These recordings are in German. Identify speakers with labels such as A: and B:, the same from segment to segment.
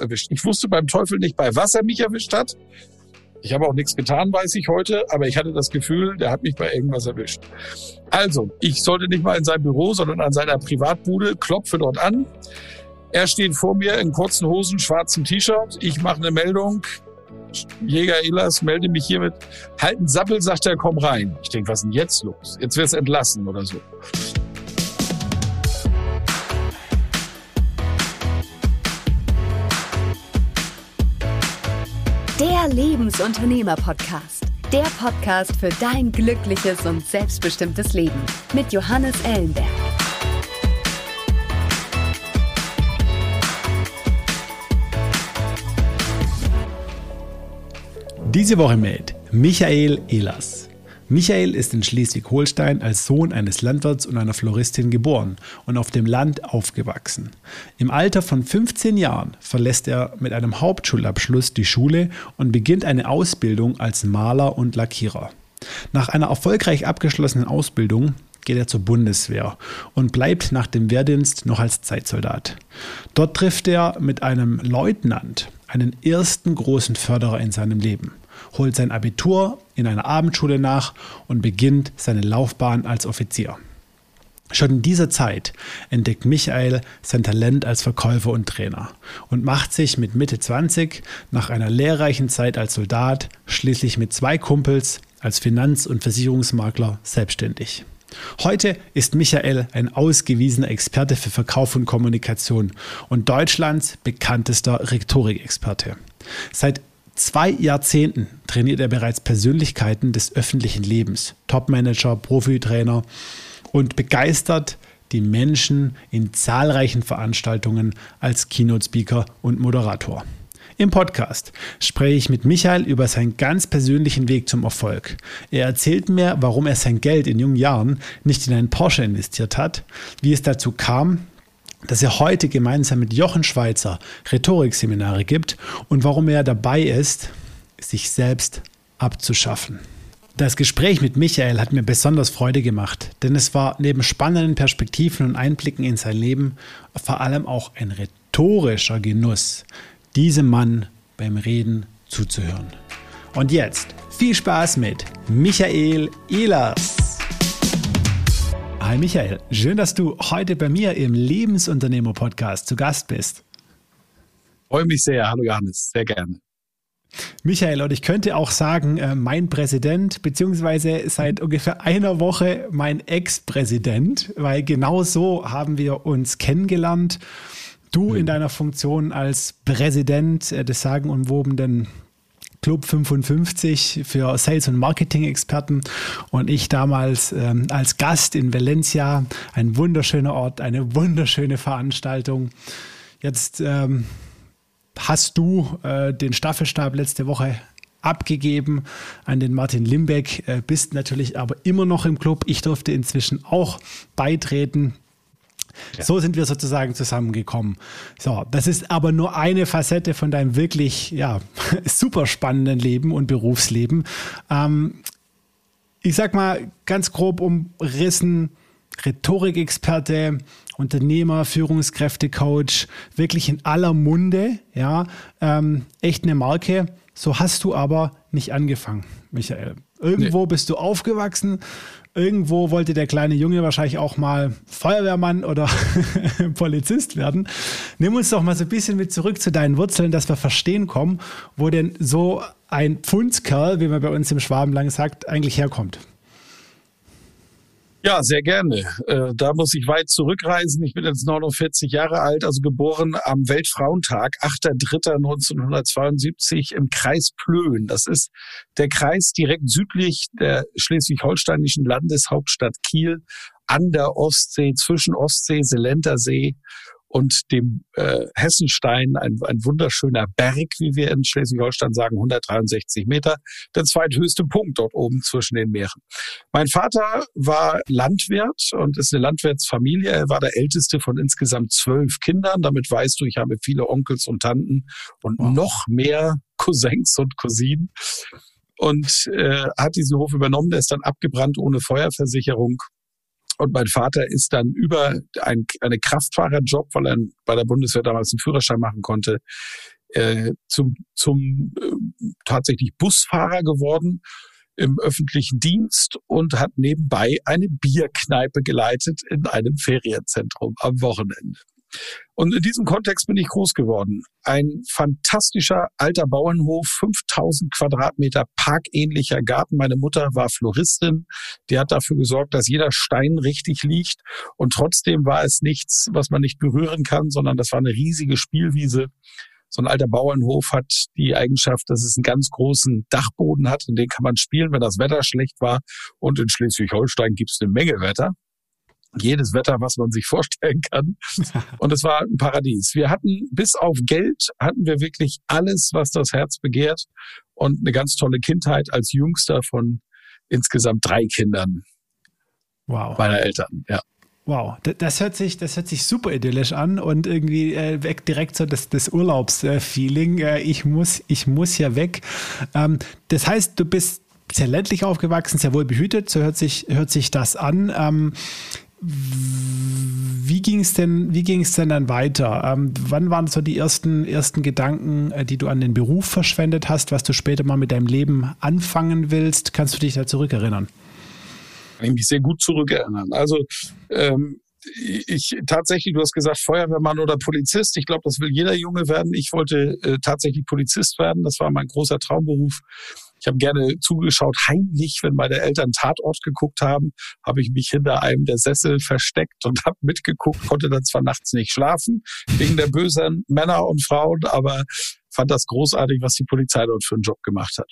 A: erwischt. Ich wusste beim Teufel nicht, bei was er mich erwischt hat. Ich habe auch nichts getan, weiß ich heute, aber ich hatte das Gefühl, der hat mich bei irgendwas erwischt. Also, ich sollte nicht mal in sein Büro, sondern an seiner Privatbude, klopfe dort an. Er steht vor mir in kurzen Hosen, schwarzem T-Shirt. Ich mache eine Meldung. Jäger Elas, melde mich hiermit. Halten Sappel, sagt er, komm rein. Ich denke, was ist denn jetzt los? Jetzt wirst entlassen oder so.
B: Lebensunternehmer-Podcast. Der Podcast für dein glückliches und selbstbestimmtes Leben mit Johannes Ellenberg.
C: Diese Woche mit Michael Elas. Michael ist in Schleswig-Holstein als Sohn eines Landwirts und einer Floristin geboren und auf dem Land aufgewachsen. Im Alter von 15 Jahren verlässt er mit einem Hauptschulabschluss die Schule und beginnt eine Ausbildung als Maler und Lackierer. Nach einer erfolgreich abgeschlossenen Ausbildung geht er zur Bundeswehr und bleibt nach dem Wehrdienst noch als Zeitsoldat. Dort trifft er mit einem Leutnant einen ersten großen Förderer in seinem Leben holt sein Abitur in einer Abendschule nach und beginnt seine Laufbahn als Offizier. Schon in dieser Zeit entdeckt Michael sein Talent als Verkäufer und Trainer und macht sich mit Mitte 20 nach einer lehrreichen Zeit als Soldat schließlich mit zwei Kumpels als Finanz- und Versicherungsmakler selbstständig. Heute ist Michael ein ausgewiesener Experte für Verkauf und Kommunikation und Deutschlands bekanntester Rhetorikexperte. Seit zwei Jahrzehnten trainiert er bereits Persönlichkeiten des öffentlichen Lebens, Topmanager, Profitrainer und begeistert die Menschen in zahlreichen Veranstaltungen als Keynote-Speaker und Moderator. Im Podcast spreche ich mit Michael über seinen ganz persönlichen Weg zum Erfolg. Er erzählt mir, warum er sein Geld in jungen Jahren nicht in einen Porsche investiert hat, wie es dazu kam, dass er heute gemeinsam mit Jochen Schweizer Rhetorikseminare gibt und warum er dabei ist, sich selbst abzuschaffen. Das Gespräch mit Michael hat mir besonders Freude gemacht, denn es war neben spannenden Perspektiven und Einblicken in sein Leben vor allem auch ein rhetorischer Genuss, diesem Mann beim Reden zuzuhören. Und jetzt viel Spaß mit Michael Ehlers. Hi Michael, schön, dass du heute bei mir im Lebensunternehmer-Podcast zu Gast bist.
A: Freue mich sehr. Hallo Johannes, sehr gerne.
C: Michael, und ich könnte auch sagen, äh, mein Präsident, beziehungsweise seit ungefähr einer Woche mein Ex-Präsident, weil genau so haben wir uns kennengelernt. Du in hm. deiner Funktion als Präsident äh, des sagenumwobenen Club 55 für Sales- und Marketing-Experten und ich damals ähm, als Gast in Valencia. Ein wunderschöner Ort, eine wunderschöne Veranstaltung. Jetzt ähm, hast du äh, den Staffelstab letzte Woche abgegeben an den Martin Limbeck, äh, bist natürlich aber immer noch im Club. Ich durfte inzwischen auch beitreten. Ja. So sind wir sozusagen zusammengekommen. So, das ist aber nur eine Facette von deinem wirklich ja, super spannenden Leben und Berufsleben. Ähm, ich sag mal ganz grob umrissen, Rhetorikexperte, Unternehmer, Führungskräftecoach, wirklich in aller Munde, ja, ähm, echt eine Marke. So hast du aber nicht angefangen, Michael. Irgendwo nee. bist du aufgewachsen, irgendwo wollte der kleine Junge wahrscheinlich auch mal Feuerwehrmann oder Polizist werden. Nimm uns doch mal so ein bisschen mit zurück zu deinen Wurzeln, dass wir verstehen kommen, wo denn so ein Pfundskerl, wie man bei uns im Schwabenlang sagt, eigentlich herkommt.
A: Ja, sehr gerne. Äh, da muss ich weit zurückreisen. Ich bin jetzt 49 Jahre alt, also geboren am Weltfrauentag, 8.3.1972 im Kreis Plön. Das ist der Kreis direkt südlich der schleswig-holsteinischen Landeshauptstadt Kiel an der Ostsee, zwischen Ostsee, Selentersee und dem äh, Hessenstein, ein, ein wunderschöner Berg, wie wir in Schleswig-Holstein sagen, 163 Meter, der zweithöchste Punkt dort oben zwischen den Meeren. Mein Vater war Landwirt und ist eine Landwirtsfamilie. Er war der älteste von insgesamt zwölf Kindern. Damit weißt du, ich habe viele Onkels und Tanten und wow. noch mehr Cousins und Cousinen. Und äh, hat diesen Hof übernommen. Der ist dann abgebrannt ohne Feuerversicherung Und mein Vater ist dann über ein, eine Kraftfahrerjob, weil er bei der Bundeswehr damals einen Führerschein machen konnte, äh, zum, zum äh, tatsächlich Busfahrer geworden im öffentlichen Dienst und hat nebenbei eine Bierkneipe geleitet in einem Ferienzentrum am Wochenende. Und in diesem Kontext bin ich groß geworden. Ein fantastischer alter Bauernhof, 5000 Quadratmeter parkähnlicher Garten. Meine Mutter war Floristin. Die hat dafür gesorgt, dass jeder Stein richtig liegt. Und trotzdem war es nichts, was man nicht berühren kann, sondern das war eine riesige Spielwiese. So ein alter Bauernhof hat die Eigenschaft, dass es einen ganz großen Dachboden hat, in den kann man spielen, wenn das Wetter schlecht war. Und in Schleswig-Holstein gibt es eine Menge Wetter jedes Wetter, was man sich vorstellen kann. Und es war ein Paradies. Wir hatten bis auf Geld hatten wir wirklich alles, was das Herz begehrt und eine ganz tolle Kindheit als jüngster von insgesamt drei Kindern wow. meiner Eltern. Ja.
C: Wow, das hört sich, das hört sich super idyllisch an und irgendwie äh, weg direkt so das, das Urlaubsfeeling. Äh, ich muss, ich muss ja weg. Ähm, das heißt, du bist sehr ländlich aufgewachsen, sehr wohl behütet, so hört sich, hört sich das an. Ähm, wie ging es denn, denn dann weiter? Ähm, wann waren so die ersten, ersten Gedanken, äh, die du an den Beruf verschwendet hast, was du später mal mit deinem Leben anfangen willst? Kannst du dich da zurückerinnern?
A: Kann ich mich sehr gut zurückerinnern. Also ähm, ich tatsächlich, du hast gesagt Feuerwehrmann oder Polizist. Ich glaube, das will jeder Junge werden. Ich wollte äh, tatsächlich Polizist werden. Das war mein großer Traumberuf. Ich habe gerne zugeschaut, heimlich, wenn meine Eltern Tatort geguckt haben, habe ich mich hinter einem der Sessel versteckt und habe mitgeguckt, konnte dann zwar nachts nicht schlafen, wegen der bösen Männer und Frauen, aber fand das großartig, was die Polizei dort für einen Job gemacht hat.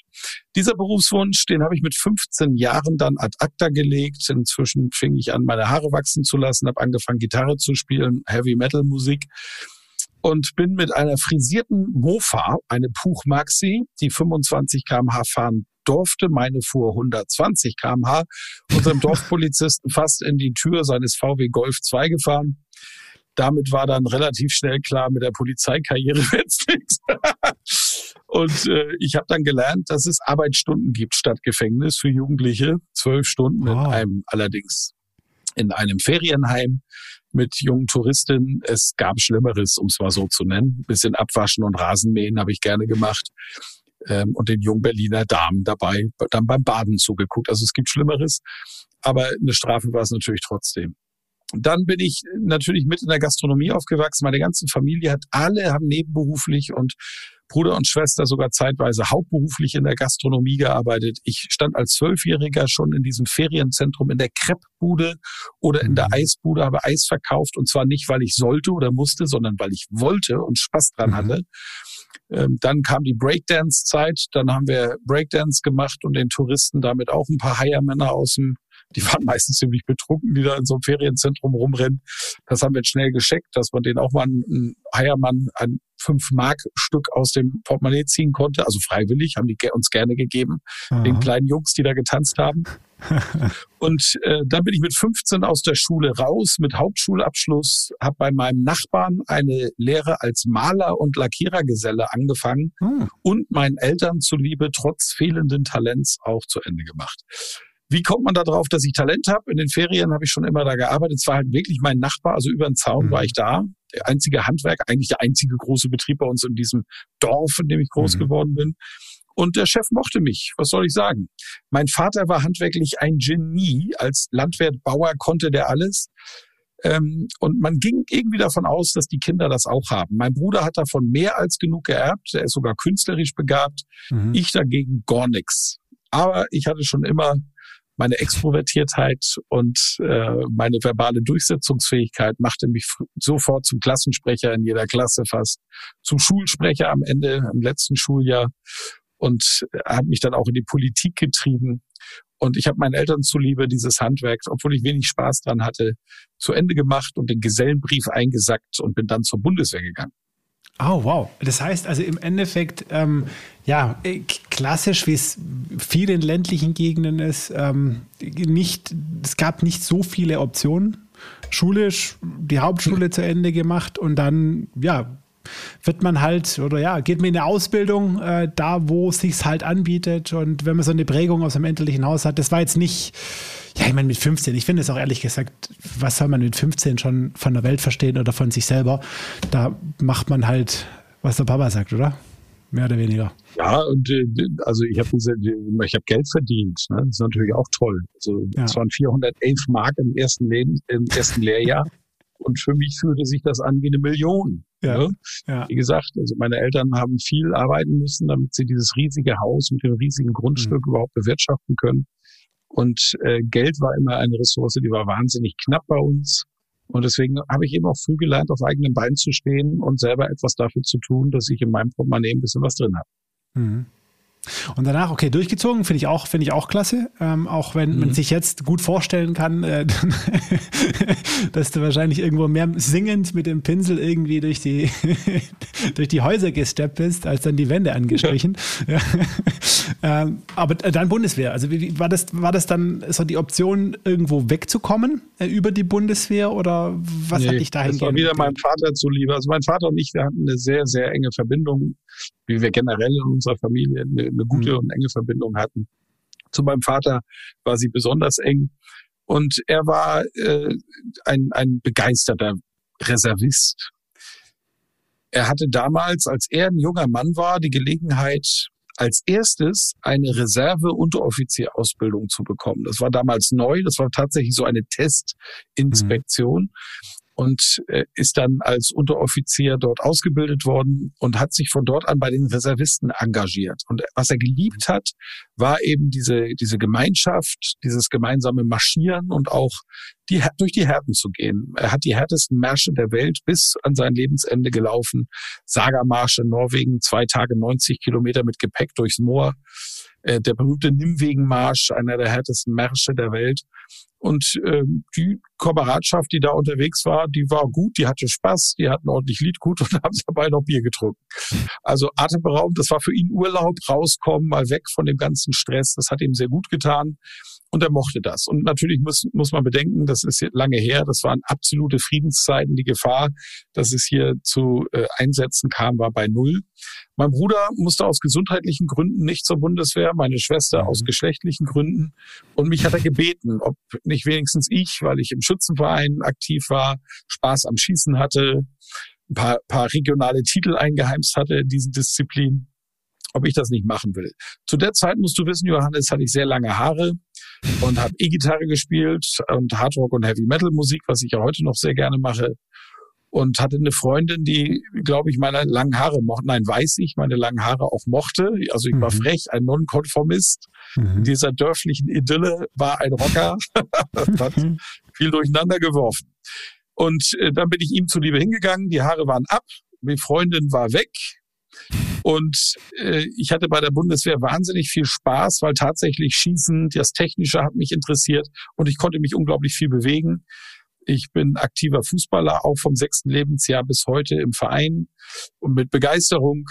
A: Dieser Berufswunsch, den habe ich mit 15 Jahren dann ad acta gelegt. Inzwischen fing ich an, meine Haare wachsen zu lassen, habe angefangen, Gitarre zu spielen, Heavy Metal Musik und bin mit einer frisierten Mofa, eine Puch Maxi, die 25 kmh fahren durfte. Meine fuhr 120 kmh. Unserem Dorfpolizisten fast in die Tür seines VW Golf 2 gefahren. Damit war dann relativ schnell klar, mit der Polizeikarriere wird's nichts. Und äh, ich habe dann gelernt, dass es Arbeitsstunden gibt statt Gefängnis für Jugendliche. Zwölf Stunden wow. in einem allerdings in einem Ferienheim mit jungen Touristinnen. Es gab Schlimmeres, um es mal so zu nennen. Ein bisschen Abwaschen und Rasenmähen habe ich gerne gemacht. Ähm, und den jungen Berliner Damen dabei dann beim Baden zugeguckt. Also es gibt Schlimmeres, aber eine Strafe war es natürlich trotzdem. Dann bin ich natürlich mit in der Gastronomie aufgewachsen. Meine ganze Familie hat alle haben nebenberuflich und Bruder und Schwester sogar zeitweise hauptberuflich in der Gastronomie gearbeitet. Ich stand als Zwölfjähriger schon in diesem Ferienzentrum in der Kreppbude oder in der mhm. Eisbude, habe Eis verkauft und zwar nicht, weil ich sollte oder musste, sondern weil ich wollte und Spaß dran mhm. hatte. Ähm, dann kam die Breakdance-Zeit, dann haben wir Breakdance gemacht und den Touristen damit auch ein paar Heiermänner aus dem die waren meistens ziemlich betrunken, die da in so einem Ferienzentrum rumrennen. Das haben wir jetzt schnell gescheckt, dass man den auch mal einen Heiermann ein 5-Mark-Stück aus dem Portemonnaie ziehen konnte. Also freiwillig, haben die uns gerne gegeben, Aha. den kleinen Jungs, die da getanzt haben. und äh, dann bin ich mit 15 aus der Schule raus, mit Hauptschulabschluss, habe bei meinem Nachbarn eine Lehre als Maler und Lackierergeselle angefangen hm. und meinen Eltern zuliebe trotz fehlenden Talents auch zu Ende gemacht. Wie kommt man da drauf, dass ich Talent habe? In den Ferien habe ich schon immer da gearbeitet. Es war halt wirklich mein Nachbar, also über den Zaun mhm. war ich da. Der einzige Handwerk, eigentlich der einzige große Betrieb bei uns in diesem Dorf, in dem ich groß mhm. geworden bin. Und der Chef mochte mich. Was soll ich sagen? Mein Vater war handwerklich ein Genie. Als Landwirt, Bauer konnte der alles. Ähm, und man ging irgendwie davon aus, dass die Kinder das auch haben. Mein Bruder hat davon mehr als genug geerbt. Er ist sogar künstlerisch begabt. Mhm. Ich dagegen gar nichts. Aber ich hatte schon immer meine Extrovertiertheit und äh, meine verbale Durchsetzungsfähigkeit machte mich sofort zum Klassensprecher in jeder Klasse fast, zum Schulsprecher am Ende, im letzten Schuljahr und hat mich dann auch in die Politik getrieben. Und ich habe meinen Eltern zuliebe dieses Handwerk, obwohl ich wenig Spaß dran hatte, zu Ende gemacht und den Gesellenbrief eingesackt und bin dann zur Bundeswehr gegangen.
C: Oh, wow. Das heißt also im Endeffekt, ähm, ja, äh, klassisch, wie es viel in ländlichen Gegenden ist, ähm, nicht, es gab nicht so viele Optionen. Schulisch die Hauptschule zu Ende gemacht und dann, ja, wird man halt, oder ja, geht man in eine Ausbildung, äh, da wo es sich halt anbietet und wenn man so eine Prägung aus dem elterlichen Haus hat, das war jetzt nicht Ja, ich meine, mit 15, ich finde es auch ehrlich gesagt, was soll man mit 15 schon von der Welt verstehen oder von sich selber? Da macht man halt, was der Papa sagt, oder? Mehr oder weniger.
A: Ja, und äh, also ich habe ich habe Geld verdient. Ne? Das ist natürlich auch toll. Also ja. es waren 411 Mark im ersten Leben, im ersten Lehrjahr. Und für mich fühlte sich das an wie eine Million. Ja, ne? ja. Wie gesagt, also meine Eltern haben viel arbeiten müssen, damit sie dieses riesige Haus mit dem riesigen Grundstück mhm. überhaupt bewirtschaften können. Und äh, Geld war immer eine Ressource, die war wahnsinnig knapp bei uns. Und deswegen habe ich eben auch früh gelernt, auf eigenen Beinen zu stehen und selber etwas dafür zu tun, dass ich in meinem Portemonnaie ein bisschen was drin habe. Mhm.
C: Und danach, okay, durchgezogen, finde ich auch, finde ich auch klasse. Ähm, auch wenn mhm. man sich jetzt gut vorstellen kann, äh, dass du wahrscheinlich irgendwo mehr singend mit dem Pinsel irgendwie durch die, durch die Häuser gesteppt bist, als dann die Wände angestrichen. Ja. ähm, aber dann Bundeswehr. Also wie, war das, war das dann so die Option, irgendwo wegzukommen äh, über die Bundeswehr oder was nee, hat dich dahin
A: Das war wieder meinem Vater zuliebe. Also mein Vater und ich, wir hatten eine sehr, sehr enge Verbindung wie wir generell in unserer Familie eine, eine gute mhm. und enge Verbindung hatten. Zu meinem Vater war sie besonders eng. Und er war äh, ein, ein begeisterter Reservist. Er hatte damals, als er ein junger Mann war, die Gelegenheit, als erstes eine Reserve-Unteroffizierausbildung zu bekommen. Das war damals neu, das war tatsächlich so eine Testinspektion. Mhm und äh, ist dann als Unteroffizier dort ausgebildet worden und hat sich von dort an bei den Reservisten engagiert. Und was er geliebt hat, war eben diese, diese Gemeinschaft, dieses gemeinsame Marschieren und auch die, durch die Härten zu gehen. Er hat die härtesten Märsche der Welt bis an sein Lebensende gelaufen. Sagermarsche in Norwegen, zwei Tage 90 Kilometer mit Gepäck durchs Moor. Äh, der berühmte Nimwegenmarsch, einer der härtesten Märsche der Welt. Und äh, die Kameradschaft, die da unterwegs war, die war gut, die hatte Spaß, die hatten ordentlich Liedgut und haben dabei noch Bier getrunken. Also atemberaubend, das war für ihn Urlaub, rauskommen, mal weg von dem ganzen Stress, das hat ihm sehr gut getan. Und er mochte das. Und natürlich muss, muss man bedenken, das ist lange her, das waren absolute Friedenszeiten. Die Gefahr, dass es hier zu äh, Einsätzen kam, war bei Null. Mein Bruder musste aus gesundheitlichen Gründen nicht zur Bundeswehr, meine Schwester mhm. aus geschlechtlichen Gründen. Und mich hat er gebeten, ob nicht wenigstens ich, weil ich im Schützenverein aktiv war, Spaß am Schießen hatte, ein paar, paar regionale Titel eingeheimst hatte in diesen Disziplinen, ob ich das nicht machen will. Zu der Zeit musst du wissen, Johannes, hatte ich sehr lange Haare und habe E-Gitarre gespielt und Hardrock und Heavy Metal Musik, was ich ja heute noch sehr gerne mache. Und hatte eine Freundin, die, glaube ich, meine langen Haare mochte. Nein, weiß ich, meine langen Haare auch mochte. Also ich war mhm. frech, ein Nonkonformist. Mhm. In dieser dörflichen Idylle war ein Rocker. hat viel durcheinander geworfen. Und äh, dann bin ich ihm zuliebe hingegangen. Die Haare waren ab. Die Freundin war weg. Und äh, ich hatte bei der Bundeswehr wahnsinnig viel Spaß, weil tatsächlich Schießen, das Technische hat mich interessiert und ich konnte mich unglaublich viel bewegen. Ich bin aktiver Fußballer, auch vom sechsten Lebensjahr bis heute im Verein und mit Begeisterung.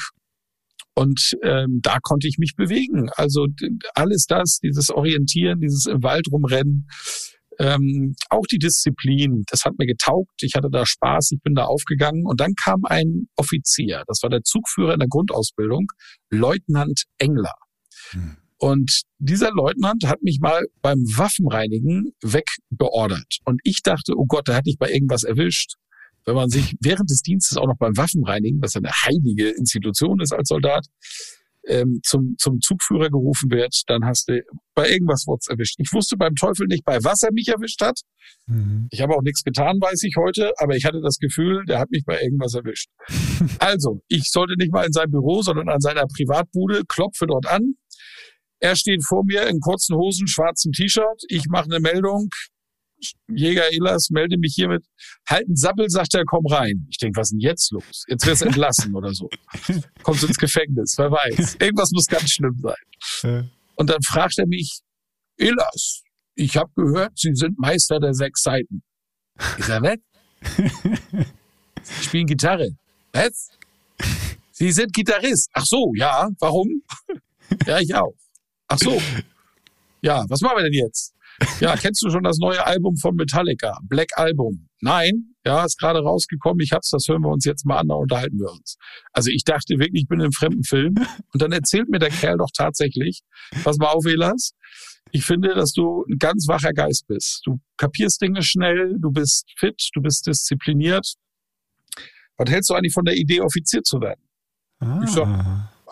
A: Und ähm, da konnte ich mich bewegen. Also alles das, dieses Orientieren, dieses im Wald rumrennen, ähm, auch die Disziplin, das hat mir getaugt. Ich hatte da Spaß, ich bin da aufgegangen. Und dann kam ein Offizier, das war der Zugführer in der Grundausbildung, Leutnant Engler. Hm. Und dieser Leutnant hat mich mal beim Waffenreinigen wegbeordert. Und ich dachte, oh Gott, da hatte ich bei irgendwas erwischt. Wenn man sich während des Dienstes auch noch beim Waffenreinigen, was eine heilige Institution ist als Soldat, ähm, zum, zum Zugführer gerufen wird, dann hast du bei irgendwas Wurz erwischt. Ich wusste beim Teufel nicht, bei was er mich erwischt hat. Mhm. Ich habe auch nichts getan, weiß ich heute, aber ich hatte das Gefühl, der hat mich bei irgendwas erwischt. also, ich sollte nicht mal in seinem Büro, sondern an seiner Privatbude, klopfe dort an. Er steht vor mir in kurzen Hosen, schwarzem T-Shirt. Ich mache eine Meldung. Jäger Elas, melde mich hiermit. Halt einen Sappel, sagt er, komm rein. Ich denke, was ist denn jetzt los? Jetzt wirst du entlassen oder so. Kommst ins Gefängnis, wer weiß. Irgendwas muss ganz schlimm sein. Und dann fragt er mich, Elas, ich habe gehört, Sie sind Meister der sechs Seiten. Ich sage, was? Sie spielen Gitarre. Was? Sie sind Gitarrist. Ach so, ja, warum? ja, ich auch. Ach so. Ja, was machen wir denn jetzt? Ja, kennst du schon das neue Album von Metallica? Black Album. Nein, ja, ist gerade rausgekommen. Ich hab's, das hören wir uns jetzt mal an, da unterhalten wir uns. Also ich dachte wirklich, ich bin in einem fremden Film. Und dann erzählt mir der Kerl doch tatsächlich, pass mal auf, Elas, Ich finde, dass du ein ganz wacher Geist bist. Du kapierst Dinge schnell, du bist fit, du bist diszipliniert. Was hältst du eigentlich von der Idee, Offizier zu werden? Ah. Ich so,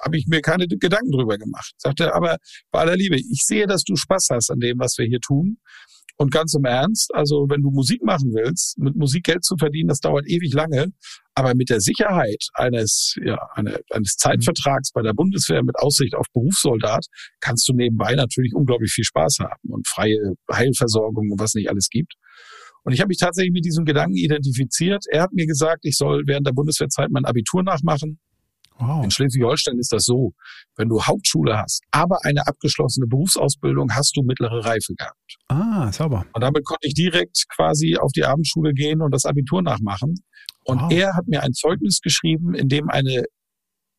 A: habe ich mir keine Gedanken drüber gemacht. Sagte, aber bei aller Liebe, ich sehe, dass du Spaß hast an dem, was wir hier tun. Und ganz im Ernst, also wenn du Musik machen willst, mit Musik Geld zu verdienen, das dauert ewig lange. Aber mit der Sicherheit eines, ja, eine, eines Zeitvertrags bei der Bundeswehr mit Aussicht auf Berufssoldat kannst du nebenbei natürlich unglaublich viel Spaß haben und freie Heilversorgung und was nicht alles gibt. Und ich habe mich tatsächlich mit diesem Gedanken identifiziert. Er hat mir gesagt, ich soll während der Bundeswehrzeit mein Abitur nachmachen. Wow. In Schleswig-Holstein ist das so, wenn du Hauptschule hast, aber eine abgeschlossene Berufsausbildung, hast du mittlere Reife gehabt.
C: Ah, sauber.
A: Und damit konnte ich direkt quasi auf die Abendschule gehen und das Abitur nachmachen. Und wow. er hat mir ein Zeugnis geschrieben, in dem eine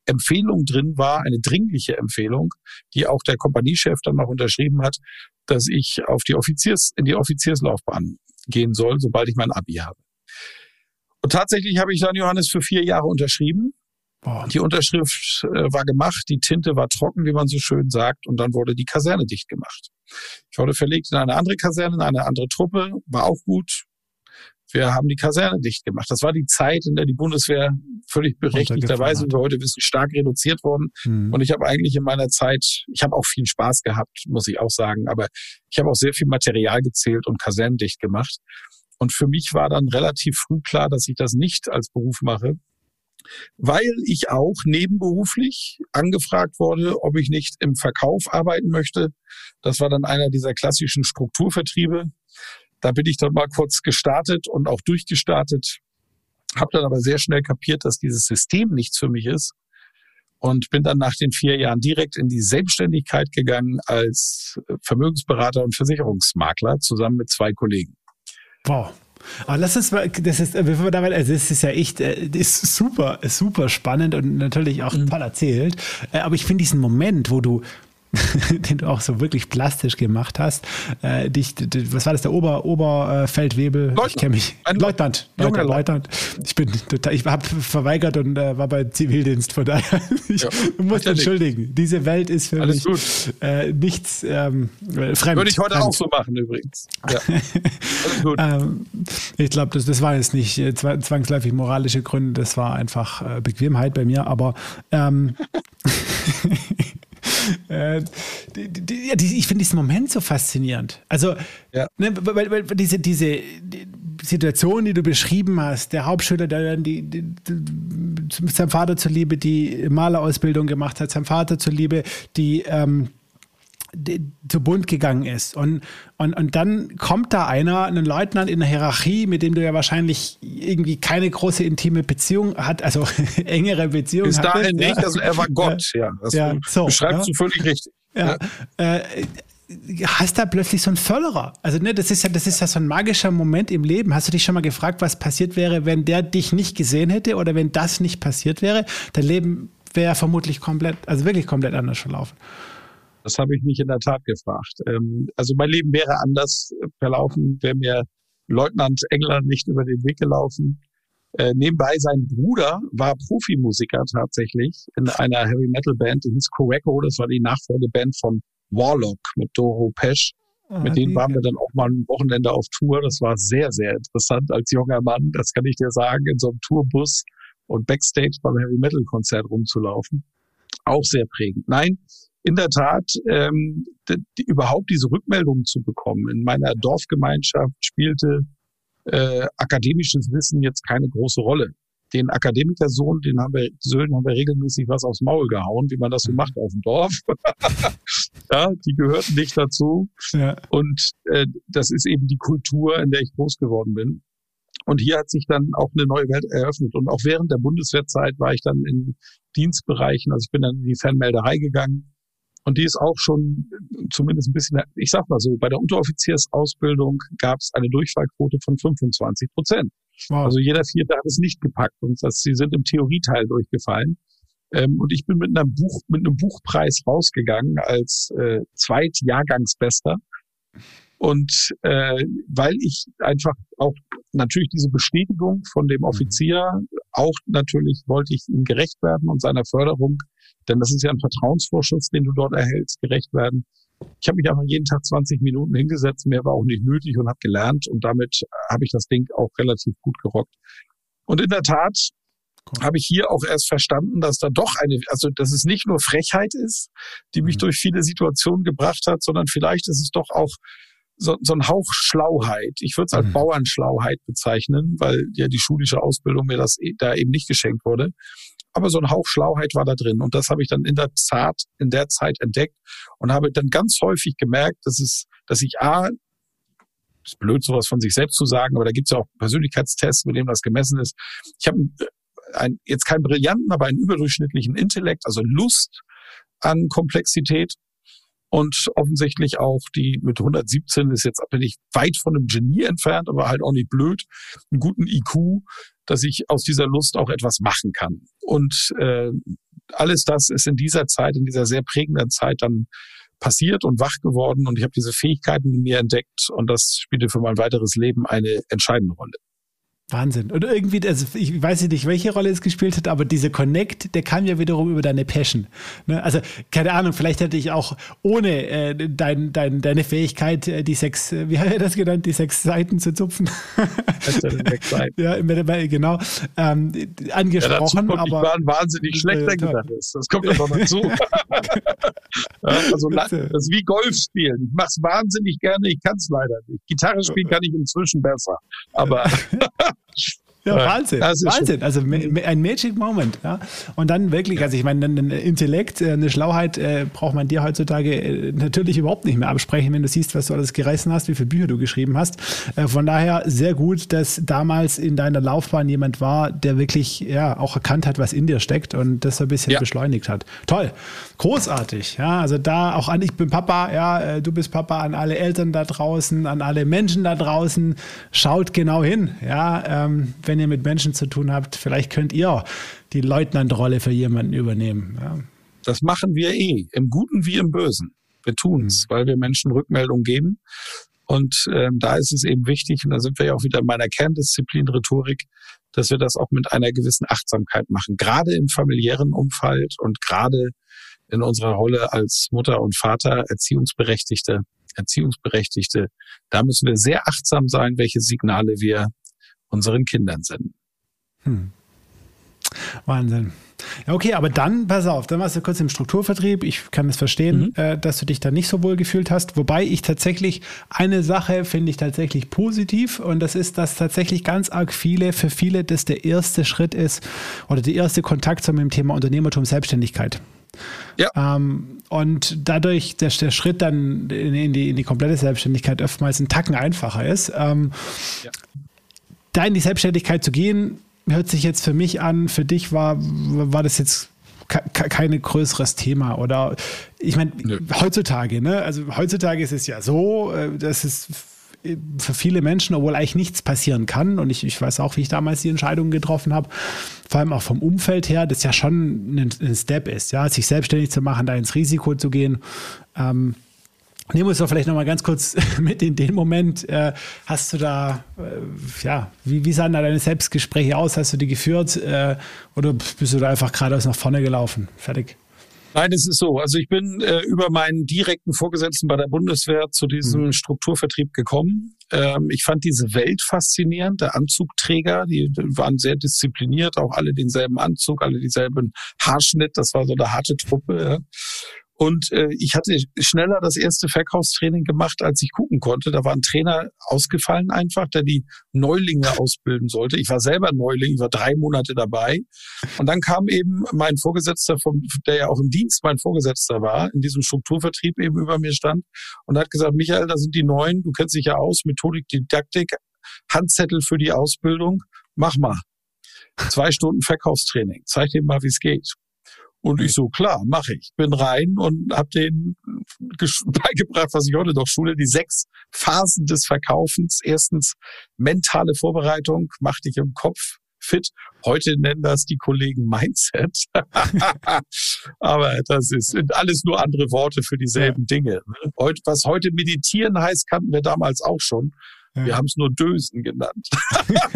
A: Empfehlung drin war, eine dringliche Empfehlung, die auch der Kompaniechef dann noch unterschrieben hat, dass ich auf die Offiziers, in die Offizierslaufbahn gehen soll, sobald ich mein Abi habe. Und tatsächlich habe ich dann Johannes für vier Jahre unterschrieben Boah. Die Unterschrift äh, war gemacht, die Tinte war trocken, wie man so schön sagt, und dann wurde die Kaserne dicht gemacht. Ich wurde verlegt in eine andere Kaserne, in eine andere Truppe, war auch gut. Wir haben die Kaserne dicht gemacht. Das war die Zeit, in der die Bundeswehr völlig berechtigterweise, wie wir heute wissen, stark reduziert worden. Mhm. Und ich habe eigentlich in meiner Zeit, ich habe auch viel Spaß gehabt, muss ich auch sagen, aber ich habe auch sehr viel Material gezählt und Kasernen dicht gemacht. Und für mich war dann relativ früh klar, dass ich das nicht als Beruf mache, weil ich auch nebenberuflich angefragt wurde, ob ich nicht im Verkauf arbeiten möchte. Das war dann einer dieser klassischen Strukturvertriebe. Da bin ich dann mal kurz gestartet und auch durchgestartet, habe dann aber sehr schnell kapiert, dass dieses System nichts für mich ist und bin dann nach den vier Jahren direkt in die Selbstständigkeit gegangen als Vermögensberater und Versicherungsmakler zusammen mit zwei Kollegen.
C: Wow. Aber lass uns mal, das ist, bevor wir damit, also das ist ja echt, äh, ist super, super spannend und natürlich auch mhm. toll erzählt. Äh, aber ich finde diesen Moment, wo du, den du auch so wirklich plastisch gemacht hast. Äh, dich, was war das, der Ober, Oberfeldwebel? Leutnant. Ich kenne mich. Ein Leutnant. Leutnant, Leutnant. Ich bin total, ich habe verweigert und äh, war bei Zivildienst, von daher. ich ja, muss entschuldigen. Nicht. Diese Welt ist für Alles mich äh, nichts ähm, fremd.
A: Würde ich heute fremd. auch so machen übrigens. Ja.
C: Alles gut. ähm, ich glaube, das, das war jetzt nicht äh, zwangsläufig moralische Gründe, das war einfach äh, Bequemheit bei mir, aber ähm, äh, die, die, die, ich finde diesen Moment so faszinierend. Also, ja. ne, weil, weil, diese, diese Situation, die du beschrieben hast, der Hauptschüler, der dann die, die, die, seinem Vater zuliebe die Malerausbildung gemacht hat, seinem Vater zuliebe die ähm, zu Bund gegangen ist. Und, und, und dann kommt da einer, ein Leutnant in der Hierarchie, mit dem du ja wahrscheinlich irgendwie keine große intime Beziehung hat, also engere Beziehung
A: Bis hattest, dahin ja. nicht, also er war Gott, ja. Das ja, so, beschreibst ja. du völlig richtig.
C: Ja. ja. Äh, hast da plötzlich so einen Förderer. Also ne, das ist ja, das ist ja so ein magischer Moment im Leben. Hast du dich schon mal gefragt, was passiert wäre, wenn der dich nicht gesehen hätte oder wenn das nicht passiert wäre? Dein Leben wäre vermutlich komplett, also wirklich komplett anders verlaufen.
A: Das habe ich mich in der Tat gefragt. Ähm, also mein Leben wäre anders verlaufen, wäre mir Leutnant England nicht über den Weg gelaufen. Äh, nebenbei sein Bruder war Profimusiker tatsächlich in einer Heavy Metal Band, die hieß Correcco, das war die Nachfolgeband von Warlock mit Doro Pesch. Ah, mit denen waren wir dann auch mal ein Wochenende auf Tour. Das war sehr, sehr interessant als junger Mann, das kann ich dir sagen, in so einem Tourbus und Backstage beim Heavy Metal Konzert rumzulaufen. Auch sehr prägend. Nein, in der Tat ähm, die, überhaupt diese Rückmeldungen zu bekommen. In meiner Dorfgemeinschaft spielte äh, akademisches Wissen jetzt keine große Rolle. Den Akademikersohn, den haben wir, Söhnen haben wir regelmäßig was aufs Maul gehauen, wie man das so macht auf dem Dorf. ja, die gehörten nicht dazu. Ja. Und äh, das ist eben die Kultur, in der ich groß geworden bin. Und hier hat sich dann auch eine neue Welt eröffnet. Und auch während der Bundeswehrzeit war ich dann in Dienstbereichen. Also ich bin dann in die Fernmelderei gegangen, und die ist auch schon zumindest ein bisschen, ich sag mal so, bei der Unteroffiziersausbildung gab es eine Durchfallquote von 25 Prozent. Wow. Also jeder Vierte hat es nicht gepackt und das, sie sind im Theorieteil durchgefallen. Ähm, und ich bin mit einem Buch, mit einem Buchpreis rausgegangen als äh, Zweitjahrgangsbester. Und äh, weil ich einfach auch natürlich diese Bestätigung von dem mhm. Offizier, auch natürlich wollte ich ihm gerecht werden und seiner Förderung denn das ist ja ein Vertrauensvorschuss, den du dort erhältst, gerecht werden. Ich habe mich einfach jeden Tag 20 Minuten hingesetzt, mehr war auch nicht nötig und habe gelernt und damit habe ich das Ding auch relativ gut gerockt. Und in der Tat cool. habe ich hier auch erst verstanden, dass da doch eine, also dass es nicht nur Frechheit ist, die mich mhm. durch viele Situationen gebracht hat, sondern vielleicht ist es doch auch so, so ein Hauch Schlauheit. Ich würde es als mhm. Bauernschlauheit bezeichnen, weil ja die schulische Ausbildung mir das da eben nicht geschenkt wurde. Aber so ein Hauch Schlauheit war da drin. Und das habe ich dann in der Zeit, in der Zeit entdeckt und habe dann ganz häufig gemerkt, dass es, dass ich A, ist blöd, sowas von sich selbst zu sagen, aber da gibt es ja auch Persönlichkeitstests, mit denen das gemessen ist. Ich habe ein, jetzt keinen brillanten, aber einen überdurchschnittlichen Intellekt, also Lust an Komplexität und offensichtlich auch die mit 117 ist jetzt bin ich weit von einem Genie entfernt, aber halt auch nicht blöd, einen guten IQ, dass ich aus dieser Lust auch etwas machen kann. Und äh, alles das ist in dieser Zeit, in dieser sehr prägenden Zeit dann passiert und wach geworden und ich habe diese Fähigkeiten in mir entdeckt und das spielte für mein weiteres Leben eine entscheidende Rolle.
C: Wahnsinn. Und irgendwie, also ich weiß nicht, welche Rolle es gespielt hat, aber dieser Connect, der kam ja wiederum über deine Passion. Ne? Also, keine Ahnung, vielleicht hätte ich auch ohne äh, dein, dein, deine Fähigkeit, äh, die sechs, äh, wie hat er das genannt, die sechs Seiten zu zupfen. ja, genau, ähm, angesprochen. Ja, aber
A: war ein wahnsinnig schlechter Gitarrist. Das kommt doch noch dazu. also, das ist wie Golf spielen. Ich mache es wahnsinnig gerne, ich kann es leider nicht. Gitarre spielen kann ich inzwischen besser. Aber
C: Ja, Wahnsinn. Wahnsinn. Also ein Magic Moment. Ja. Und dann wirklich, also ich meine, ein Intellekt, äh, eine Schlauheit äh, braucht man dir heutzutage äh, natürlich überhaupt nicht mehr absprechen, wenn du siehst, was du alles gerissen hast, wie viele Bücher du geschrieben hast. Äh, von daher sehr gut, dass damals in deiner Laufbahn jemand war, der wirklich ja auch erkannt hat, was in dir steckt und das so ein bisschen ja. beschleunigt hat. Toll. Großartig. Ja, also da auch an, ich bin Papa, ja, äh, du bist Papa, an alle Eltern da draußen, an alle Menschen da draußen. Schaut genau hin. Ja, ähm, wenn ihr mit Menschen zu tun habt, vielleicht könnt ihr die Leutnantrolle für jemanden übernehmen. Ja.
A: Das machen wir eh, im Guten wie im Bösen. Wir tun es, mhm. weil wir Menschen Rückmeldung geben. Und ähm, da ist es eben wichtig, und da sind wir ja auch wieder in meiner Kerndisziplin Rhetorik, dass wir das auch mit einer gewissen Achtsamkeit machen, gerade im familiären Umfeld und gerade in unserer Rolle als Mutter und Vater, Erziehungsberechtigte, Erziehungsberechtigte. Da müssen wir sehr achtsam sein, welche Signale wir unseren Kindern senden. Hm.
C: Wahnsinn. Ja, okay, aber dann, pass auf, dann warst du kurz im Strukturvertrieb. Ich kann es verstehen, mhm. äh, dass du dich da nicht so wohl gefühlt hast. Wobei ich tatsächlich eine Sache finde ich tatsächlich positiv und das ist, dass tatsächlich ganz arg viele, für viele das der erste Schritt ist oder der erste Kontakt zu dem Thema Unternehmertum, Selbstständigkeit. Ja. Ähm, und dadurch, dass der Schritt dann in, in, die, in die komplette Selbstständigkeit oftmals ein Tacken einfacher ist, ähm, ja da in die Selbstständigkeit zu gehen, hört sich jetzt für mich an, für dich war, war das jetzt kein größeres Thema oder ich meine heutzutage, ne? Also heutzutage ist es ja so, äh, dass es für viele Menschen, obwohl eigentlich nichts passieren kann und ich, ich weiß auch, wie ich damals die Entscheidung getroffen habe, vor allem auch vom Umfeld her, das ja schon ein, ein Step ist, ja, sich selbstständig zu machen, da ins Risiko zu gehen. Ähm, Nehmen wir uns doch vielleicht nochmal ganz kurz mit in den Moment. Äh, hast du da, äh, ja, wie, wie sahen da deine Selbstgespräche aus? Hast du die geführt äh, oder bist du da einfach geradeaus nach vorne gelaufen? Fertig.
A: Nein, es ist so. Also ich bin äh, über meinen direkten Vorgesetzten bei der Bundeswehr zu diesem mhm. Strukturvertrieb gekommen. Ähm, ich fand diese Welt faszinierend. Der Anzugträger, die, die waren sehr diszipliniert, auch alle denselben Anzug, alle dieselben Haarschnitt. Das war so eine harte Truppe. Ja. Und äh, ich hatte schneller das erste Verkaufstraining gemacht, als ich gucken konnte. Da war ein Trainer ausgefallen einfach, der die Neulinge ausbilden sollte. Ich war selber Neuling, ich war drei Monate dabei. Und dann kam eben mein Vorgesetzter, vom, der ja auch im Dienst mein Vorgesetzter war, in diesem Strukturvertrieb eben über mir stand und hat gesagt, Michael, da sind die Neuen, du kennst dich ja aus, Methodik, Didaktik, Handzettel für die Ausbildung, mach mal. Zwei Stunden Verkaufstraining, zeig dir mal, wie es geht. Und ich so, klar, mache ich. Bin rein und habe denen beigebracht, was ich heute noch schule, die sechs Phasen des Verkaufens. Erstens mentale Vorbereitung, mach dich im Kopf fit. Heute nennen das die Kollegen Mindset. Aber das ist, sind alles nur andere Worte für dieselben ja. Dinge. Ne? Heute, was heute meditieren heißt, kannten wir damals auch schon. Ja. Wir haben es nur Dösen genannt.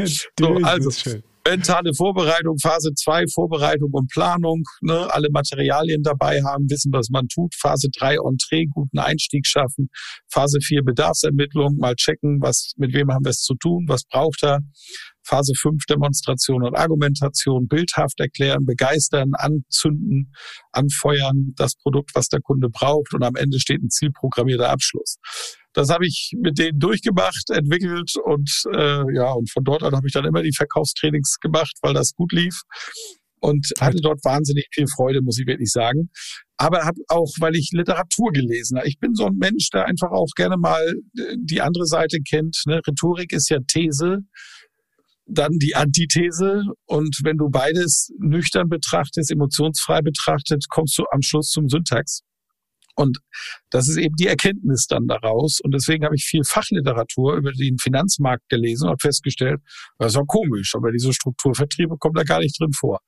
C: so, also,
A: mentale Vorbereitung, Phase 2 Vorbereitung und Planung, ne, alle Materialien dabei haben, wissen, was man tut. Phase 3 Entree, guten Einstieg schaffen. Phase 4 Bedarfsermittlung, mal checken, was, mit wem haben wir es zu tun, was braucht er. Phase 5 Demonstration und Argumentation, bildhaft erklären, begeistern, anzünden, anfeuern, das Produkt, was der Kunde braucht und am Ende steht ein zielprogrammierter Abschluss. Das habe ich mit denen durchgemacht, entwickelt und äh, ja, und von dort an habe ich dann immer die Verkaufstrainings gemacht, weil das gut lief und hatte dort wahnsinnig viel Freude, muss ich wirklich sagen. Aber habe auch, weil ich Literatur gelesen habe. Ich bin so ein Mensch, der einfach auch gerne mal äh, die andere Seite kennt. Ne? Rhetorik ist ja These, dann die Antithese. Und wenn du beides nüchtern betrachtest, emotionsfrei betrachtet, kommst du am Schluss zum Syntax. Und das ist eben die Erkenntnis dann daraus. Und deswegen habe ich viel Fachliteratur über den Finanzmarkt gelesen und habe festgestellt, das ist auch komisch, aber diese Strukturvertriebe kommen da gar nicht drin vor.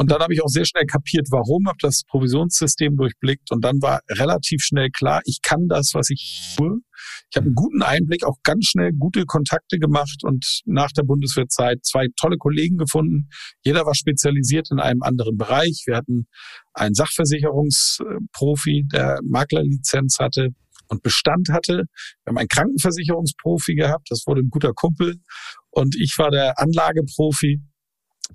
A: Und dann habe ich auch sehr schnell kapiert, warum, habe das Provisionssystem durchblickt und dann war relativ schnell klar, ich kann das, was ich tue. Ich habe einen guten Einblick, auch ganz schnell gute Kontakte gemacht und nach der Bundeswehrzeit zwei tolle Kollegen gefunden. Jeder war spezialisiert in einem anderen Bereich. Wir hatten einen Sachversicherungsprofi, der Maklerlizenz hatte und Bestand hatte. Wir haben einen Krankenversicherungsprofi gehabt, das wurde ein guter Kumpel. Und ich war der Anlageprofi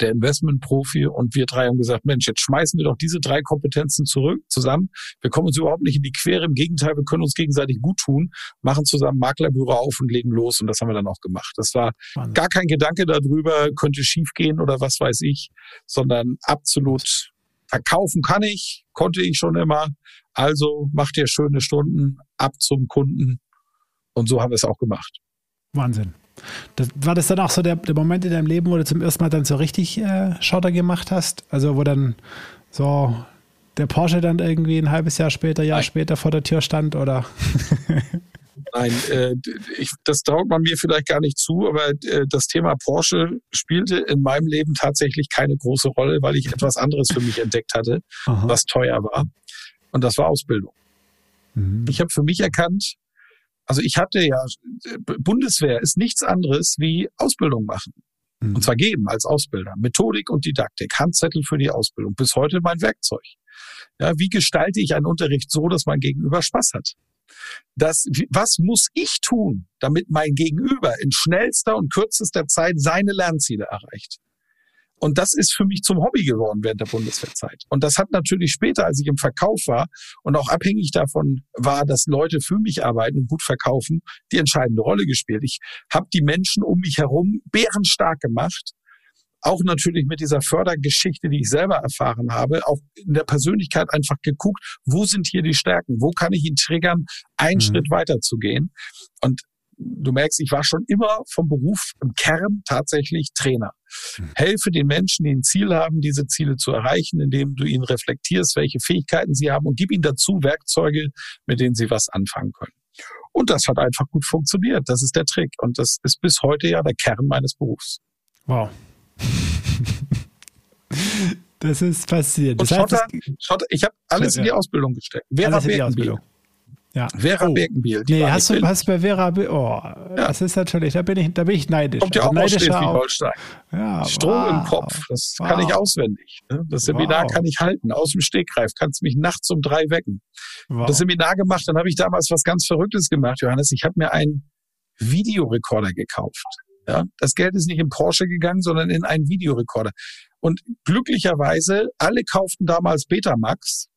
A: der Investmentprofi und wir drei haben gesagt, Mensch, jetzt schmeißen wir doch diese drei Kompetenzen zurück zusammen. Wir kommen uns überhaupt nicht in die Quere. Im Gegenteil, wir können uns gegenseitig gut tun, machen zusammen Maklerbüro auf und legen los. Und das haben wir dann auch gemacht. Das war Mann. gar kein Gedanke darüber, könnte schiefgehen oder was weiß ich, sondern absolut verkaufen kann ich, konnte ich schon immer. Also macht ihr schöne Stunden ab zum Kunden. Und so haben wir es auch gemacht.
C: Wahnsinn. Das, war das dann auch so der, der, Moment in deinem Leben, wo du zum ersten Mal dann so richtig äh, Schotter gemacht hast? Also wo dann so der Porsche dann irgendwie ein halbes Jahr später, Jahr Nein. später vor der Tür stand oder?
A: Nein, äh, ich, das traut man mir vielleicht gar nicht zu, aber äh, das Thema Porsche spielte in meinem Leben tatsächlich keine große Rolle, weil ich etwas anderes für mich entdeckt hatte, Aha. was teuer war. Und das war Ausbildung. Mhm. Ich habe für mich erkannt, also ich hatte ja, Bundeswehr ist nichts anderes wie Ausbildung machen. Mhm. Und zwar geben als Ausbilder. Methodik und Didaktik, Handzettel für die Ausbildung. Bis heute mein Werkzeug. Ja, wie gestalte ich einen Unterricht so, dass mein Gegenüber Spaß hat? Das, was muss ich tun, damit mein Gegenüber in schnellster und kürzester Zeit seine Lernziele erreicht? Und das ist für mich zum Hobby geworden während der Bundeswehrzeit. Und das hat natürlich später, als ich im Verkauf war und auch abhängig davon war, dass Leute für mich arbeiten und gut verkaufen, die entscheidende Rolle gespielt. Ich habe die Menschen um mich herum bärenstark gemacht. Auch natürlich mit dieser Fördergeschichte, die ich selber erfahren habe, auch in der Persönlichkeit einfach geguckt, wo sind hier die Stärken? Wo kann ich ihn triggern, einen mhm. Schritt weiter zu gehen? Und du merkst, ich war schon immer vom Beruf im Kern tatsächlich Trainer. Mhm. Helfe den Menschen, die ein Ziel haben, diese Ziele zu erreichen, indem du ihnen reflektierst, welche Fähigkeiten sie haben und gib ihnen dazu Werkzeuge, mit denen sie was anfangen können. Und das hat einfach gut funktioniert. Das ist der Trick. Und das ist bis heute ja der Kern meines Berufs.
C: Wow. Das ist passiert. Das
A: heißt, Schotter, Schotter, ich habe alles in die Ausbildung gesteckt.
C: Vera alles in die Ausbildung.
A: Ja. Vera oh. Birkenbiel.
C: Nee, hast du, hast bei Vera, oh, ja. das ist natürlich, da bin ich, da bin ich neidisch.
A: Kommt ja also auch aus Schleswig-Holstein. Ja, Strom wow. im Kopf, das wow. kann ich auswendig. Ne? Das Seminar wow. kann ich halten, aus dem Stegreif, kannst mich nachts um drei wecken. Wow. Das Seminar gemacht, dann habe ich damals was ganz Verrücktes gemacht, Johannes. Ich habe mir einen Videorekorder gekauft. Ja, das Geld ist nicht in Porsche gegangen, sondern in einen Videorekorder. Und glücklicherweise, alle kauften damals Betamax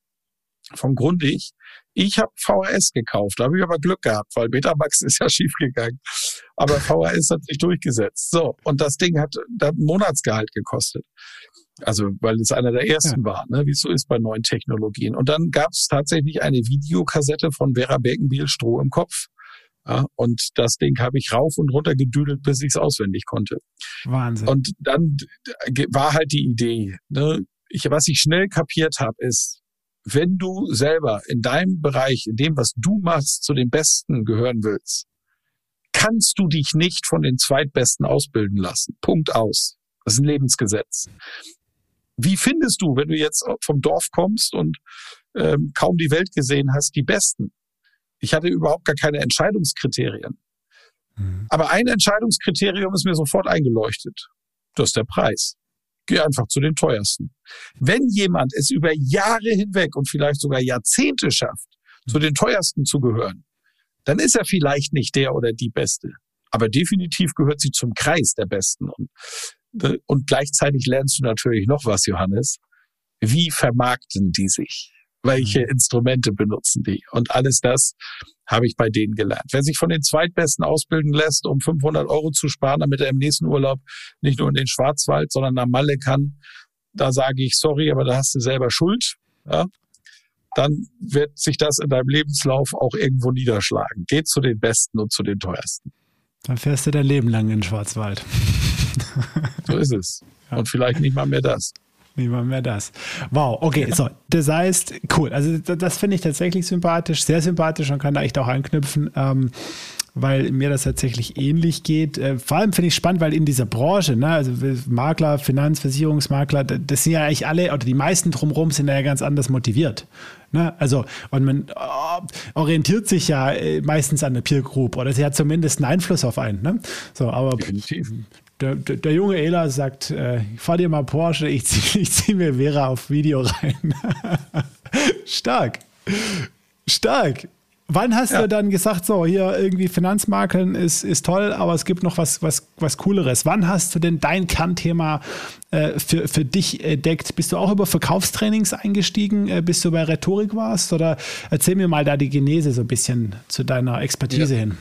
A: vom Grundig. Ich habe VHS gekauft, da habe ich aber Glück gehabt, weil Betamax ist ja schiefgegangen. Aber VHS hat sich durchgesetzt. So, und das Ding hat, hat ein Monatsgehalt gekostet. Also, weil es einer der ersten ja. war, ne, wie es so ist bei neuen Technologien. Und dann gab es tatsächlich eine Videokassette von Vera Birkenbiel Stroh im Kopf. Ja, und das Ding habe ich rauf und runter gedüdelt, bis ich es auswendig konnte.
C: Wahnsinn.
A: Und dann war halt die Idee, ne, ich, was ich schnell kapiert habe, ist, wenn du selber in deinem Bereich, in dem, was du machst, zu den Besten gehören willst, kannst du dich nicht von den Zweitbesten ausbilden lassen. Punkt aus. Das ist ein Lebensgesetz. Wie findest du, wenn du jetzt vom Dorf kommst und ähm, kaum die Welt gesehen hast, die Besten? Ich hatte überhaupt gar keine Entscheidungskriterien. Mhm. Aber ein Entscheidungskriterium ist mir sofort eingeleuchtet. Das ist der Preis. Geh einfach zu den teuersten. Wenn jemand es über Jahre hinweg und vielleicht sogar Jahrzehnte schafft, zu den teuersten zu gehören, dann ist er vielleicht nicht der oder die Beste. Aber definitiv gehört sie zum Kreis der Besten. Und, äh, und gleichzeitig lernst du natürlich noch was, Johannes. Wie vermarkten die sich? Welche mhm. Instrumente benutzen die? Und alles das habe ich bei denen gelernt. Wer sich von den Zweitbesten ausbilden lässt, um 500 Euro zu sparen, damit er im nächsten Urlaub nicht nur in den Schwarzwald, sondern nach Malle kann, da sage ich, sorry, aber da hast du selber Schuld. Ja? Dann wird sich das in deinem Lebenslauf auch irgendwo niederschlagen. Geh zu den Besten und zu den teuersten.
C: Dann fährst du dein Leben lang in den Schwarzwald.
A: So ist es. Ja. Und vielleicht nicht mal mehr das.
C: Niemand mehr das. Wow, okay, so. Das heißt, cool. Also das finde ich tatsächlich sympathisch, sehr sympathisch und kann da echt auch anknüpfen. Ähm, weil mir das tatsächlich ähnlich geht. Äh, vor allem finde ich spannend, weil in dieser Branche, ne, also Makler, Finanzversicherungsmakler, das sind ja eigentlich alle oder die meisten drumherum sind ja ganz anders motiviert. Ne? Also, und man oh, orientiert sich ja äh, meistens an der Peer Group oder sie hat zumindest einen Einfluss auf einen. Ne? So, aber Definitiv der, der, der, junge Ela sagt, äh, fahr dir mal Porsche, ich ziehe zieh mir Vera auf Video rein. Stark. Stark. Wann hast ja. du dann gesagt, so hier irgendwie Finanzmakeln ist, ist toll, aber es gibt noch was, was, was Cooleres? Wann hast du denn dein Kernthema äh, für, für dich entdeckt? Bist du auch über Verkaufstrainings eingestiegen, äh, bis du bei Rhetorik warst? Oder erzähl mir mal da die Genese so ein bisschen zu deiner Expertise ja. hin.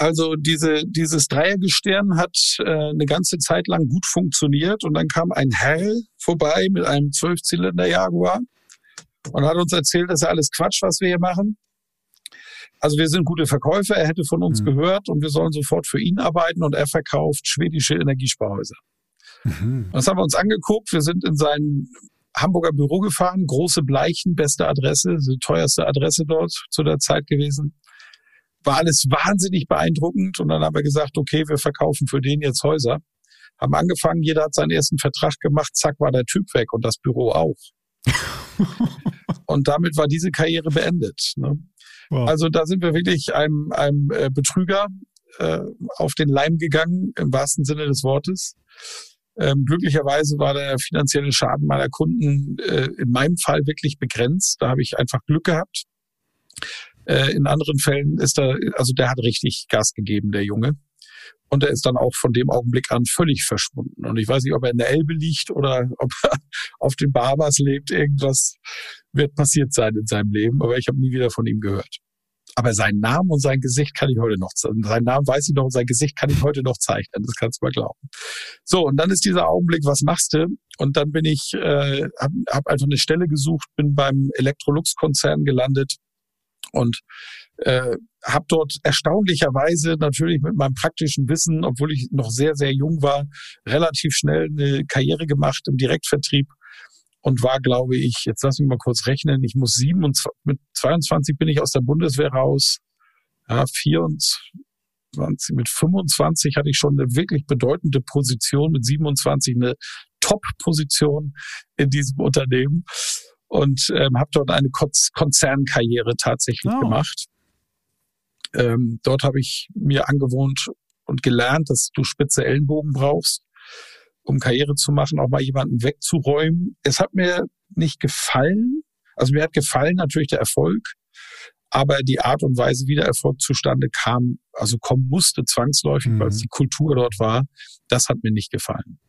A: Also diese, dieses Dreiergestirn hat äh, eine ganze Zeit lang gut funktioniert und dann kam ein Herr vorbei mit einem Zwölfzylinder Jaguar und hat uns erzählt, das ist alles Quatsch, was wir hier machen. Also wir sind gute Verkäufer, er hätte von uns mhm. gehört und wir sollen sofort für ihn arbeiten und er verkauft schwedische Energiesparhäuser. Mhm. Das haben wir uns angeguckt. Wir sind in sein Hamburger Büro gefahren, große Bleichen, beste Adresse, die teuerste Adresse dort zu der Zeit gewesen war alles wahnsinnig beeindruckend. Und dann haben wir gesagt, okay, wir verkaufen für den jetzt Häuser. Haben angefangen, jeder hat seinen ersten Vertrag gemacht, zack, war der Typ weg und das Büro auch. und damit war diese Karriere beendet. Ne? Wow. Also da sind wir wirklich einem, einem äh, Betrüger äh, auf den Leim gegangen, im wahrsten Sinne des Wortes. Ähm, glücklicherweise war der finanzielle Schaden meiner Kunden äh, in meinem Fall wirklich begrenzt. Da habe ich einfach Glück gehabt. Äh, in anderen Fällen ist er, also der hat richtig Gas gegeben, der Junge. Und er ist dann auch von dem Augenblick an völlig verschwunden. Und ich weiß nicht, ob er in der Elbe liegt oder ob er auf den Bahamas lebt. Irgendwas wird passiert sein in seinem Leben, aber ich habe nie wieder von ihm gehört. Aber seinen Namen und sein Gesicht kann ich heute noch, seinen Namen weiß ich noch und sein Gesicht kann ich heute noch zeichnen. Das kannst du mal glauben. So, und dann ist dieser Augenblick, was machst du? Und dann bin ich, äh, habe hab einfach eine Stelle gesucht, bin beim Electrolux-Konzern gelandet und äh, habe dort erstaunlicherweise natürlich mit meinem praktischen Wissen, obwohl ich noch sehr, sehr jung war, relativ schnell eine Karriere gemacht im Direktvertrieb und war, glaube ich, jetzt lass mich mal kurz rechnen, ich muss 27, mit 22 bin ich aus der Bundeswehr raus, ja, 24, mit 25 hatte ich schon eine wirklich bedeutende Position, mit 27 eine Top-Position in diesem Unternehmen und ähm, habe dort eine Konzernkarriere tatsächlich oh. gemacht. Ähm, dort habe ich mir angewohnt und gelernt, dass du spitze Ellenbogen brauchst, um Karriere zu machen, auch mal jemanden wegzuräumen. Es hat mir nicht gefallen. Also mir hat gefallen natürlich der Erfolg, aber die Art und Weise, wie der Erfolg zustande kam, also kommen musste zwangsläufig, mhm. weil es die Kultur dort war, das hat mir nicht gefallen.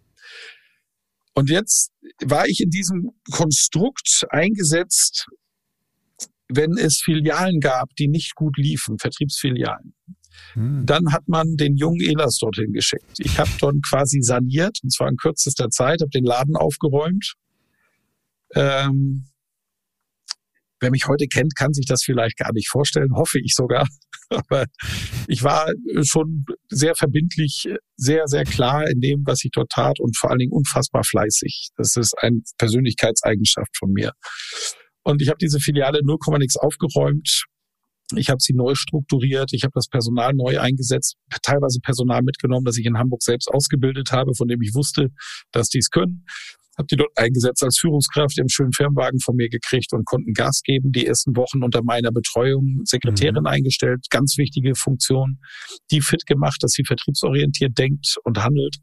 A: Und jetzt war ich in diesem Konstrukt eingesetzt, wenn es Filialen gab, die nicht gut liefen, Vertriebsfilialen. Hm. Dann hat man den jungen Elas dorthin geschickt. Ich habe dann quasi saniert, und zwar in kürzester Zeit, habe den Laden aufgeräumt. Ähm, Wer mich heute kennt, kann sich das vielleicht gar nicht vorstellen, hoffe ich sogar. Aber ich war schon sehr verbindlich, sehr, sehr klar in dem, was ich dort tat und vor allen Dingen unfassbar fleißig. Das ist eine Persönlichkeitseigenschaft von mir. Und ich habe diese Filiale 0, nix aufgeräumt. Ich habe sie neu strukturiert, ich habe das Personal neu eingesetzt, teilweise Personal mitgenommen, das ich in Hamburg selbst ausgebildet habe, von dem ich wusste, dass die es können habe die dort eingesetzt als Führungskraft, die haben einen schönen Firmenwagen von mir gekriegt und konnten Gas geben. Die ersten Wochen unter meiner Betreuung Sekretärin mhm. eingestellt, ganz wichtige Funktion, die fit gemacht, dass sie vertriebsorientiert denkt und handelt.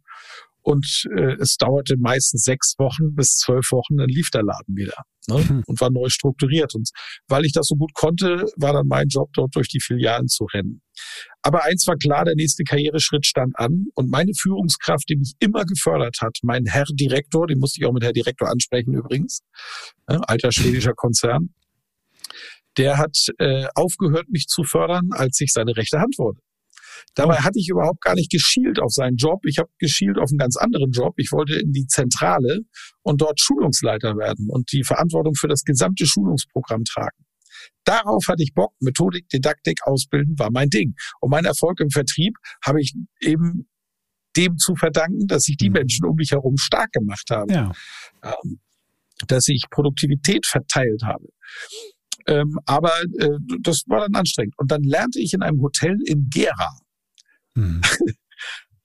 A: Und äh, es dauerte meistens sechs Wochen bis zwölf Wochen, dann lief der Laden wieder ne? Mhm. und war neu strukturiert. Und weil ich das so gut konnte, war dann mein Job, dort durch die Filialen zu rennen. Aber eins war klar, der nächste Karriereschritt stand an. Und meine Führungskraft, die mich immer gefördert hat, mein Herr Direktor, den musste ich auch mit Herr Direktor ansprechen übrigens, ne? alter schwedischer Konzern, der hat äh, aufgehört, mich zu fördern, als ich seine rechte Hand wurde. Dabei oh. hatte ich überhaupt gar nicht geschielt auf seinen Job. Ich habe geschielt auf einen ganz anderen Job. Ich wollte in die Zentrale und dort Schulungsleiter werden und die Verantwortung für das gesamte Schulungsprogramm tragen. Darauf hatte ich Bock. Methodik, Didaktik, Ausbilden war mein Ding. Und mein Erfolg im Vertrieb habe ich eben dem zu verdanken, dass ich die mhm. Menschen um mich herum stark gemacht habe. Ja. Ähm, dass ich Produktivität verteilt habe. Ähm, aber äh, das war dann anstrengend. Und dann lernte ich in einem Hotel in Gera hm.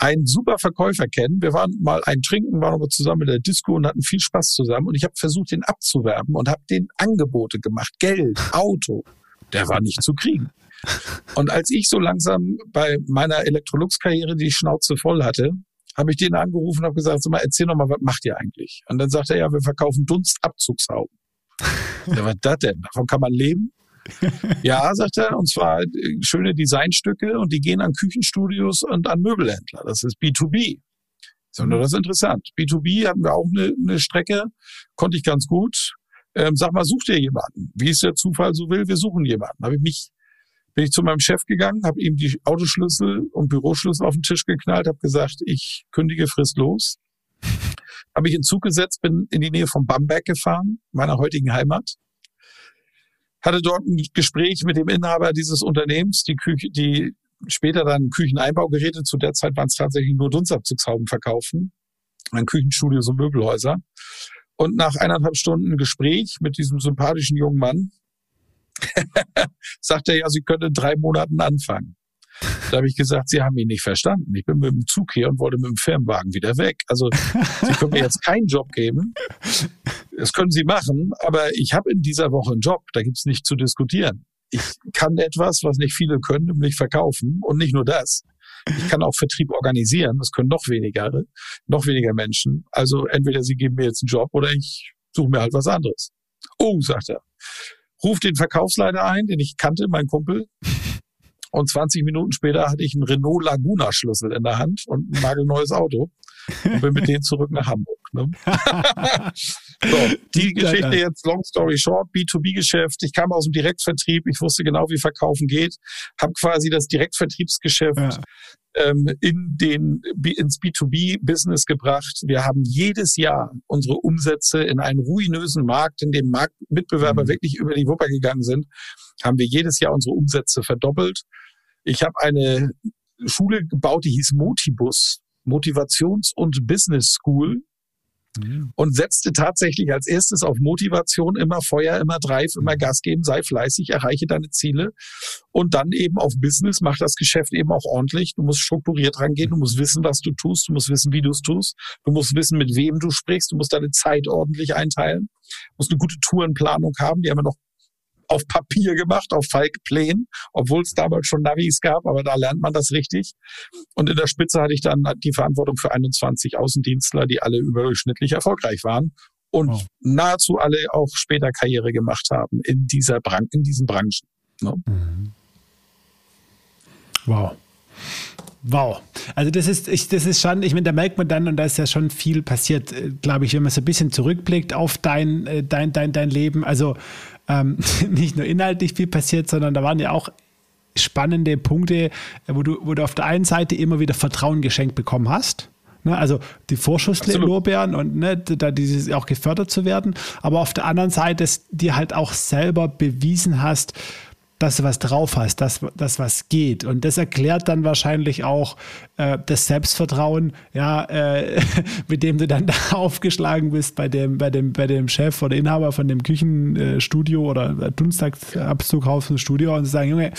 A: einen super Verkäufer kennen. Wir waren mal ein Trinken, waren aber zusammen in der Disco und hatten viel Spaß zusammen. Und ich habe versucht, den abzuwerben und habe den Angebote gemacht. Geld, Auto. Der war nicht zu kriegen. Und als ich so langsam bei meiner Electrolux-Karriere die Schnauze voll hatte, habe ich den angerufen und habe gesagt, sag mal, erzähl noch mal, was macht ihr eigentlich? Und dann sagt er, ja, wir verkaufen Dunstabzugshauben. ja, was das denn? Davon kann man leben? ja, sagt er, und zwar äh, schöne Designstücke und die gehen an Küchenstudios und an Möbelhändler. Das ist B2B. So, das ist interessant. B2B hatten wir auch eine, eine Strecke, konnte ich ganz gut. Ähm, sag mal, sucht ihr jemanden? Wie es der Zufall so will, wir suchen jemanden. Habe ich mich, bin ich zu meinem Chef gegangen, habe ihm die Autoschlüssel und Büroschlüssel auf den Tisch geknallt, habe gesagt, ich kündige fristlos. habe ich in Zug gesetzt, bin in die Nähe von Bamberg gefahren, meiner heutigen Heimat hatte dort ein Gespräch mit dem Inhaber dieses Unternehmens, die Küche, die später dann Kücheneinbaugeräte, zu der Zeit waren es tatsächlich nur Dunstabzugshauben verkaufen, ein Küchenstudio, so Möbelhäuser. Und nach eineinhalb Stunden Gespräch mit diesem sympathischen jungen Mann sagt er ja, Sie können in drei Monaten anfangen. Da habe ich gesagt, Sie haben mich nicht verstanden. Ich bin mit dem Zug hier und wollte mit dem Firmenwagen wieder weg. Also Sie können mir jetzt keinen Job geben. Das können Sie machen, aber ich habe in dieser Woche einen Job. Da gibt es nicht zu diskutieren. Ich kann etwas, was nicht viele können, nämlich verkaufen. Und nicht nur das. Ich kann auch Vertrieb organisieren. Das können noch weniger, noch weniger Menschen. Also entweder Sie geben mir jetzt einen Job oder ich suche mir halt was anderes. Oh, sagt er. Ruf den Verkaufsleiter ein, den ich kannte, mein Kumpel. Und 20 Minuten später hatte ich einen Renault Laguna Schlüssel in der Hand und ein nagelneues Auto und bin mit denen zurück nach Hamburg. Ne? so, die Geschichte jetzt, long story short, B2B-Geschäft. Ich kam aus dem Direktvertrieb, ich wusste genau, wie Verkaufen geht, habe quasi das Direktvertriebsgeschäft ja. ähm, in den, ins B2B-Business gebracht. Wir haben jedes Jahr unsere Umsätze in einen ruinösen Markt, in dem Marktmitbewerber mhm. wirklich über die Wupper gegangen sind, haben wir jedes Jahr unsere Umsätze verdoppelt. Ich habe eine Schule gebaut, die hieß Motibus, Motivations- und Business School. Mhm. Und setzte tatsächlich als erstes auf Motivation, immer Feuer, immer Drive, immer Gas geben, sei fleißig, erreiche deine Ziele. Und dann eben auf Business, mach das Geschäft eben auch ordentlich. Du musst strukturiert rangehen, du musst wissen, was du tust, du musst wissen, wie du es tust, du musst wissen, mit wem du sprichst, du musst deine Zeit ordentlich einteilen, du musst eine gute Tourenplanung haben, die haben wir noch auf Papier gemacht, auf Falkplänen, obwohl es damals schon Navis gab, aber da lernt man das richtig. Und in der Spitze hatte ich dann die Verantwortung für 21 Außendienstler, die alle überdurchschnittlich erfolgreich waren und wow. nahezu alle auch später Karriere gemacht haben in dieser Bran in diesen Branchen. Ne? Mhm.
C: Wow. Wow. Also das ist, ich, das ist schon, ich meine, da merkt man dann, und da ist ja schon viel passiert, äh, glaube ich, wenn man so ein bisschen zurückblickt auf dein, äh, dein, dein, dein Leben. Also ähm, nicht nur inhaltlich viel passiert, sondern da waren ja auch spannende Punkte, wo du, wo du auf der einen Seite immer wieder Vertrauen geschenkt bekommen hast. Ne, also die Vorschusslorbeeren und ne, da dieses auch gefördert zu werden, aber auf der anderen Seite dir halt auch selber bewiesen hast, dass du was drauf hast, dass das was geht. Und das erklärt dann wahrscheinlich auch äh, das Selbstvertrauen, ja, äh, mit dem du dann da aufgeschlagen bist bei dem, bei dem, bei dem Chef oder Inhaber von dem Küchenstudio oder Dunstabzughaus Studio und sagen, Junge,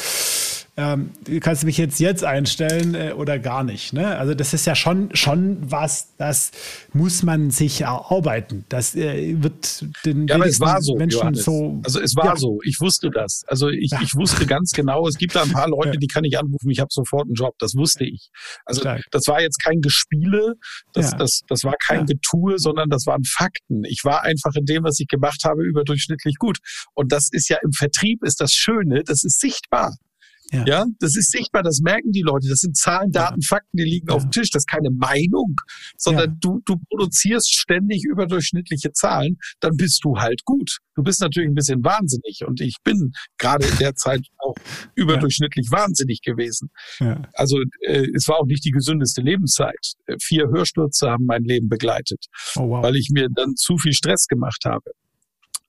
C: ähm, kannst du mich jetzt jetzt einstellen äh, oder gar nicht. Ne? Also das ist ja schon, schon was, das muss man sich erarbeiten. Das äh, wird den
A: ja, aber es war so,
C: Menschen
A: Johannes.
C: so.
A: Also es war
C: ja.
A: so. Ich wusste das. Also ich,
C: Ja.
A: ich wusste ganz genau, es gibt da ein paar Leute,
C: Ja.
A: die kann ich anrufen, ich habe sofort einen Job. Das wusste ich. Also
C: Stark.
A: das war jetzt kein Gespiele, das, das, das war kein. Getue, sondern das waren Fakten. Ich war einfach in dem, was ich gemacht habe, überdurchschnittlich gut. Und das ist ja im Vertrieb ist das Schöne, das ist sichtbar.
C: Ja.
A: Ja. das ist sichtbar, das merken die Leute. Das sind Zahlen, Daten, Fakten, die liegen
C: Ja.
A: auf dem Tisch. Das ist keine Meinung, sondern
C: Ja.
A: du, du produzierst ständig überdurchschnittliche Zahlen, dann bist du halt gut. Du bist natürlich ein bisschen wahnsinnig und ich bin gerade in der Zeit auch überdurchschnittlich wahnsinnig gewesen.
C: Ja.
A: Also äh, es war auch nicht die gesündeste Lebenszeit. Äh, Vier Hörstürze haben mein Leben begleitet,
C: Oh, wow.
A: weil ich mir dann zu viel Stress gemacht habe.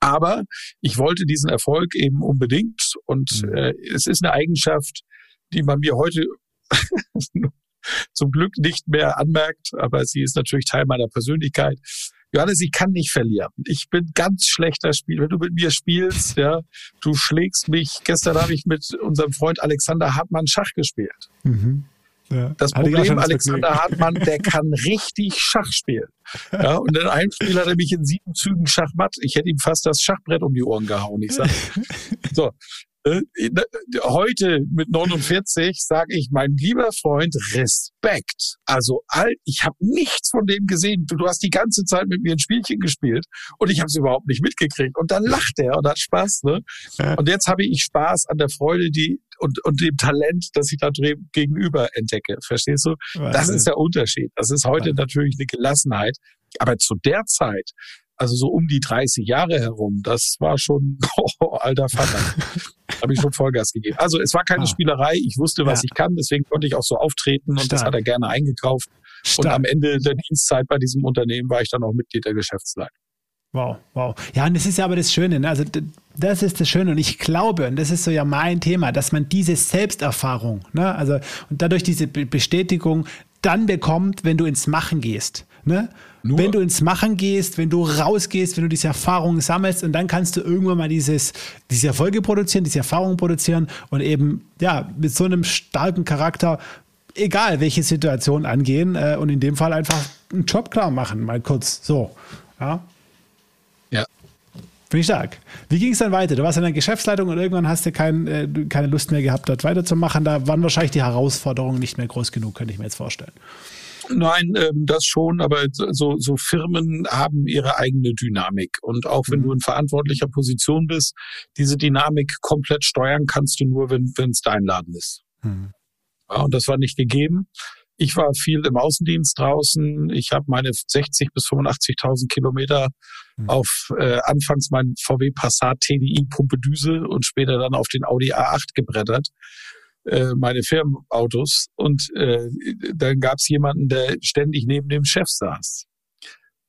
A: Aber ich wollte diesen Erfolg eben unbedingt und
C: Mhm.
A: äh, es ist eine Eigenschaft, die man mir heute zum Glück nicht mehr anmerkt, aber sie ist natürlich Teil meiner Persönlichkeit. Johannes, ich kann nicht verlieren. Ich bin ganz schlechter Spieler. Wenn du mit mir spielst, ja, du schlägst mich. Gestern habe ich mit unserem Freund Alexander Hartmann Schach gespielt.
C: Mhm. Ja.
A: Das
C: Hatte
A: Problem, Alexander
C: Vergnügen.
A: Hartmann, der kann richtig Schach spielen. Ja, und in einem Spiel hat er mich in sieben Zügen Schachmatt. Ich hätte ihm fast das Schachbrett um die Ohren gehauen. Ich sag, so. äh, Heute mit 49 sage ich, mein lieber Freund, Respekt. Also all, ich habe nichts von dem gesehen. Du, du hast die ganze Zeit mit mir ein Spielchen gespielt und ich habe es überhaupt nicht mitgekriegt. Und dann lacht er und hat Spaß. Ne? Und jetzt habe ich Spaß an der Freude, die und, und dem Talent, das ich da drüben gegenüber entdecke. Verstehst du? Das
C: Wahnsinn.
A: ist der Unterschied. Das ist heute natürlich eine Gelassenheit. Aber zu der Zeit, also so um die 30 Jahre herum, das war schon, oh, alter Vater. habe ich schon Vollgas gegeben. Also es war keine
C: Ah.
A: Spielerei. Ich wusste, was
C: Ja.
A: ich kann. Deswegen konnte ich auch so auftreten und das
C: Stark.
A: hat er gerne eingekauft. Und
C: Stark.
A: am Ende der Dienstzeit bei diesem Unternehmen war ich dann auch Mitglied der Geschäftsleitung.
C: Wow, wow. Ja, und das ist ja aber das Schöne. Ne? Also das ist das Schöne. Und ich glaube, und das ist so ja mein Thema, dass man diese Selbsterfahrung, ne? also und dadurch diese Be Bestätigung dann bekommt, wenn du ins Machen gehst. Ne?
A: Nur-
C: Wenn du ins Machen gehst, wenn du rausgehst, wenn du diese Erfahrungen sammelst und dann kannst du irgendwann mal dieses, diese Erfolge produzieren, diese Erfahrungen produzieren und eben ja mit so einem starken Charakter, egal welche Situation angehen äh, und in dem Fall einfach einen Job klar machen, mal kurz so.
A: Ja.
C: Finde ich stark. Wie ging es dann weiter? Du warst in der Geschäftsleitung und irgendwann hast du kein, äh, keine Lust mehr gehabt, dort weiterzumachen. Da waren wahrscheinlich die Herausforderungen nicht mehr groß genug, könnte ich mir jetzt vorstellen.
A: Nein, ähm, das schon, aber so, so Firmen haben ihre eigene Dynamik. Und auch wenn
C: Mhm.
A: du in verantwortlicher Position bist, diese Dynamik komplett steuern kannst du nur, wenn es dein Laden ist.
C: Hm.
A: Ja, und das war nicht gegeben. Ich war viel im Außendienst draußen. Ich habe meine 60 bis 85.000 Kilometer
C: Mhm.
A: auf äh, anfangs meinen VW Passat TDI Pumpe Düse und später dann auf den Audi A8 gebrettert. Äh, meine Firmenautos. Und äh, dann gab es jemanden, der ständig neben dem Chef saß.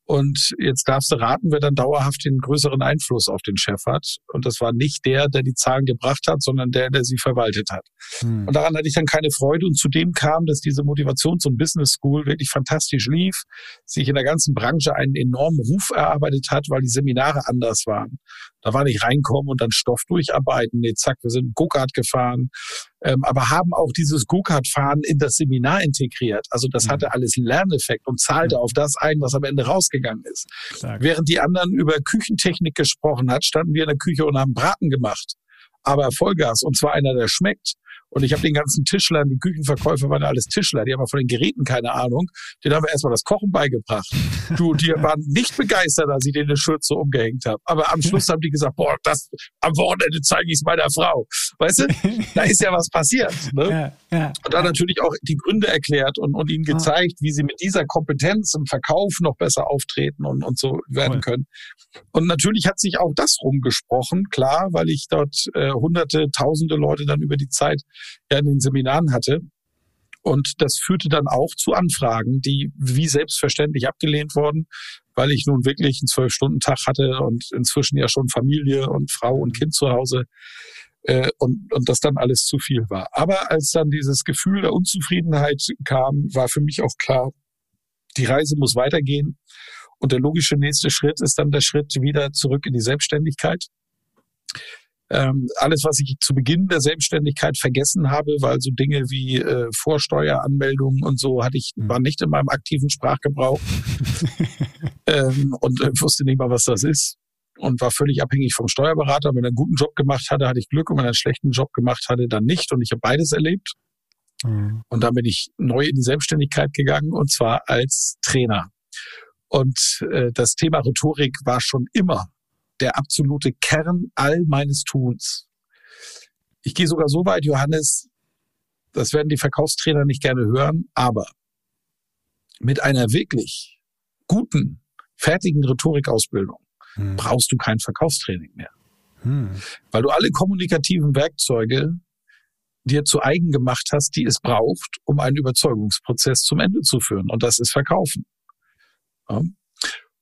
A: Und jetzt darfst du raten, wer dann dauerhaft den größeren Einfluss auf den Chef hat. Und das war nicht der, der die Zahlen gebracht hat, sondern der, der sie verwaltet hat.
C: Hm.
A: Und daran hatte ich dann keine Freude. Und zudem kam, dass diese Motivations- und Business School wirklich fantastisch lief, sich in der ganzen Branche einen enormen Ruf erarbeitet hat, weil die Seminare anders waren. Da war nicht reinkommen und dann Stoff durcharbeiten. Nee, zack, wir sind Go-Kart gefahren. Ähm, aber haben auch dieses Go-Kart-Fahren in das Seminar integriert. Also das
C: Mhm.
A: hatte alles einen Lerneffekt und zahlte auf das ein, was am Ende rausgegangen ist.
C: Stark.
A: Während die anderen über Küchentechnik gesprochen hat, standen wir in der Küche und haben Braten gemacht. Aber Vollgas. Und zwar einer, der schmeckt. Und ich habe den ganzen Tischlern, die Küchenverkäufer waren ja alles Tischler, die haben ja von den Geräten keine Ahnung. Den haben wir erstmal das Kochen beigebracht. Du, die waren nicht begeistert, als ich denen eine Schürze umgehängt habe. Aber am Schluss haben die gesagt, boah, das am Wochenende zeige ich es meiner Frau. Weißt du, da ist ja was passiert. Ne?
C: Ja, ja.
A: Und dann natürlich auch die Gründe erklärt und, und ihnen
C: Ah.
A: gezeigt, wie sie mit dieser Kompetenz im Verkauf noch besser auftreten und, und so werden
C: Cool.
A: können. Und natürlich hat sich auch das rumgesprochen, klar, weil ich dort äh, hunderte, tausende Leute dann über die Zeit ja in den Seminaren hatte. Und das führte dann auch zu Anfragen, die wie selbstverständlich abgelehnt wurden, weil ich nun wirklich einen Zwölf-Stunden-Tag hatte und inzwischen ja schon Familie und Frau und Kind zu Hause äh, und, und das dann alles zu viel war. Aber als dann dieses Gefühl der Unzufriedenheit kam, war für mich auch klar, die Reise muss weitergehen. Und der logische nächste Schritt ist dann der Schritt wieder zurück in die Selbstständigkeit. Ähm, alles, was ich zu Beginn der Selbstständigkeit vergessen habe, weil so Dinge wie äh, Vorsteueranmeldungen und so hatte ich, war nicht in meinem aktiven Sprachgebrauch ähm, und äh, wusste nicht mal, was das ist und war völlig abhängig vom Steuerberater. Wenn er einen guten Job gemacht hatte, hatte ich Glück und wenn er einen schlechten Job gemacht hatte, dann nicht. Und ich habe beides erlebt. Mhm. Und dann bin ich neu in die Selbstständigkeit gegangen und zwar als Trainer. Und äh, das Thema Rhetorik war schon immer der absolute Kern all meines Tuns. Ich gehe sogar so weit, Johannes, das werden die Verkaufstrainer nicht gerne hören, aber mit einer wirklich guten, fertigen Rhetorikausbildung hm. brauchst du kein Verkaufstraining mehr. Hm. Weil du alle kommunikativen Werkzeuge dir zu eigen gemacht hast, die es braucht, um einen Überzeugungsprozess zum Ende zu führen. Und das ist Verkaufen. Ja.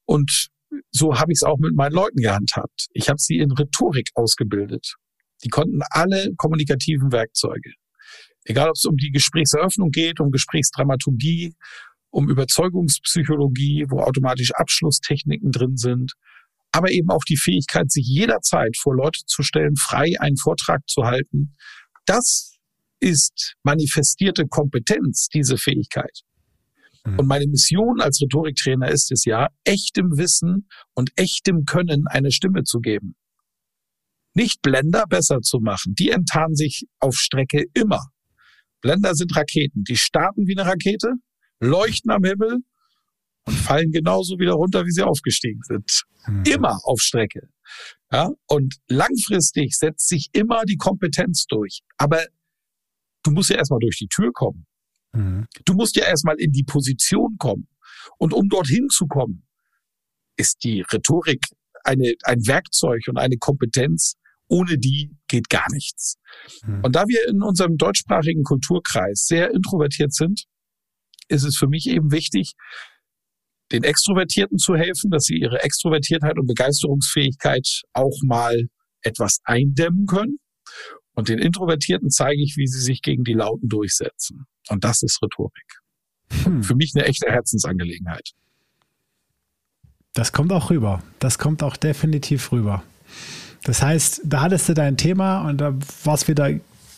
A: Und so habe ich es auch mit meinen Leuten gehandhabt. Ich habe sie in Rhetorik ausgebildet. Die konnten alle kommunikativen Werkzeuge. Egal, ob es um die Gesprächseröffnung geht, um Gesprächsdramaturgie, um Überzeugungspsychologie, wo automatisch Abschlusstechniken drin sind, aber eben auch die Fähigkeit, sich jederzeit vor Leute zu stellen, frei einen Vortrag zu halten. Das ist manifestierte Kompetenz, diese Fähigkeit. Mhm. Und meine Mission als Rhetoriktrainer ist es ja, echtem Wissen und echtem Können eine Stimme zu geben. Nicht Blender besser zu machen. Die enttarnen sich auf Strecke immer. Blender sind Raketen. Die starten wie eine Rakete, leuchten am Himmel und fallen genauso wieder runter, wie sie aufgestiegen sind. Mhm. Immer auf Strecke. Ja, und langfristig setzt sich immer die Kompetenz durch. Aber du musst ja erstmal durch die Tür kommen. Mhm. Du musst ja erstmal in die Position kommen. Und um dorthin zu kommen, ist die Rhetorik eine, ein Werkzeug und eine Kompetenz, ohne die geht gar nichts. Mhm. Und da wir in unserem deutschsprachigen Kulturkreis sehr introvertiert sind, ist es für mich eben wichtig, den Extrovertierten zu helfen, dass sie ihre Extrovertiertheit und Begeisterungsfähigkeit auch mal etwas eindämmen können. Und den Introvertierten zeige ich, wie sie sich gegen die Lauten durchsetzen. Und das ist Rhetorik. Hm. Für mich eine echte Herzensangelegenheit.
C: Das kommt auch rüber. Das kommt auch definitiv rüber. Das heißt, da hattest du dein Thema und da war es wieder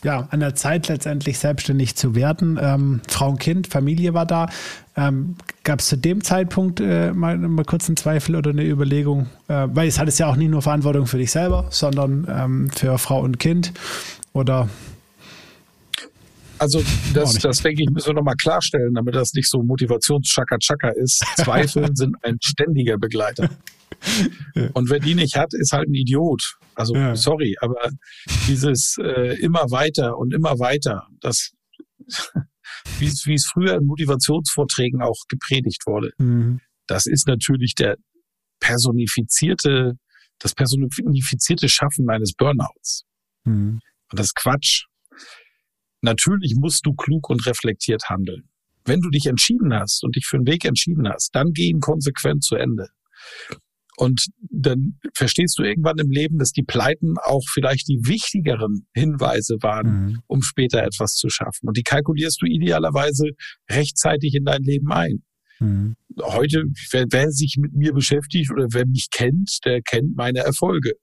C: ja, an der Zeit letztendlich selbstständig zu werden. Ähm, Frau und Kind, Familie war da. Ähm, Gab es zu dem Zeitpunkt äh, mal, mal kurz einen Zweifel oder eine Überlegung? Äh, weil es hattest ja auch nicht nur Verantwortung für dich selber, sondern ähm, für Frau und Kind. Oder
A: also das, das denke ich, müssen wir nochmal klarstellen, damit das nicht so Motivations-Chaka-Chaka ist. Zweifel sind ein ständiger Begleiter. Und wer die nicht hat, ist halt ein Idiot. Also ja. sorry, aber dieses äh, immer weiter und immer weiter, das wie es wie es früher in Motivationsvorträgen auch gepredigt wurde, mhm. das ist natürlich der personifizierte, das personifizierte Schaffen eines Burnouts. Mhm. Und das ist Quatsch. Natürlich musst du klug und reflektiert handeln. Wenn du dich entschieden hast und dich für einen Weg entschieden hast, dann geh ihn konsequent zu Ende. Und dann verstehst du irgendwann im Leben, dass die Pleiten auch vielleicht die wichtigeren Hinweise waren, mhm. um später etwas zu schaffen. Und die kalkulierst du idealerweise rechtzeitig in dein Leben ein. Mhm. Heute, wer, wer, sich mit mir beschäftigt oder wer mich kennt, der kennt meine Erfolge.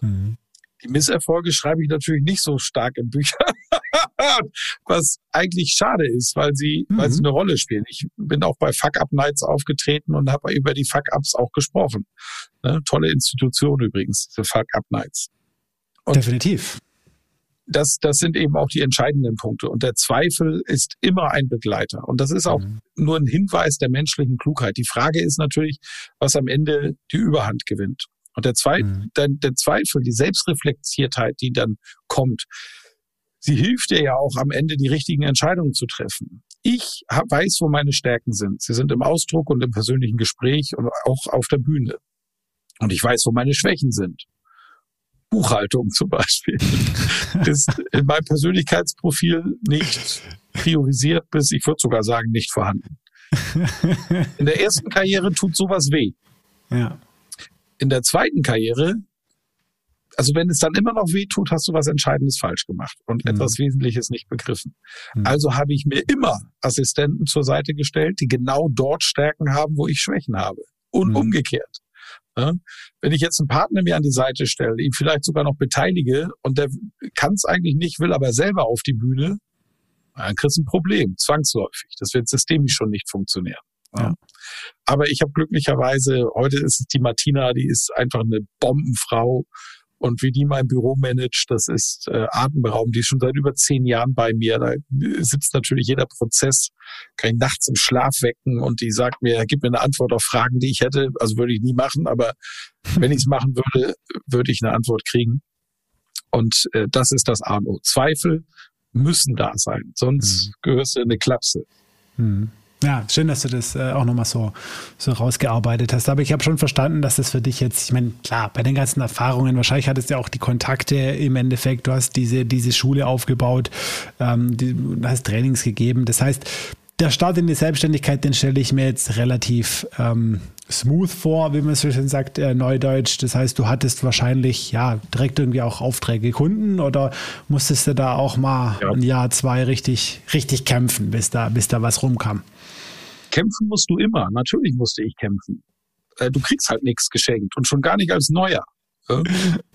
A: Mhm. Die Misserfolge schreibe ich natürlich nicht so stark in Bücher, was eigentlich schade ist, weil sie, mhm. weil sie mhm. eine Rolle spielen. Ich bin auch bei Fuck Up Nights aufgetreten und habe über die Fuck Ups auch gesprochen. Ne? Tolle Institution übrigens, diese Fuck Up Nights.
C: Und Definitiv.
A: Das, das sind eben auch die entscheidenden Punkte. Und der Zweifel ist immer ein Begleiter. Und das ist auch mhm. nur ein Hinweis der menschlichen Klugheit. Die Frage ist natürlich, was am Ende die Überhand gewinnt. Und der, Zweifel, mhm. der, der Zweifel, die Selbstreflektiertheit, die dann kommt, sie hilft dir ja auch am Ende, die richtigen Entscheidungen zu treffen. Ich hab, weiß, wo meine Stärken sind. Sie sind im Ausdruck und im persönlichen Gespräch und auch auf der Bühne. Und ich weiß, wo meine Schwächen sind. Buchhaltung zum Beispiel ist in meinem Persönlichkeitsprofil nicht priorisiert bis, ich würde sogar sagen, nicht vorhanden. In der ersten Karriere tut sowas weh. Ja in der zweiten Karriere, also wenn es dann immer noch weh tut, hast du was Entscheidendes falsch gemacht und mhm. etwas Wesentliches nicht begriffen. Mhm. Also habe ich mir immer Assistenten zur Seite gestellt, die genau dort Stärken haben, wo ich Schwächen habe. Und mhm. umgekehrt. Ja? Wenn ich jetzt einen Partner mir an die Seite stelle, ihn vielleicht sogar noch beteilige und der kann es eigentlich nicht, will aber selber auf die Bühne, dann kriegst du ein Problem, zwangsläufig. Das wird systemisch schon nicht funktionieren. Ja. Aber ich habe glücklicherweise, heute ist es die Martina, die ist einfach eine Bombenfrau. Und wie die mein Büro managt, das ist äh, atemberaubend. Die ist schon seit über zehn Jahren bei mir. Da sitzt natürlich jeder Prozess, kann ich nachts im Schlaf wecken und die sagt mir, gib mir eine Antwort auf Fragen, die ich hätte. Also würde ich nie machen, aber wenn ich es machen würde, würde ich eine Antwort kriegen. Und äh, das ist das A und O. Zweifel müssen da sein, sonst mhm. gehörst du in eine Klapse.
C: Mhm. Ja, schön, dass du das äh, auch nochmal so, so rausgearbeitet hast. Aber ich habe schon verstanden, dass das für dich jetzt, ich meine, klar, bei den ganzen Erfahrungen, wahrscheinlich hattest du ja auch die Kontakte im Endeffekt, du hast diese, diese Schule aufgebaut, ähm, die, du hast Trainings gegeben. Das heißt, der Start in die Selbstständigkeit, den stelle ich mir jetzt relativ ähm, smooth vor, wie man so schön sagt, äh, neudeutsch. Das heißt, du hattest wahrscheinlich ja direkt irgendwie auch Aufträge Kunden oder musstest du da auch mal ja. ein Jahr, zwei richtig, richtig kämpfen, bis da, bis da was rumkam?
A: Kämpfen musst du immer. Natürlich musste ich kämpfen. Äh, du kriegst halt nichts geschenkt und schon gar nicht als Neuer.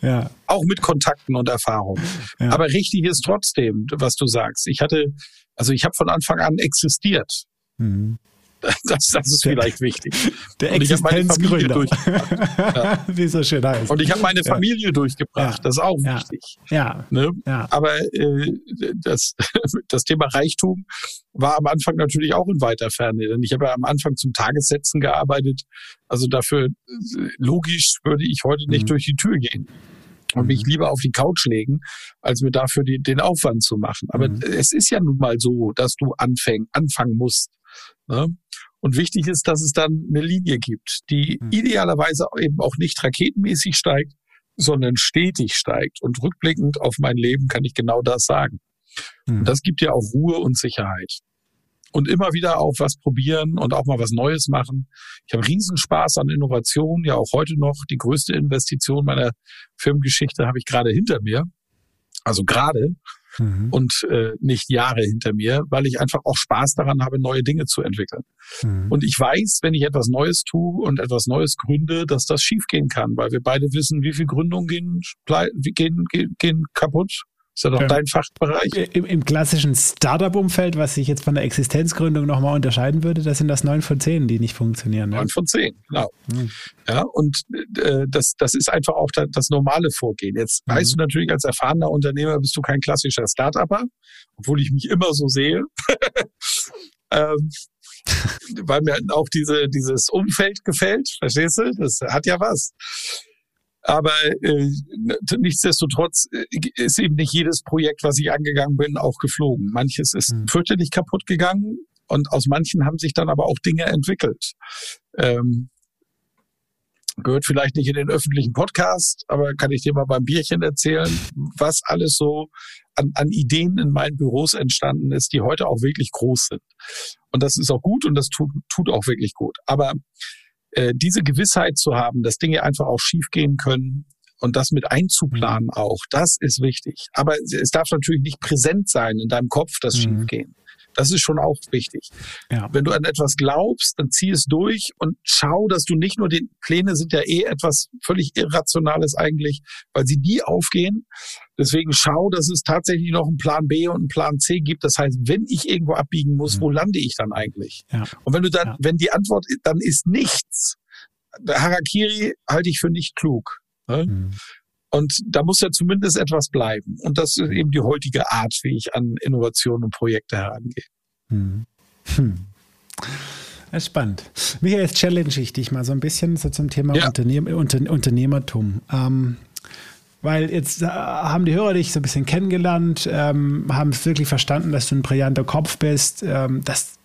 A: Ja. Auch mit Kontakten und Erfahrungen. Ja. Aber richtig ist trotzdem, was du sagst. Ich hatte, also ich habe von Anfang an existiert. Mhm. Das, das ist vielleicht wichtig.
C: Der Existenzgründer. ja. Wie so schön heißt.
A: Und ich habe meine Familie ja. durchgebracht. Ja. Das ist auch wichtig.
C: Ja.
A: Ne? ja. Aber äh, das, das Thema Reichtum war am Anfang natürlich auch in weiter Ferne. Denn ich habe ja am Anfang zum Tagessetzen gearbeitet. Also dafür, logisch würde ich heute nicht mhm. durch die Tür gehen und mich mhm. lieber auf die Couch legen, als mir dafür die, den Aufwand zu machen. Aber mhm. es ist ja nun mal so, dass du anfäng, anfangen musst. Ne? Und wichtig ist, dass es dann eine Linie gibt, die mhm. idealerweise eben auch nicht raketenmäßig steigt, sondern stetig steigt. Und rückblickend auf mein Leben kann ich genau das sagen. Und das gibt ja auch Ruhe und Sicherheit. Und immer wieder auch was probieren und auch mal was Neues machen. Ich habe Riesenspaß an Innovation, ja auch heute noch. Die größte Investition meiner Firmengeschichte habe ich gerade hinter mir. Also gerade mhm. und äh, nicht Jahre hinter mir, weil ich einfach auch Spaß daran habe, neue Dinge zu entwickeln. Mhm. Und ich weiß, wenn ich etwas Neues tue und etwas Neues gründe, dass das schiefgehen kann, weil wir beide wissen, wie viele Gründungen gehen, gehen, gehen, gehen kaputt ist ja doch ja. dein Fachbereich.
C: Im, Im, klassischen Startup-Umfeld, was sich jetzt von der Existenzgründung nochmal unterscheiden würde, das sind das neun von zehn, die nicht funktionieren.
A: Ne? Neun von zehn, genau. Mhm. Ja, und äh, das, das ist einfach auch das, das normale Vorgehen. Jetzt mhm. weißt du natürlich, als erfahrener Unternehmer bist du kein klassischer Startupper, obwohl ich mich immer so sehe. ähm, weil mir auch diese, dieses Umfeld gefällt, verstehst du? Das hat ja was. Aber äh, nichtsdestotrotz äh, ist eben nicht jedes Projekt, was ich angegangen bin, auch geflogen. Manches ist mhm. fürchterlich kaputt gegangen und aus manchen haben sich dann aber auch Dinge entwickelt. Ähm, gehört vielleicht nicht in den öffentlichen Podcast, aber kann ich dir mal beim Bierchen erzählen, was alles so an, an Ideen in meinen Büros entstanden ist, die heute auch wirklich groß sind. Und das ist auch gut und das tut, tut auch wirklich gut. Aber äh, diese Gewissheit zu haben, dass Dinge einfach auch schiefgehen können und das mit einzuplanen auch, das ist wichtig. Aber es darf natürlich nicht präsent sein in deinem Kopf, das mhm. Schiefgehen. Das ist schon auch wichtig. Ja. Wenn du an etwas glaubst, dann zieh es durch und schau, dass du nicht nur den Pläne sind ja eh etwas völlig Irrationales eigentlich, weil sie nie aufgehen. Deswegen schau, dass es tatsächlich noch einen Plan B und einen Plan C gibt. Das heißt, wenn ich irgendwo abbiegen muss, mhm. wo lande ich dann eigentlich? Ja. Und wenn du dann, ja. wenn die Antwort dann ist nichts, Harakiri halte ich für nicht klug. Ne? Mhm. Und da muss ja zumindest etwas bleiben. Und das ist eben die heutige Art, wie ich an Innovationen und Projekte herangehe. Hm.
C: Hm. Das ist spannend. Michael, jetzt challenge ich dich mal so ein bisschen so zum Thema ja. Unternehm Unter Unternehmertum. Ähm, weil jetzt äh, haben die Hörer dich so ein bisschen kennengelernt, ähm, haben wirklich verstanden, dass du ein brillanter Kopf bist, ähm, dass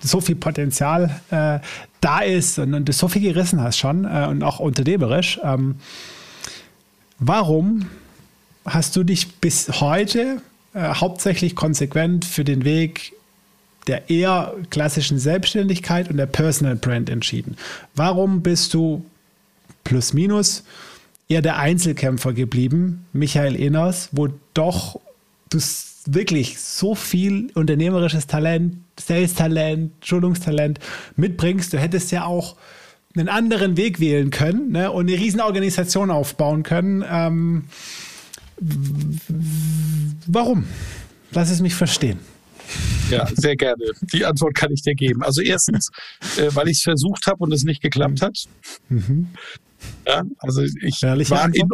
C: so viel Potenzial äh, da ist und, und, du so viel gerissen hast schon äh, und auch unternehmerisch. Warum hast du dich bis heute äh, hauptsächlich konsequent für den Weg der eher klassischen Selbstständigkeit und der Personal Brand entschieden? Warum bist du plus minus eher der Einzelkämpfer geblieben, Michael Ehners, wo doch du wirklich so viel unternehmerisches Talent, Sales-Talent, Schulungstalent mitbringst? Du hättest ja auch einen anderen Weg wählen können ne, und eine Riesenorganisation aufbauen können. Ähm, warum? Lass es mich verstehen.
A: Ja, sehr gerne. Die Antwort kann ich dir geben. Also erstens, äh, weil ich es versucht habe und es nicht geklappt hat. Mhm. Ja, also ich Ehrliche war in,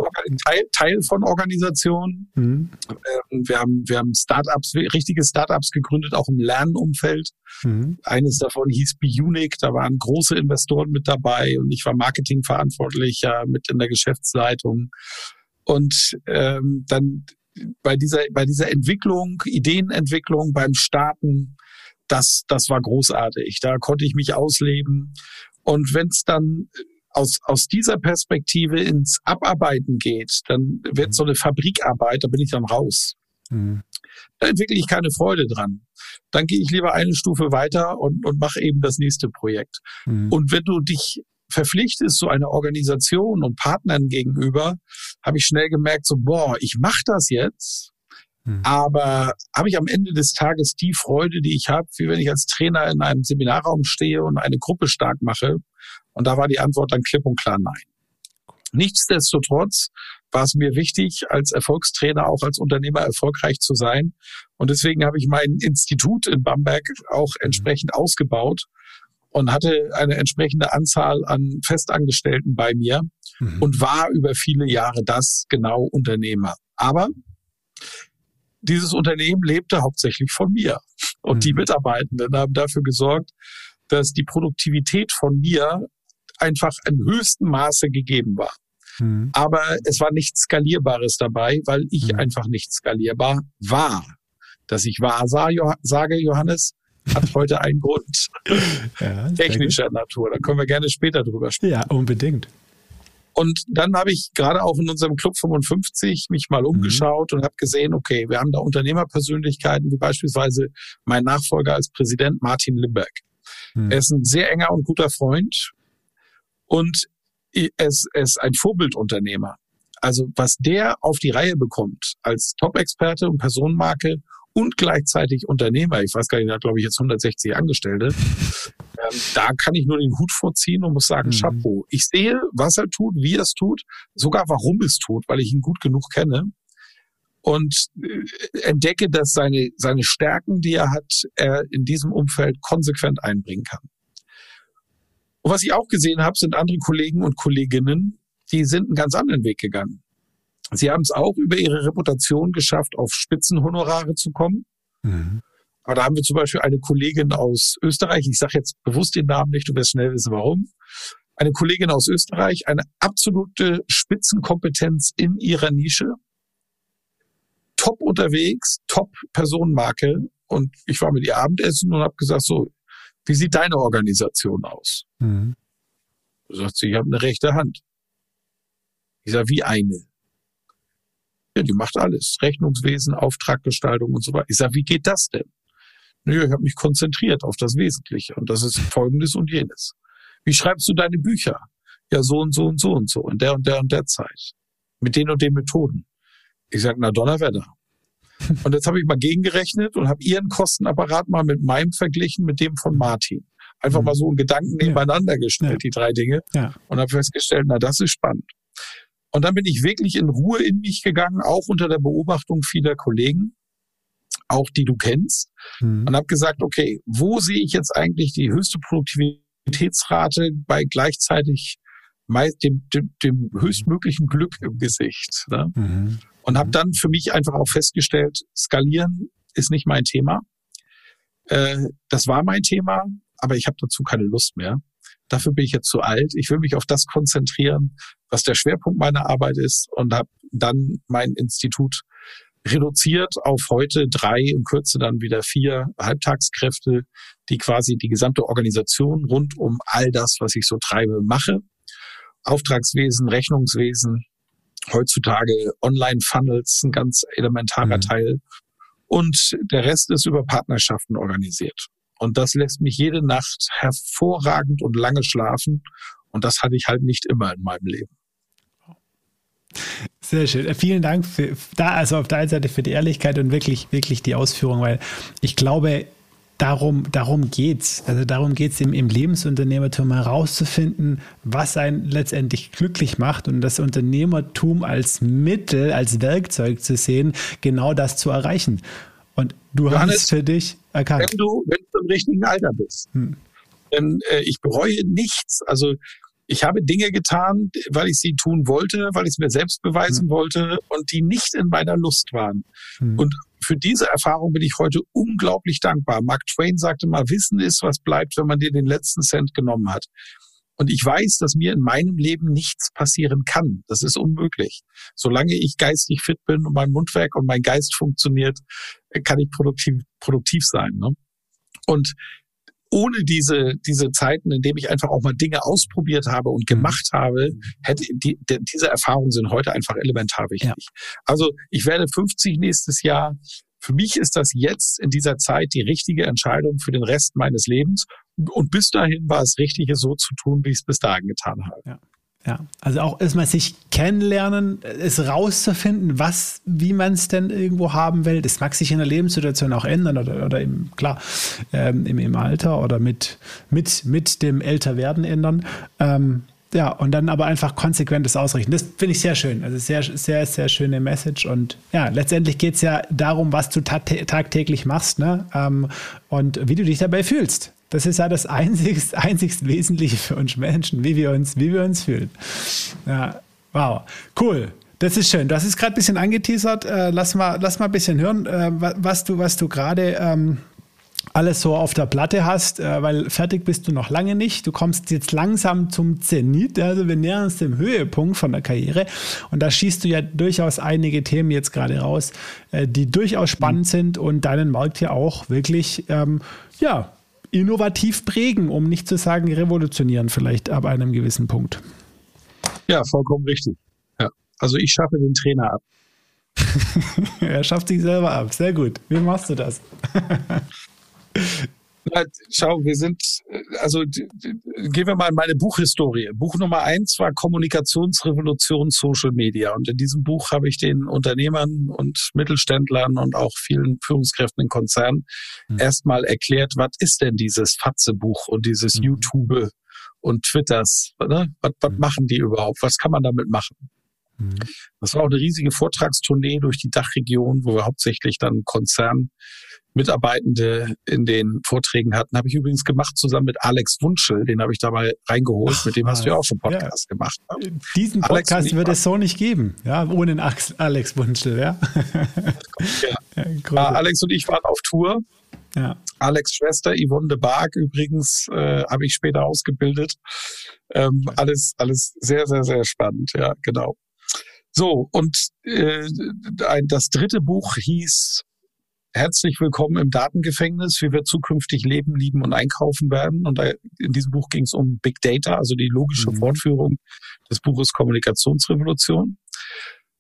A: Teil, Teil, von Organisationen. Mhm. Ähm, wir haben, wir haben Startups, richtige Startups gegründet, auch im Lernumfeld. Mhm. Eines davon hieß BeUnic, da waren große Investoren mit dabei und ich war Marketingverantwortlicher mit in der Geschäftsleitung. Und ähm, dann bei dieser, bei dieser Entwicklung, Ideenentwicklung, beim Starten, das, das war großartig. Da konnte ich mich ausleben. Und wenn es dann aus, aus dieser Perspektive ins Abarbeiten geht, dann wird so eine Fabrikarbeit, da bin ich dann raus. Mhm. Da entwickle ich keine Freude dran. Dann gehe ich lieber eine Stufe weiter und, und mache eben das nächste Projekt. Mhm. Und wenn du dich verpflichtest so einer Organisation und Partnern gegenüber, habe ich schnell gemerkt, so, boah, ich mache das jetzt, mhm. aber habe ich am Ende des Tages die Freude, die ich habe, wie wenn ich als Trainer in einem Seminarraum stehe und eine Gruppe stark mache? Und da war die Antwort dann klipp und klar nein. Nichtsdestotrotz war es mir wichtig, als Erfolgstrainer auch als Unternehmer erfolgreich zu sein. Und deswegen habe ich mein Institut in Bamberg auch mhm. entsprechend ausgebaut und hatte eine entsprechende Anzahl an Festangestellten bei mir mhm. und war über viele Jahre das genau Unternehmer. Aber dieses Unternehmen lebte hauptsächlich von mir. Und mhm. die Mitarbeitenden haben dafür gesorgt, dass die Produktivität von mir einfach im höchsten Maße gegeben war. Mhm. Aber es war nichts Skalierbares dabei, weil ich mhm. einfach nicht skalierbar war. Dass ich wahr sage, Johannes, hat heute einen Grund. Ja, Technischer Natur. Da können wir gerne später drüber sprechen.
C: Ja, unbedingt.
A: Und dann habe ich gerade auch in unserem Club 55 mich mal mhm. umgeschaut mhm. und habe gesehen, okay, wir haben da Unternehmerpersönlichkeiten, wie beispielsweise mein Nachfolger als Präsident Martin Limberg. Mhm. Er ist ein sehr enger und guter Freund und er ist, er ist ein Vorbildunternehmer. Also was der auf die Reihe bekommt als Top-Experte und Personenmarke und gleichzeitig Unternehmer, ich weiß gar nicht, da glaube ich jetzt 160 Angestellte, ähm, da kann ich nur den Hut vorziehen und muss sagen, mhm. Chapeau. Ich sehe, was er tut, wie er es tut, sogar warum es tut, weil ich ihn gut genug kenne und äh, entdecke, dass seine, seine Stärken, die er hat, er in diesem Umfeld konsequent einbringen kann. Und was ich auch gesehen habe, sind andere Kollegen und Kolleginnen, die sind einen ganz anderen Weg gegangen. Sie haben es auch über ihre Reputation geschafft, auf Spitzenhonorare zu kommen. Mhm. Aber da haben wir zum Beispiel eine Kollegin aus Österreich, ich sage jetzt bewusst den Namen nicht, du wirst schnell wissen warum. Eine Kollegin aus Österreich, eine absolute Spitzenkompetenz in ihrer Nische, top unterwegs, top Personenmarke. Und ich war mit ihr Abendessen und habe gesagt, so, wie sieht deine Organisation aus? Mhm. sagt sie, ich habe eine rechte Hand. Ich sage, wie eine? Ja, die macht alles. Rechnungswesen, Auftraggestaltung und so weiter. Ich sage, wie geht das denn? Naja, ich habe mich konzentriert auf das Wesentliche und das ist folgendes und jenes. Wie schreibst du deine Bücher? Ja, so und so und so und so, in der und der und der Zeit. Mit den und den Methoden. Ich sage, na Donnerwetter. Und jetzt habe ich mal gegengerechnet und habe ihren Kostenapparat mal mit meinem verglichen, mit dem von Martin. Einfach mhm. mal so einen Gedanken nebeneinander gestellt, ja. die drei Dinge. Ja. Und habe festgestellt, na, das ist spannend. Und dann bin ich wirklich in Ruhe in mich gegangen, auch unter der Beobachtung vieler Kollegen, auch die du kennst, mhm. und habe gesagt, okay, wo sehe ich jetzt eigentlich die höchste Produktivitätsrate bei gleichzeitig dem, dem, dem höchstmöglichen Glück im Gesicht. Ne? Mhm. Und habe dann für mich einfach auch festgestellt, skalieren ist nicht mein Thema. Äh, das war mein Thema, aber ich habe dazu keine Lust mehr. Dafür bin ich jetzt zu alt. Ich will mich auf das konzentrieren, was der Schwerpunkt meiner Arbeit ist und habe dann mein Institut reduziert auf heute drei, in Kürze dann wieder vier Halbtagskräfte, die quasi die gesamte Organisation rund um all das, was ich so treibe, mache. Auftragswesen, Rechnungswesen, heutzutage Online-Funnels, ein ganz elementarer mhm. Teil. Und der Rest ist über Partnerschaften organisiert. Und das lässt mich jede Nacht hervorragend und lange schlafen. Und das hatte ich halt nicht immer in meinem Leben.
C: Sehr schön. Vielen Dank für da, also auf der einen Seite für die Ehrlichkeit und wirklich, wirklich die Ausführung, weil ich glaube, darum, darum geht's. Also darum geht's im, im Lebensunternehmertum herauszufinden, was einen letztendlich glücklich macht und das Unternehmertum als Mittel, als Werkzeug zu sehen, genau das zu erreichen. Und du Johannes, hast es für dich erkannt.
A: Wenn du, wenn du im richtigen Alter bist. Hm. Denn äh, ich bereue nichts. Also ich habe Dinge getan, weil ich sie tun wollte, weil ich es mir selbst beweisen hm. wollte und die nicht in meiner Lust waren. Hm. Und für diese Erfahrung bin ich heute unglaublich dankbar. Mark Twain sagte mal, Wissen ist, was bleibt, wenn man dir den letzten Cent genommen hat. Und ich weiß, dass mir in meinem Leben nichts passieren kann. Das ist unmöglich. Solange ich geistig fit bin und mein Mundwerk und mein Geist funktioniert, kann ich produktiv, produktiv sein. Ne? Und ohne diese, diese Zeiten, in denen ich einfach auch mal Dinge ausprobiert habe und mhm. gemacht habe, hätte die, die, diese Erfahrungen sind heute einfach elementar wichtig. Ja. Also ich werde 50 nächstes Jahr. Für mich ist das jetzt in dieser Zeit die richtige Entscheidung für den Rest meines Lebens. Und bis dahin war es richtig, es so zu tun, wie ich es bis dahin getan habe.
C: Ja. Ja, also auch erstmal sich kennenlernen, es rauszufinden, was, wie man es denn irgendwo haben will. Das mag sich in der Lebenssituation auch ändern oder, oder im, klar, ähm, im, im Alter oder mit, mit, mit dem Älterwerden ändern. Ähm, ja, und dann aber einfach konsequentes Ausrichten. Das finde ich sehr schön. Also sehr, sehr, sehr schöne Message. Und ja, letztendlich geht es ja darum, was du tagtäglich machst ne? Ähm, und wie du dich dabei fühlst. Das ist ja das einzigst, einzigst Wesentliche für uns Menschen, wie wir uns, wie wir uns fühlen. Ja, wow, cool. Das ist schön. Du hast es gerade ein bisschen angeteasert. Äh, lass, mal, lass mal ein bisschen hören, äh, was du, was du gerade ähm, alles so auf der Platte hast, äh, weil fertig bist du noch lange nicht. Du kommst jetzt langsam zum Zenit, also wir nähern uns dem Höhepunkt von der Karriere und da schießt du ja durchaus einige Themen jetzt gerade raus, die durchaus spannend mhm. sind und deinen Markt ja auch wirklich ähm, ja, innovativ prägen, um nicht zu sagen revolutionieren, vielleicht ab einem gewissen Punkt.
A: Ja, vollkommen richtig. Ja. Also ich schaffe den Trainer ab.
C: er schafft sich selber ab. Sehr gut. Wie machst du das?
A: schau, wir sind, also gehen wir mal in meine Buchhistorie. Buch Nummer eins war Kommunikationsrevolution Social Media. Und in diesem Buch habe ich den Unternehmern und Mittelständlern und auch vielen Führungskräften in Konzernen mhm. erstmal erklärt, was ist denn dieses Fatze-Buch und dieses mhm. YouTube und Twitters? Ne? Was, was mhm. machen die überhaupt? Was kann man damit machen? Mhm. Das war auch eine riesige Vortragstournee durch die Dachregion, wo wir hauptsächlich dann Konzern Mitarbeitende in den Vorträgen hatten. Habe ich übrigens gemacht zusammen mit Alex Wunschel, den habe ich dabei reingeholt, Ach, mit dem hast du ja auch schon Podcast ja. gemacht.
C: Ne? Diesen Podcast wird es so nicht geben, ja, ohne Alex Wunschel, ja.
A: ja. ja Alex und ich waren auf Tour. Ja. Alex Schwester, Yvonne de Barg übrigens, äh, habe ich später ausgebildet. Ähm, alles, alles sehr, sehr, sehr spannend, ja, genau. So, und äh, das dritte Buch hieß Herzlich willkommen im Datengefängnis, wie wir zukünftig leben, lieben und einkaufen werden. Und in diesem Buch ging es um Big Data, also die logische mhm. Fortführung des Buches Kommunikationsrevolution.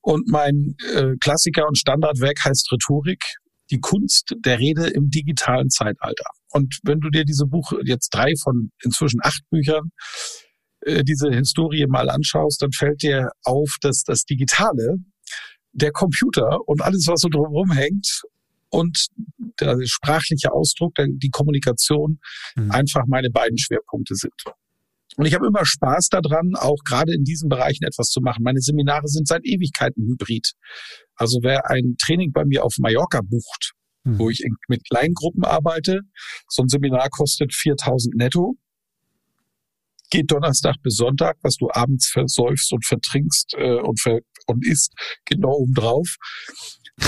A: Und mein äh, Klassiker und Standardwerk heißt Rhetorik, die Kunst der Rede im digitalen Zeitalter. Und wenn du dir diese Buch jetzt drei von inzwischen acht Büchern äh, diese Historie mal anschaust, dann fällt dir auf, dass das Digitale der Computer und alles, was so drumherum hängt, und der sprachliche Ausdruck, die Kommunikation mhm. einfach meine beiden Schwerpunkte sind. Und ich habe immer Spaß daran, auch gerade in diesen Bereichen etwas zu machen. Meine Seminare sind seit Ewigkeiten hybrid. Also wer ein Training bei mir auf Mallorca bucht, mhm. wo ich mit kleinen Gruppen arbeite, so ein Seminar kostet 4000 netto, geht Donnerstag bis Sonntag, was du abends versäufst und vertrinkst äh, und, ver und isst, genau oben drauf.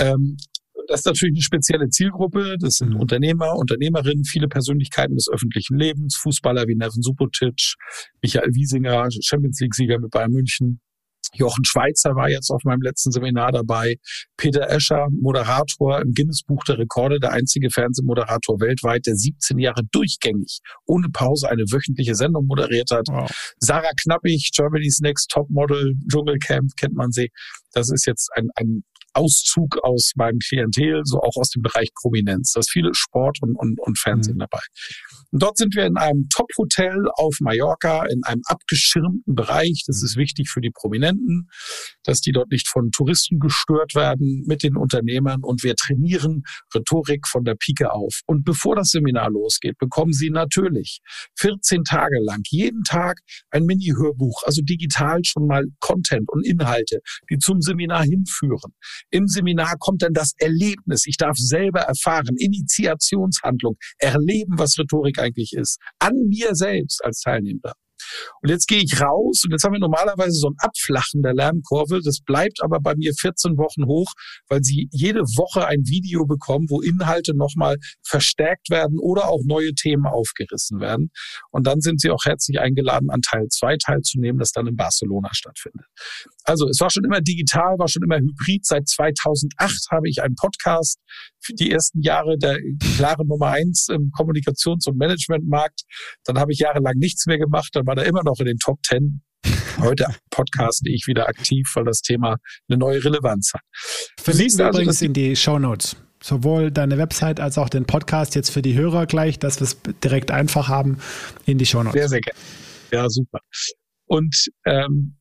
A: Ähm, das ist natürlich eine spezielle Zielgruppe. Das sind mhm. Unternehmer, Unternehmerinnen, viele Persönlichkeiten des öffentlichen Lebens, Fußballer wie Neven Subotic, Michael Wiesinger, Champions League-Sieger mit Bayern München. Jochen Schweizer war jetzt auf meinem letzten Seminar dabei. Peter Escher, Moderator im Guinness-Buch der Rekorde, der einzige Fernsehmoderator weltweit, der 17 Jahre durchgängig, ohne Pause eine wöchentliche Sendung moderiert hat. Wow. Sarah Knappig, Germany's Next Topmodel, Dschungelcamp, kennt man sie. Das ist jetzt ein, ein Auszug aus meinem Klientel, so auch aus dem Bereich Prominenz. Da ist viele Sport und, und, und Fernsehen mhm. dabei. Und dort sind wir in einem Top-Hotel auf Mallorca, in einem abgeschirmten Bereich. Das ist wichtig für die Prominenten, dass die dort nicht von Touristen gestört werden mit den Unternehmern. Und wir trainieren Rhetorik von der Pike auf. Und bevor das Seminar losgeht, bekommen Sie natürlich 14 Tage lang jeden Tag ein Mini-Hörbuch, also digital schon mal Content und Inhalte, die zum Seminar hinführen. Im Seminar kommt dann das Erlebnis. Ich darf selber erfahren, Initiationshandlung, erleben, was Rhetorik eigentlich ist. An mir selbst als Teilnehmer. Und jetzt gehe ich raus und jetzt haben wir normalerweise so ein Abflachen der Lernkurve. Das bleibt aber bei mir 14 Wochen hoch, weil Sie jede Woche ein Video bekommen, wo Inhalte nochmal verstärkt werden oder auch neue Themen aufgerissen werden. Und dann sind Sie auch herzlich eingeladen, an Teil 2 teilzunehmen, das dann in Barcelona stattfindet. Also es war schon immer digital, war schon immer hybrid. Seit 2008 habe ich einen Podcast für die ersten Jahre der klare Nummer eins im Kommunikations- und Managementmarkt. Dann habe ich jahrelang nichts mehr gemacht. Dann war da immer noch in den Top Ten. Heute podcaste ich wieder aktiv, weil das Thema eine neue Relevanz hat.
C: Verlinken wir also, übrigens in die Show Notes. Sowohl deine Website als auch den Podcast jetzt für die Hörer gleich, dass wir es direkt einfach haben in die Show Notes.
A: Sehr, sehr gerne. Ja, super. Und ähm,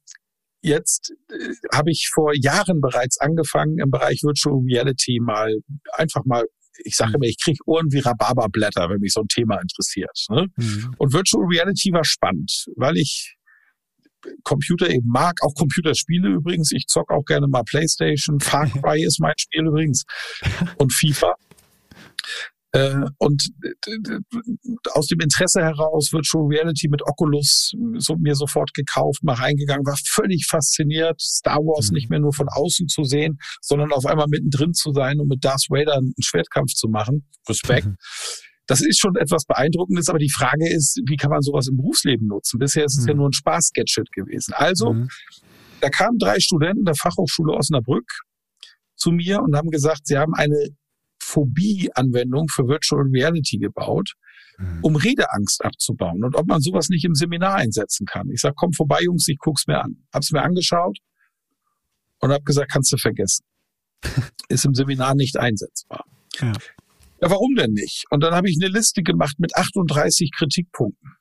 A: jetzt äh, habe ich vor Jahren bereits angefangen, im Bereich Virtual Reality mal einfach mal ich sage immer, ich kriege Ohren wie Rhabarberblätter, wenn mich so ein Thema interessiert. Ne? Mhm. Und Virtual Reality war spannend, weil ich Computer eben mag, auch Computerspiele übrigens. Ich zock auch gerne mal Playstation. Far Cry ist mein Spiel übrigens. Und FIFA. Äh, und aus dem Interesse heraus Virtual Reality mit Oculus so, mir sofort gekauft, mal reingegangen, war völlig fasziniert, Star Wars mhm. nicht mehr nur von außen zu sehen, sondern auf einmal mittendrin zu sein und mit Darth Vader einen Schwertkampf zu machen. Respekt. Mhm. Das ist schon etwas Beeindruckendes, aber die Frage ist, wie kann man sowas im Berufsleben nutzen? Bisher ist es mhm. ja nur ein Spaß-Gadget gewesen. Also, mhm. da kamen drei Studenten der Fachhochschule Osnabrück zu mir und haben gesagt, sie haben eine Phobie-Anwendung für Virtual Reality gebaut, mhm. um Redeangst abzubauen und ob man sowas nicht im Seminar einsetzen kann. Ich sage, komm vorbei, Jungs, ich guck's mir an. Hab's mir angeschaut und habe gesagt, kannst du vergessen. Ist im Seminar nicht einsetzbar. Ja. ja, warum denn nicht? Und dann habe ich eine Liste gemacht mit 38 Kritikpunkten.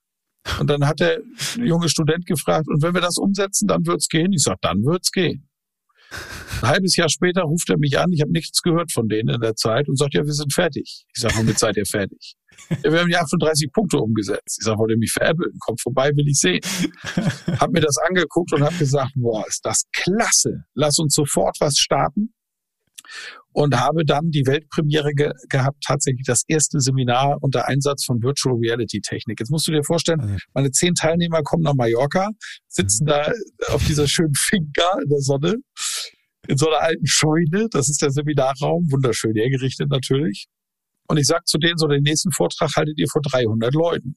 A: Und dann hat der junge Student gefragt, und wenn wir das umsetzen, dann wird's gehen? Ich sage, dann wird's gehen. Ein halbes Jahr später ruft er mich an, ich habe nichts gehört von denen in der Zeit und sagt, ja, wir sind fertig. Ich sage, womit seid ihr fertig? Ja, wir haben die 38 Punkte umgesetzt. Ich sage, wollt ihr mich veräppeln? Kommt vorbei, will ich sehen. hab mir das angeguckt und habe gesagt, boah, ist das klasse. Lass uns sofort was starten und habe dann die Weltpremiere ge gehabt, tatsächlich das erste Seminar unter Einsatz von Virtual Reality Technik. Jetzt musst du dir vorstellen, meine zehn Teilnehmer kommen nach Mallorca, sitzen mhm. da auf dieser schönen Finca in der Sonne, in so einer alten Scheune. Das ist der Seminarraum, wunderschön hergerichtet natürlich. Und ich sag zu denen so, den nächsten Vortrag haltet ihr vor 300 Leuten.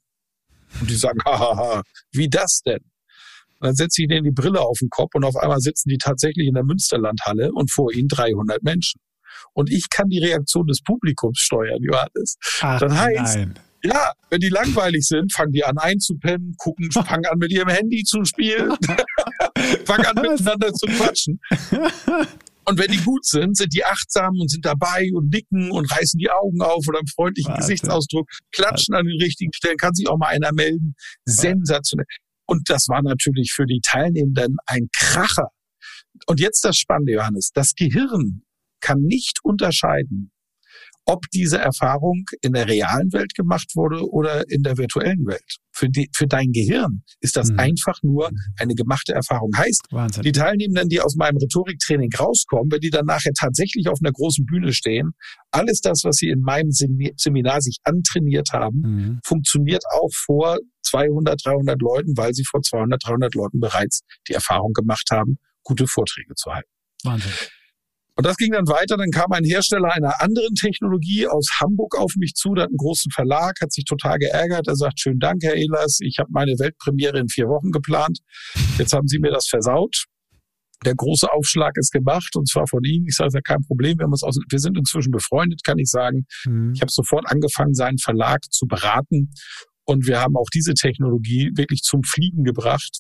A: Und die sagen, hahaha, wie das denn? Und dann setze ich denen die Brille auf den Kopf und auf einmal sitzen die tatsächlich in der Münsterlandhalle und vor ihnen 300 Menschen und ich kann die Reaktion des Publikums steuern, Johannes. Ach, das heißt, nein. Ja, wenn die langweilig sind, fangen die an einzupennen, gucken, fangen an mit ihrem Handy zu spielen, fangen an miteinander zu quatschen. Und wenn die gut sind, sind die achtsam und sind dabei und nicken und reißen die Augen auf oder einen freundlichen Warte. Gesichtsausdruck, klatschen Warte. an den richtigen Stellen, kann sich auch mal einer melden. Sensationell. Und das war natürlich für die Teilnehmenden ein Kracher. Und jetzt das Spannende, Johannes. Das Gehirn kann nicht unterscheiden, ob diese Erfahrung in der realen Welt gemacht wurde oder in der virtuellen Welt. Für, die, für dein Gehirn ist das mhm. einfach nur eine gemachte Erfahrung. Heißt, Wahnsinn. die Teilnehmenden, die aus meinem Rhetoriktraining rauskommen, wenn die dann nachher tatsächlich auf einer großen Bühne stehen, alles das, was sie in meinem Seminar sich antrainiert haben, mhm. funktioniert auch vor 200, 300 Leuten, weil sie vor 200, 300 Leuten bereits die Erfahrung gemacht haben, gute Vorträge zu halten. Wahnsinn. Und das ging dann weiter. Dann kam ein Hersteller einer anderen Technologie aus Hamburg auf mich zu, der hat einen großen Verlag, hat sich total geärgert. Er sagt, schönen Dank, Herr Ehlers, ich habe meine Weltpremiere in vier Wochen geplant. Jetzt haben Sie mir das versaut. Der große Aufschlag ist gemacht und zwar von Ihnen. Ich sage, ja kein Problem. Wir, aus, wir sind inzwischen befreundet, kann ich sagen. Mhm. Ich habe sofort angefangen, seinen Verlag zu beraten und wir haben auch diese Technologie wirklich zum Fliegen gebracht.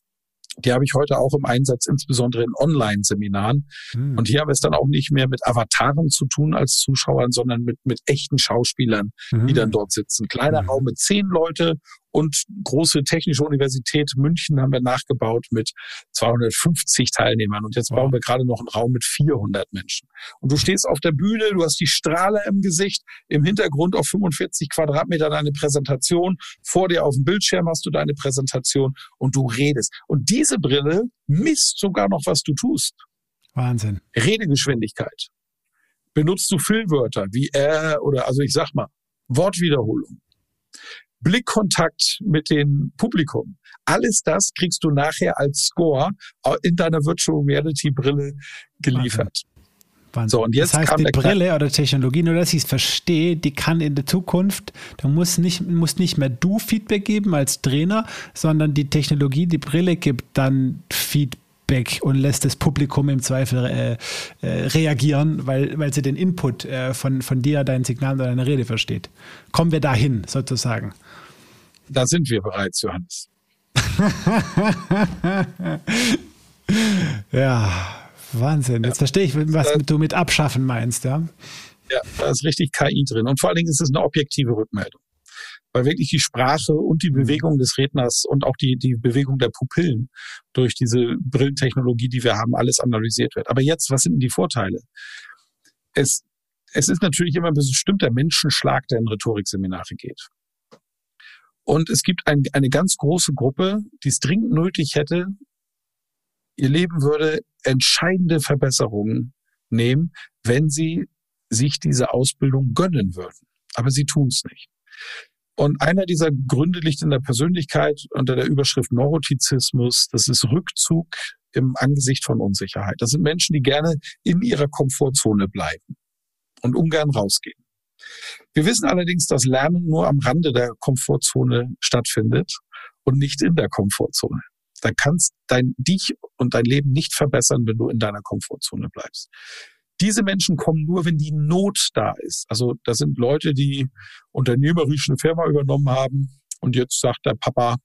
A: Die habe ich heute auch im Einsatz, insbesondere in Online-Seminaren. Mhm. Und hier haben wir es dann auch nicht mehr mit Avataren zu tun als Zuschauern, sondern mit, mit echten Schauspielern, mhm. die dann dort sitzen. Kleiner mhm. Raum mit zehn Leute und große Technische Universität München haben wir nachgebaut mit 250 Teilnehmern. Und jetzt bauen wir gerade noch einen Raum mit 400 Menschen. Und du stehst auf der Bühne, du hast die Strahler im Gesicht, im Hintergrund auf 45 Quadratmeter deine Präsentation, vor dir auf dem Bildschirm hast du deine Präsentation und du redest. Und diese Brille misst sogar noch, was du tust.
C: Wahnsinn.
A: Redegeschwindigkeit. Benutzt du Füllwörter wie äh oder also ich sag mal Wortwiederholung. Blickkontakt mit dem Publikum. Alles das kriegst du nachher als Score in deiner Virtual Reality Brille geliefert.
C: Wahnsinn. So, und jetzt das heißt, die Brille oder Technologie, nur dass ich es verstehe, die kann in der Zukunft, da muss nicht, muss nicht mehr du Feedback geben als Trainer, sondern die Technologie, die Brille gibt dann Feedback und lässt das Publikum im Zweifel äh, äh, reagieren, weil, weil sie den Input äh, von, von dir, dein Signal oder deine Rede versteht. Kommen wir dahin, sozusagen.
A: Da sind wir bereits, Johannes.
C: ja, Wahnsinn. Jetzt ja. verstehe ich, was du mit abschaffen meinst, ja?
A: Ja, da ist richtig KI drin. Und vor allen Dingen ist es eine objektive Rückmeldung. Weil wirklich die Sprache und die mhm. Bewegung des Redners und auch die, die Bewegung der Pupillen durch diese Brillentechnologie, die wir haben, alles analysiert wird. Aber jetzt, was sind denn die Vorteile? Es, es ist natürlich immer ein bestimmter Menschenschlag, der in Rhetorikseminare geht. Und es gibt ein, eine ganz große Gruppe, die es dringend nötig hätte, ihr Leben würde entscheidende Verbesserungen nehmen, wenn sie sich diese Ausbildung gönnen würden. Aber sie tun es nicht. Und einer dieser Gründe liegt in der Persönlichkeit unter der Überschrift Neurotizismus. Das ist Rückzug im Angesicht von Unsicherheit. Das sind Menschen, die gerne in ihrer Komfortzone bleiben und ungern rausgehen. Wir wissen allerdings, dass Lernen nur am Rande der Komfortzone stattfindet und nicht in der Komfortzone. Da kannst dein dich und dein Leben nicht verbessern, wenn du in deiner Komfortzone bleibst. Diese Menschen kommen nur, wenn die Not da ist. Also das sind Leute, die unternehmerisch eine Firma übernommen haben und jetzt sagt der Papa,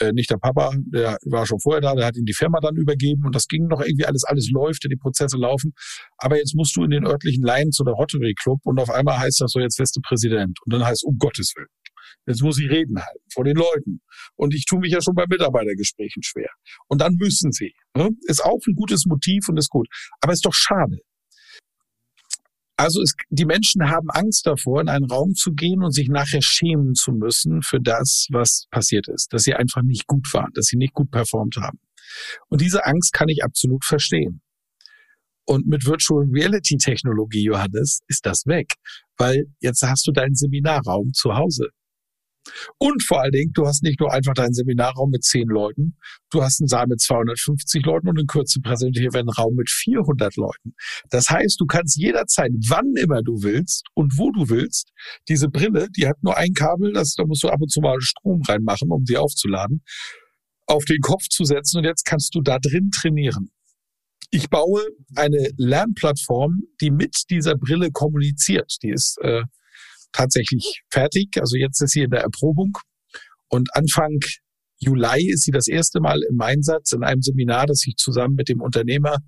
A: äh, nicht der Papa, der war schon vorher da, der hat ihm die Firma dann übergeben und das ging noch irgendwie alles, alles läuft, die Prozesse laufen. Aber jetzt musst du in den örtlichen Lions oder Rotary Club und auf einmal heißt das so, jetzt wirst du Präsident. Und dann heißt, um Gottes Willen. Jetzt muss ich reden halten vor den Leuten. Und ich tue mich ja schon bei Mitarbeitergesprächen schwer. Und dann müssen sie. Ne? Ist auch ein gutes Motiv und ist gut. Aber ist doch schade. Also es, die Menschen haben Angst davor, in einen Raum zu gehen und sich nachher schämen zu müssen für das, was passiert ist, dass sie einfach nicht gut waren, dass sie nicht gut performt haben. Und diese Angst kann ich absolut verstehen. Und mit Virtual Reality Technologie, Johannes, ist das weg, weil jetzt hast du deinen Seminarraum zu Hause. Und vor allen Dingen, du hast nicht nur einfach deinen Seminarraum mit zehn Leuten, du hast einen Saal mit 250 Leuten und in Kürze präsentiert werden einen Raum mit 400 Leuten. Das heißt, du kannst jederzeit, wann immer du willst und wo du willst, diese Brille, die hat nur ein Kabel, das, da musst du ab und zu mal Strom reinmachen, um sie aufzuladen, auf den Kopf zu setzen und jetzt kannst du da drin trainieren. Ich baue eine Lernplattform, die mit dieser Brille kommuniziert. Die ist äh, tatsächlich fertig. Also jetzt ist sie in der Erprobung. Und Anfang Juli ist sie das erste Mal im Einsatz in einem Seminar, das ich zusammen mit dem Unternehmer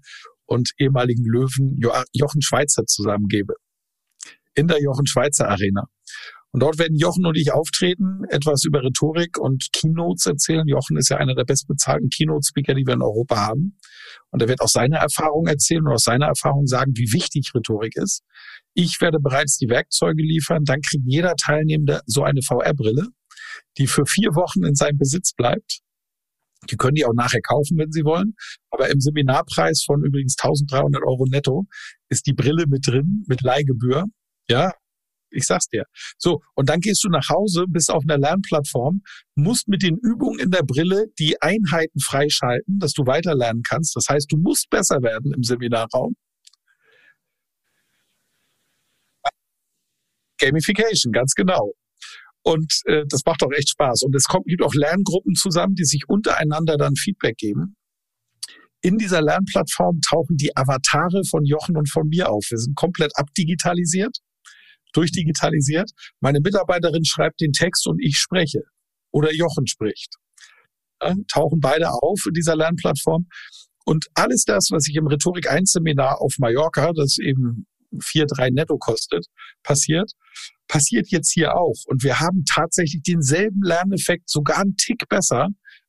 A: und ehemaligen Löwen Jochen Schweizer zusammengebe. In der Jochen Schweizer Arena. Und dort werden Jochen und ich auftreten, etwas über Rhetorik und Keynotes erzählen. Jochen ist ja einer der bestbezahlten Keynote-Speaker, die wir in Europa haben. Und er wird auch seine Erfahrung erzählen und aus seiner Erfahrung sagen, wie wichtig Rhetorik ist. Ich werde bereits die Werkzeuge liefern. Dann kriegt jeder Teilnehmende so eine VR-Brille, die für vier Wochen in seinem Besitz bleibt. Die können die auch nachher kaufen, wenn sie wollen. Aber im Seminarpreis von übrigens 1300 Euro netto ist die Brille mit drin, mit Leihgebühr. Ja, ich sag's dir. So, und dann gehst du nach Hause, bist auf einer Lernplattform, musst mit den Übungen in der Brille die Einheiten freischalten, dass du weiter lernen kannst. Das heißt, du musst besser werden im Seminarraum. Gamification, ganz genau. Und äh, das macht auch echt Spaß. Und es kommt, gibt auch Lerngruppen zusammen, die sich untereinander dann Feedback geben. In dieser Lernplattform tauchen die Avatare von Jochen und von mir auf. Wir sind komplett abdigitalisiert, durchdigitalisiert. Meine Mitarbeiterin schreibt den Text und ich spreche. Oder Jochen spricht. äh, tauchen beide auf in dieser Lernplattform. Und alles das, was ich im Rhetorik 1 Seminar auf Mallorca, das eben 4,3 netto kostet, passiert, passiert jetzt hier auch. Und wir haben tatsächlich denselben Lerneffekt, sogar einen Tick besser,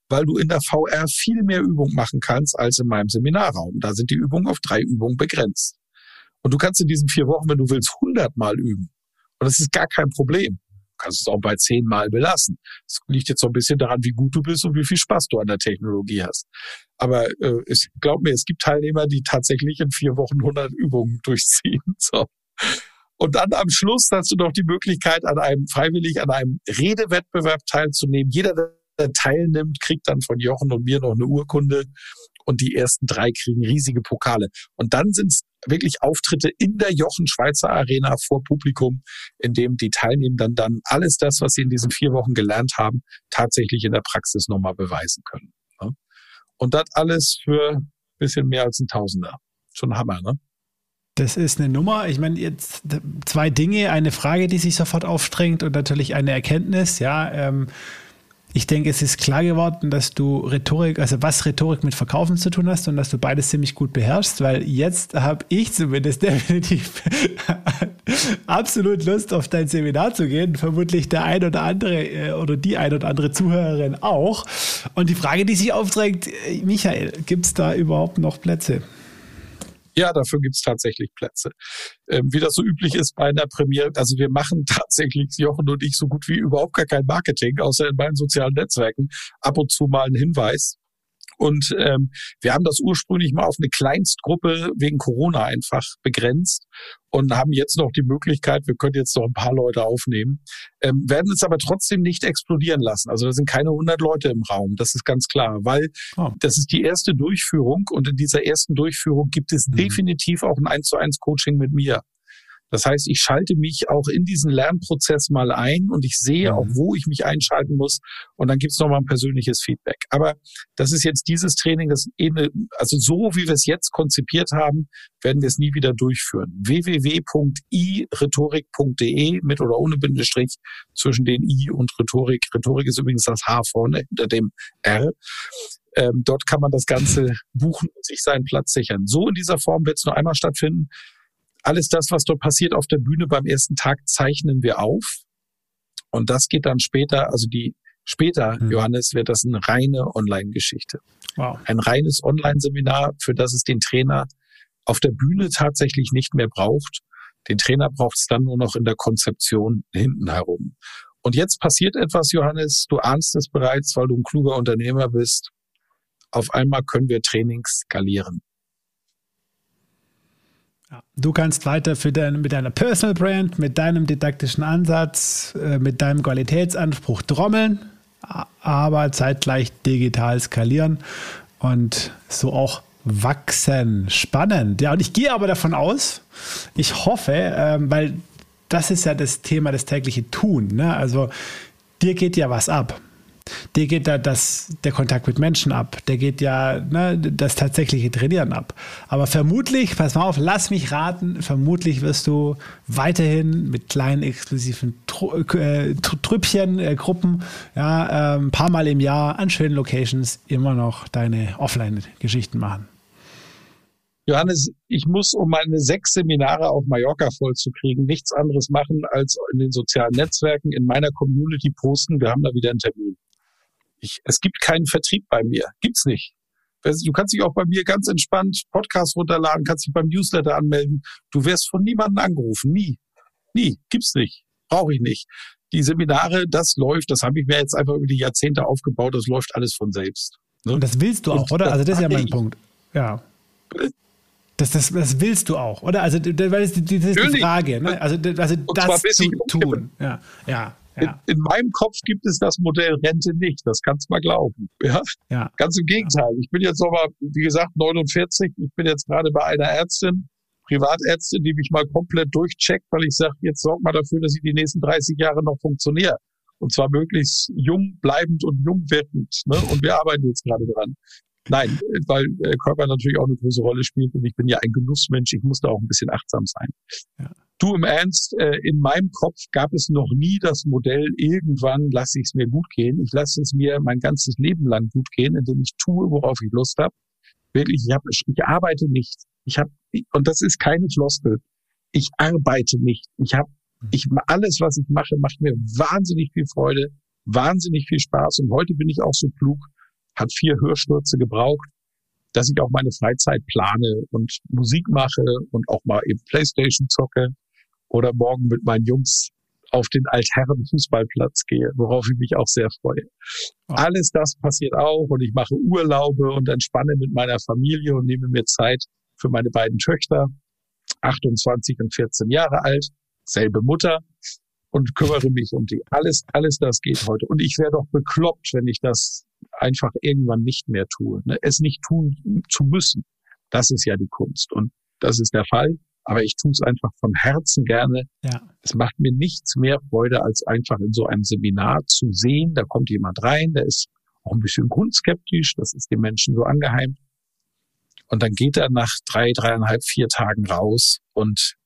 A: weil du in der VR viel mehr Übung machen kannst als in meinem Seminarraum. Da sind die Übungen auf drei Übungen begrenzt. Und du kannst in diesen vier Wochen, wenn du willst, 100 Mal üben. Und das ist gar kein Problem. Du kannst es auch bei zehn Mal belassen. Es liegt jetzt so ein bisschen daran, wie gut du bist und wie viel Spaß du an der Technologie hast. Aber äh, es, glaub mir, es gibt Teilnehmer, die tatsächlich in vier Wochen 100 Übungen durchziehen. So. Und dann am Schluss hast du noch die Möglichkeit, an einem freiwillig an einem Redewettbewerb teilzunehmen. Jeder, der teilnimmt, kriegt dann von Jochen und mir noch eine Urkunde und die ersten drei kriegen riesige Pokale. Und dann sind es wirklich Auftritte in der Jochen Schweizer Arena vor Publikum, in dem die Teilnehmenden dann alles das, was sie in diesen vier Wochen gelernt haben, tatsächlich in der Praxis nochmal beweisen können. Ne? Und das alles für ein bisschen mehr als ein Tausender. Schon Hammer, ne?
C: Das ist eine Nummer. Ich meine, jetzt zwei Dinge. Eine Frage, die sich sofort aufstrengt und natürlich eine Erkenntnis. Ja, ähm, ich denke, es ist klar geworden, dass du Rhetorik, also was Rhetorik mit Verkaufen zu tun hast und dass du beides ziemlich gut beherrschst, weil jetzt habe ich zumindest definitiv absolut Lust, auf dein Seminar zu gehen. Vermutlich der ein oder andere äh, oder die ein oder andere Zuhörerin auch. Und die Frage, die sich aufdrängt, äh, Michael, gibt es da überhaupt noch Plätze?
A: Ja, dafür gibt's tatsächlich Plätze. Ähm, wie das so üblich ist bei einer Premiere, also wir machen tatsächlich, Jochen und ich, so gut wie überhaupt gar kein Marketing, außer in meinen sozialen Netzwerken. Ab und zu mal einen Hinweis. Und ähm, wir haben das ursprünglich mal auf eine Kleinstgruppe wegen Corona einfach begrenzt und haben jetzt noch die Möglichkeit, wir können jetzt noch ein paar Leute aufnehmen, ähm, werden es aber trotzdem nicht explodieren lassen. Also da sind keine 100 Leute im Raum, das ist ganz klar, weil oh. das ist die erste Durchführung und in dieser ersten Durchführung gibt es mhm. definitiv auch ein 1 zu 1 Coaching mit mir. Das heißt, ich schalte mich auch in diesen Lernprozess mal ein und ich sehe auch, mhm. wo ich mich einschalten muss. Und dann gibt's nochmal ein persönliches Feedback. Aber das ist jetzt dieses Training, das eine, also so wie wir es jetzt konzipiert haben, werden wir es nie wieder durchführen. www.irhetorik.de mit oder ohne Bindestrich zwischen den I und Rhetorik. Rhetorik ist übrigens das H vorne hinter dem R. Ähm, dort kann man das Ganze buchen und sich seinen Platz sichern. So in dieser Form wird es nur einmal stattfinden. Alles das, was dort passiert auf der Bühne beim ersten Tag, zeichnen wir auf. Und das geht dann später, also die später, mhm. Johannes, wird das eine reine Online-Geschichte. Wow. Ein reines Online-Seminar, für das es den Trainer auf der Bühne tatsächlich nicht mehr braucht. Den Trainer braucht es dann nur noch in der Konzeption hinten herum. Und jetzt passiert etwas, Johannes, du ahnst es bereits, weil du ein kluger Unternehmer bist. Auf einmal können wir Trainings skalieren.
C: Ja. Du kannst weiter dein, mit deiner Personal Brand, mit deinem didaktischen Ansatz, äh, mit deinem Qualitätsanspruch trommeln, aber zeitgleich digital skalieren und so auch wachsen. Spannend. Ja, und ich gehe aber davon aus, ich hoffe, ähm, weil das ist ja das Thema, das tägliche Tun. Ne? Also dir geht ja was ab dir geht da das, der Kontakt mit Menschen ab, der geht ja ne, das tatsächliche Trainieren ab. Aber vermutlich, pass mal auf, lass mich raten, vermutlich wirst du weiterhin mit kleinen exklusiven Tru äh, Trüppchen, äh, Gruppen, ja, äh, ein paar Mal im Jahr an schönen Locations immer noch deine Offline-Geschichten machen.
A: Johannes, ich muss, um meine sechs Seminare auf Mallorca vollzukriegen, nichts anderes machen, als in den sozialen Netzwerken, in meiner Community posten, wir haben da wieder einen Termin. Ich, es gibt keinen Vertrieb bei mir. Gibt's nicht. Du kannst dich auch bei mir ganz entspannt Podcast runterladen, kannst dich beim Newsletter anmelden. Du wirst von niemandem angerufen. Nie. Nie. Gibt's nicht. Brauche ich nicht. Die Seminare, das läuft, das habe ich mir jetzt einfach über die Jahrzehnte aufgebaut, das läuft alles von selbst.
C: Ne? Und das willst du auch, Und oder? Also das ist ja mein ich. Punkt. Ja. Das, das, das willst du auch, oder? Also, das, das ist die Frage. Ne? Also, also das zu tun. Ja, ja.
A: Ja. In, in, meinem Kopf gibt es das Modell Rente nicht. Das kannst du mal glauben. Ja? ja. Ganz im Gegenteil. Ich bin jetzt nochmal, wie gesagt, 49. Ich bin jetzt gerade bei einer Ärztin, Privatärztin, die mich mal komplett durchcheckt, weil ich sage, jetzt sorg mal dafür, dass ich die nächsten 30 Jahre noch funktioniere. Und zwar möglichst jung bleibend und jung wirkend. Ne? Und wir arbeiten jetzt gerade dran. Nein, weil äh, Körper natürlich auch eine große Rolle spielt und ich bin ja ein Genussmensch, ich muss da auch ein bisschen achtsam sein. Ja. Du im Ernst, äh, in meinem Kopf gab es noch nie das Modell, irgendwann lasse ich es mir gut gehen. Ich lasse es mir mein ganzes Leben lang gut gehen, indem ich tue, worauf ich Lust habe. Wirklich, ich, hab, ich arbeite nicht. Ich habe und das ist keine Floskel. Ich arbeite nicht. Ich habe ich alles, was ich mache, macht mir wahnsinnig viel Freude, wahnsinnig viel Spaß. Und heute bin ich auch so klug, hat vier Hörstürze gebraucht, dass ich auch meine Freizeit plane und Musik mache und auch mal eben Playstation zocke oder morgen mit meinen Jungs auf den Altherren Fußballplatz gehe, worauf ich mich auch sehr freue. Alles das passiert auch und ich mache Urlaube und entspanne mit meiner Familie und nehme mir Zeit für meine beiden Töchter, 28 und 14 Jahre alt, selbe Mutter und kümmere mich um die. Alles, alles das geht heute. Und ich wäre doch bekloppt, wenn ich das einfach irgendwann nicht mehr tue. Ne? Es nicht tun zu müssen. Das ist ja die Kunst. Und das ist der Fall aber ich tue es einfach von Herzen gerne. Ja. Es macht mir nichts mehr Freude, als einfach in so einem Seminar zu sehen, da kommt jemand rein, der ist auch ein bisschen grundskeptisch, das ist den Menschen so angeheimt. Und dann geht er nach drei, dreieinhalb, vier Tagen raus und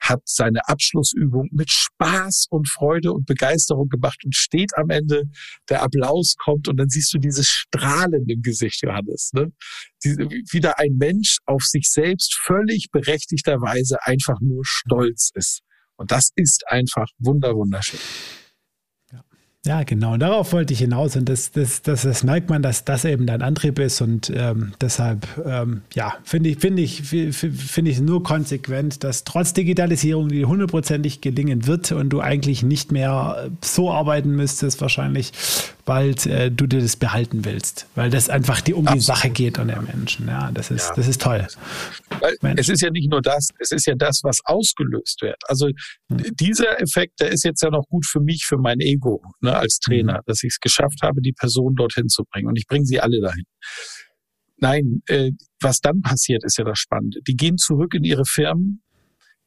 A: hat seine Abschlussübung mit Spaß und Freude und Begeisterung gemacht und steht am Ende, der Applaus kommt und dann siehst du dieses Strahlen im Gesicht, Johannes. Ne? Die, wieder ein Mensch auf sich selbst völlig berechtigterweise einfach nur stolz ist. Und das ist einfach wunder, wunderschön.
C: Ja, genau. Und darauf wollte ich hinaus. Und das, das, das, das merkt man, dass das eben dein Antrieb ist. Und ähm, deshalb, ähm, ja, finde ich, finde ich, finde ich nur konsequent, dass trotz Digitalisierung, die hundertprozentig gelingen wird und du eigentlich nicht mehr so arbeiten müsstest, wahrscheinlich, bald äh, du dir das behalten willst, weil das einfach die, um Absolut. die Sache geht an den Menschen. Ja, das ist, ja. das ist toll.
A: Weil es ist ja nicht nur das, es ist ja das, was ausgelöst wird. Also hm. dieser Effekt, der ist jetzt ja noch gut für mich, für mein Ego ne, als Trainer, hm. dass ich es geschafft habe, die Person dorthin zu bringen. Und ich bringe sie alle dahin. Nein, äh, was dann passiert, ist ja das Spannende. Die gehen zurück in ihre Firmen.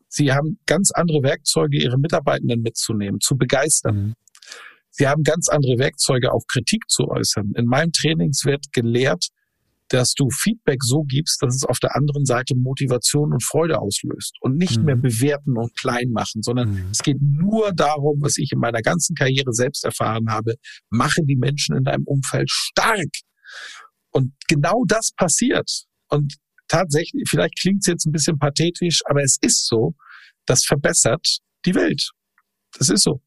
A: Sie haben ganz andere Werkzeuge, ihre Mitarbeitenden mitzunehmen, zu begeistern. Mhm. Sie haben ganz andere Werkzeuge, auch Kritik zu äußern. In meinem Trainings wird gelehrt, dass du Feedback so gibst, dass es auf der anderen Seite Motivation und Freude auslöst und nicht mhm. mehr bewerten und klein machen, sondern mhm. es geht nur darum, was ich in meiner ganzen Karriere selbst erfahren habe, mache die Menschen in deinem Umfeld stark. Und genau das passiert. Und tatsächlich, vielleicht klingt es jetzt ein bisschen pathetisch, aber es ist so, das verbessert die Welt. Das ist so.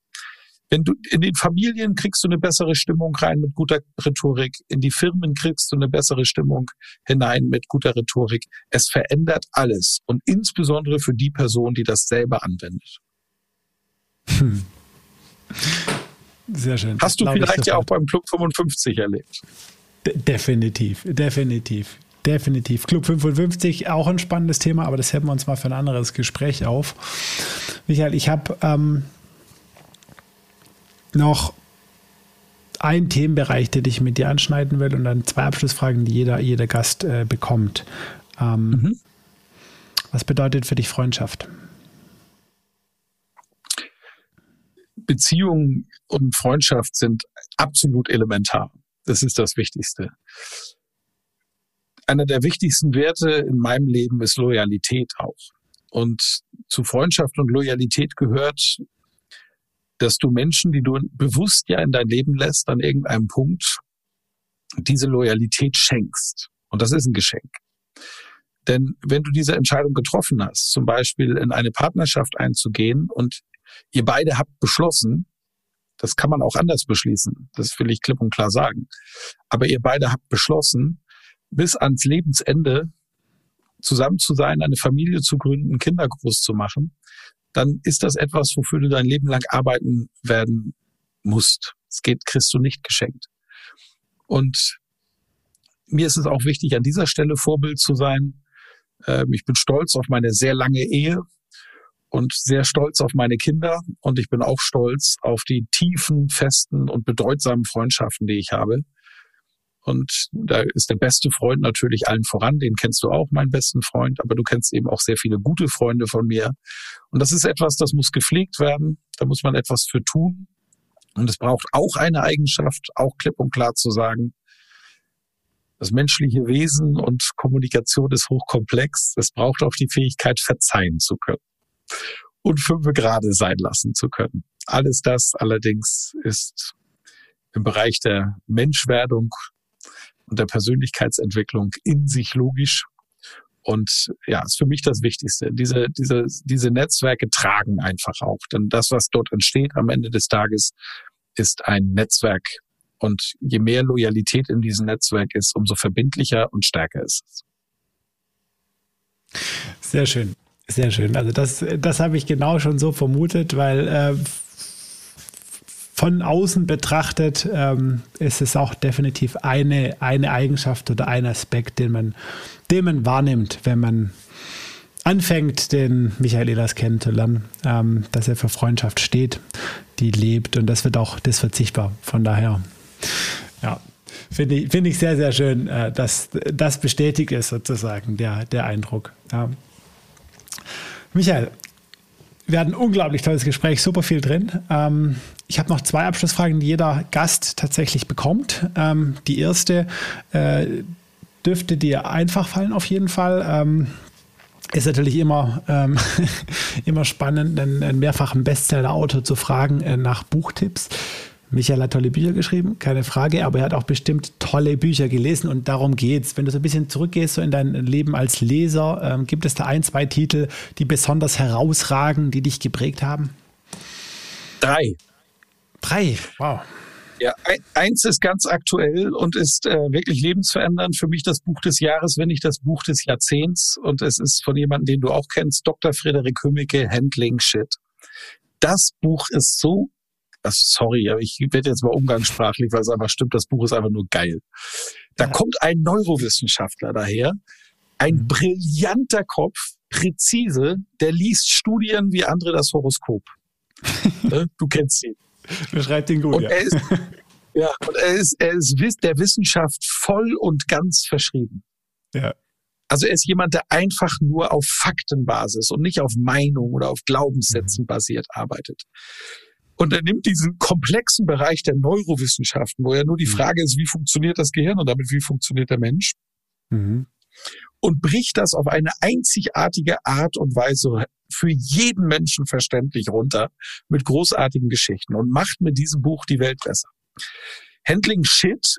A: Wenn du in den Familien kriegst du eine bessere Stimmung rein mit guter Rhetorik, in die Firmen kriegst du eine bessere Stimmung hinein mit guter Rhetorik. Es verändert alles und insbesondere für die Person, die das selber anwendet. Hm.
C: Sehr schön.
A: Hast du vielleicht ja auch beim Club 55 erlebt?
C: De definitiv, definitiv. Definitiv. Club 55, auch ein spannendes Thema, aber das hätten wir uns mal für ein anderes Gespräch auf. Michael, ich habe ähm, noch ein Themenbereich, den ich mit dir anschneiden will und dann zwei Abschlussfragen, die jeder, jeder Gast äh, bekommt. Ähm, mhm. Was bedeutet für dich Freundschaft?
A: Beziehung und Freundschaft sind absolut elementar. Das ist das Wichtigste. Einer der wichtigsten Werte in meinem Leben ist Loyalität auch. Und zu Freundschaft und Loyalität gehört dass du Menschen, die du bewusst ja in dein Leben lässt, an irgendeinem Punkt diese Loyalität schenkst. Und das ist ein Geschenk. Denn wenn du diese Entscheidung getroffen hast, zum Beispiel in eine Partnerschaft einzugehen und ihr beide habt beschlossen, das kann man auch anders beschließen, das will ich klipp und klar sagen, aber ihr beide habt beschlossen, bis ans Lebensende zusammen zu sein, eine Familie zu gründen, Kinder groß zu machen, dann ist das etwas, wofür du dein Leben lang arbeiten werden musst. Es geht, kriegst du nicht geschenkt. Und mir ist es auch wichtig, an dieser Stelle Vorbild zu sein. Ähm, ich bin stolz auf meine sehr lange Ehe und sehr stolz auf meine Kinder. Und ich bin auch stolz auf die tiefen, festen und bedeutsamen Freundschaften, die ich habe. Und da ist der beste Freund natürlich allen voran. Den kennst du auch, meinen besten Freund. Aber du kennst eben auch sehr viele gute Freunde von mir. Und das ist etwas, das muss gepflegt werden. Da muss man etwas für tun. Und es braucht auch eine Eigenschaft, auch klipp und klar zu sagen, das menschliche Wesen und Kommunikation ist hochkomplex. Es braucht auch die Fähigkeit, verzeihen zu können. und fünf gerade sein lassen zu können. Alles das allerdings ist im Bereich der Menschwerdung und der Persönlichkeitsentwicklung in sich logisch. Und ja, ist für mich das Wichtigste. Diese, diese, diese Netzwerke tragen einfach auch. Denn das, was dort entsteht am Ende des Tages, ist ein Netzwerk. Und je mehr Loyalität in diesem Netzwerk ist, umso verbindlicher und stärker ist es.
C: Sehr schön. Sehr schön. Also das, das habe ich genau schon so vermutet, weil äh, von außen betrachtet ähm, ist es auch definitiv eine, eine Eigenschaft oder ein Aspekt, den man, den man wahrnimmt, wenn man anfängt, den Michael Ehlers kennenzulernen, ähm, dass er für Freundschaft steht, die lebt und das wird auch, das wird sichtbar. Von daher, ja, finde ich, finde ich sehr, sehr schön, äh, dass das bestätigt ist sozusagen, der, der Eindruck. Ja. Michael, wir hatten ein unglaublich tolles Gespräch, super viel drin. Ähm, ich habe noch zwei Abschlussfragen, die jeder Gast tatsächlich bekommt. Ähm, die erste äh, dürfte dir einfach fallen, auf jeden Fall. Ähm, ist natürlich immer, ähm, immer spannend, einen, einen mehrfachen Bestseller-Autor zu fragen äh, nach Buchtipps. Michael hat tolle Bücher geschrieben, keine Frage, aber er hat auch bestimmt tolle Bücher gelesen und darum geht's. Wenn du so ein bisschen zurückgehst so in dein Leben als Leser, ähm, gibt es da ein, zwei Titel, die besonders herausragen, die dich geprägt haben?
A: Drei.
C: Drei, wow.
A: Ja, eins ist ganz aktuell und ist äh, wirklich lebensverändernd. Für mich das Buch des Jahres, wenn nicht das Buch des Jahrzehnts. Und es ist von jemandem, den du auch kennst, Dr. Frederik Hümmicke, Handling Shit. Das Buch ist so sorry, aber ich werde jetzt mal umgangssprachlich, weil es einfach stimmt, das Buch ist einfach nur geil. Da ja. kommt ein Neurowissenschaftler daher, ein mhm. brillanter Kopf, präzise, der liest Studien wie andere das Horoskop. Ne? du kennst ihn.
C: Beschreibt ihn gut.
A: Und ja. er ist, ja, und er ist, er ist der Wissenschaft voll und ganz verschrieben.
C: Ja.
A: Also er ist jemand, der einfach nur auf Faktenbasis und nicht auf Meinung oder auf Glaubenssätzen mhm. basiert arbeitet. Und er nimmt diesen komplexen Bereich der Neurowissenschaften, wo ja nur die mhm. Frage ist, wie funktioniert das Gehirn und damit wie funktioniert der Mensch, mhm. und bricht das auf eine einzigartige Art und Weise für jeden Menschen verständlich runter mit großartigen Geschichten und macht mit diesem Buch die Welt besser. Handling Shit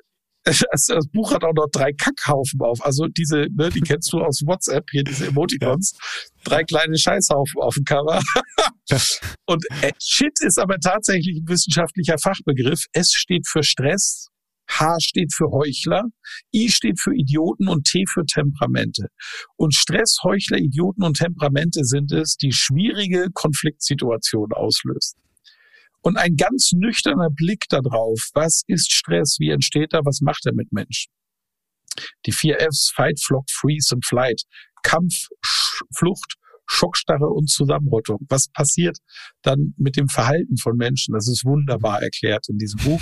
A: das, das, Buch hat auch noch drei Kackhaufen auf. Also diese, ne, die kennst du aus WhatsApp, hier diese Emoticons. Drei kleine Scheißhaufen auf dem Cover. Und äh, Shit ist aber tatsächlich ein wissenschaftlicher Fachbegriff. S steht für Stress, H steht für Heuchler, I steht für Idioten und T für Temperamente. Und Stress, Heuchler, Idioten und Temperamente sind es, die schwierige Konfliktsituationen auslösen. Und ein ganz nüchterner Blick darauf, was ist Stress, wie entsteht er, was macht er mit Menschen. Die vier Fs, Fight, Flock, Freeze und Flight. Kampf, Flucht, Schockstarre und Zusammenrottung. Was passiert dann mit dem Verhalten von Menschen? Das ist wunderbar erklärt in diesem Buch.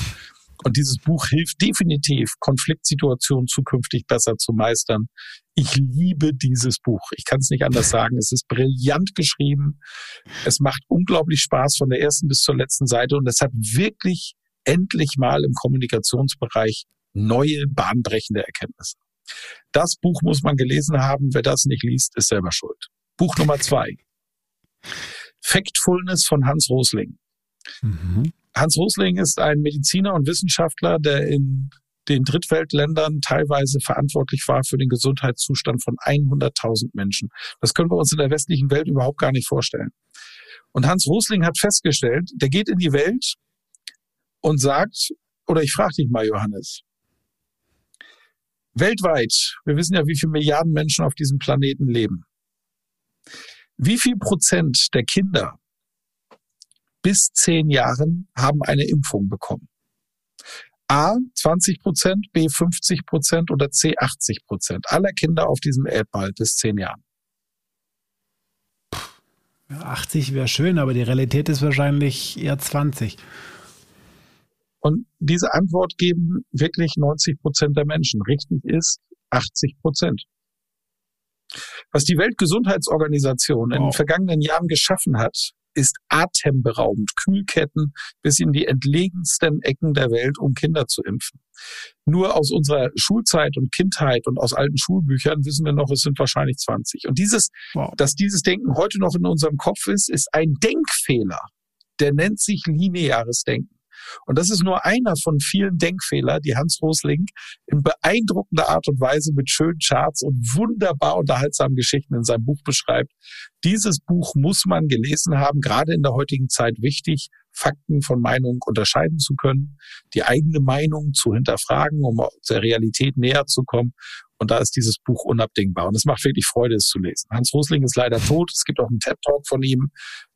A: Und dieses Buch hilft definitiv, Konfliktsituationen zukünftig besser zu meistern. Ich liebe dieses Buch. Ich kann es nicht anders sagen. Es ist brillant geschrieben. Es macht unglaublich Spaß von der ersten bis zur letzten Seite und es hat wirklich endlich mal im Kommunikationsbereich neue, bahnbrechende Erkenntnisse. Das Buch muss man gelesen haben. Wer das nicht liest, ist selber schuld. Buch Nummer zwei. Factfulness von Hans Rosling. Mhm. Hans Rosling ist ein Mediziner und Wissenschaftler, der in den Drittweltländern teilweise verantwortlich war für den Gesundheitszustand von 100.000 Menschen. Das können wir uns in der westlichen Welt überhaupt gar nicht vorstellen. Und Hans Rosling hat festgestellt, der geht in die Welt und sagt, oder ich frage dich mal, Johannes, weltweit, wir wissen ja, wie viele Milliarden Menschen auf diesem Planeten leben. Wie viel Prozent der Kinder bis zehn Jahren haben eine Impfung bekommen. A 20 Prozent, B 50 Prozent oder C 80 Prozent aller Kinder auf diesem Erdball bis zehn Jahren.
C: 80 wäre schön, aber die Realität ist wahrscheinlich eher 20.
A: Und diese Antwort geben wirklich 90 Prozent der Menschen. Richtig ist 80 Prozent. Was die Weltgesundheitsorganisation wow. in den vergangenen Jahren geschaffen hat, ist atemberaubend. Kühlketten bis in die entlegensten Ecken der Welt, um Kinder zu impfen. Nur aus unserer Schulzeit und Kindheit und aus alten Schulbüchern wissen wir noch, es sind wahrscheinlich 20. Und dieses, wow. dass dieses Denken heute noch in unserem Kopf ist, ist ein Denkfehler. Der nennt sich lineares Denken. Und das ist nur einer von vielen Denkfehler, die Hans Rosling in beeindruckender Art und Weise mit schönen Charts und wunderbar unterhaltsamen Geschichten in seinem Buch beschreibt. Dieses Buch muss man gelesen haben, gerade in der heutigen Zeit wichtig, Fakten von Meinung unterscheiden zu können, die eigene Meinung zu hinterfragen, um der Realität näher zu kommen. Und da ist dieses Buch unabdingbar. Und es macht wirklich Freude, es zu lesen. Hans Rosling ist leider tot. Es gibt auch einen TED-Talk von ihm.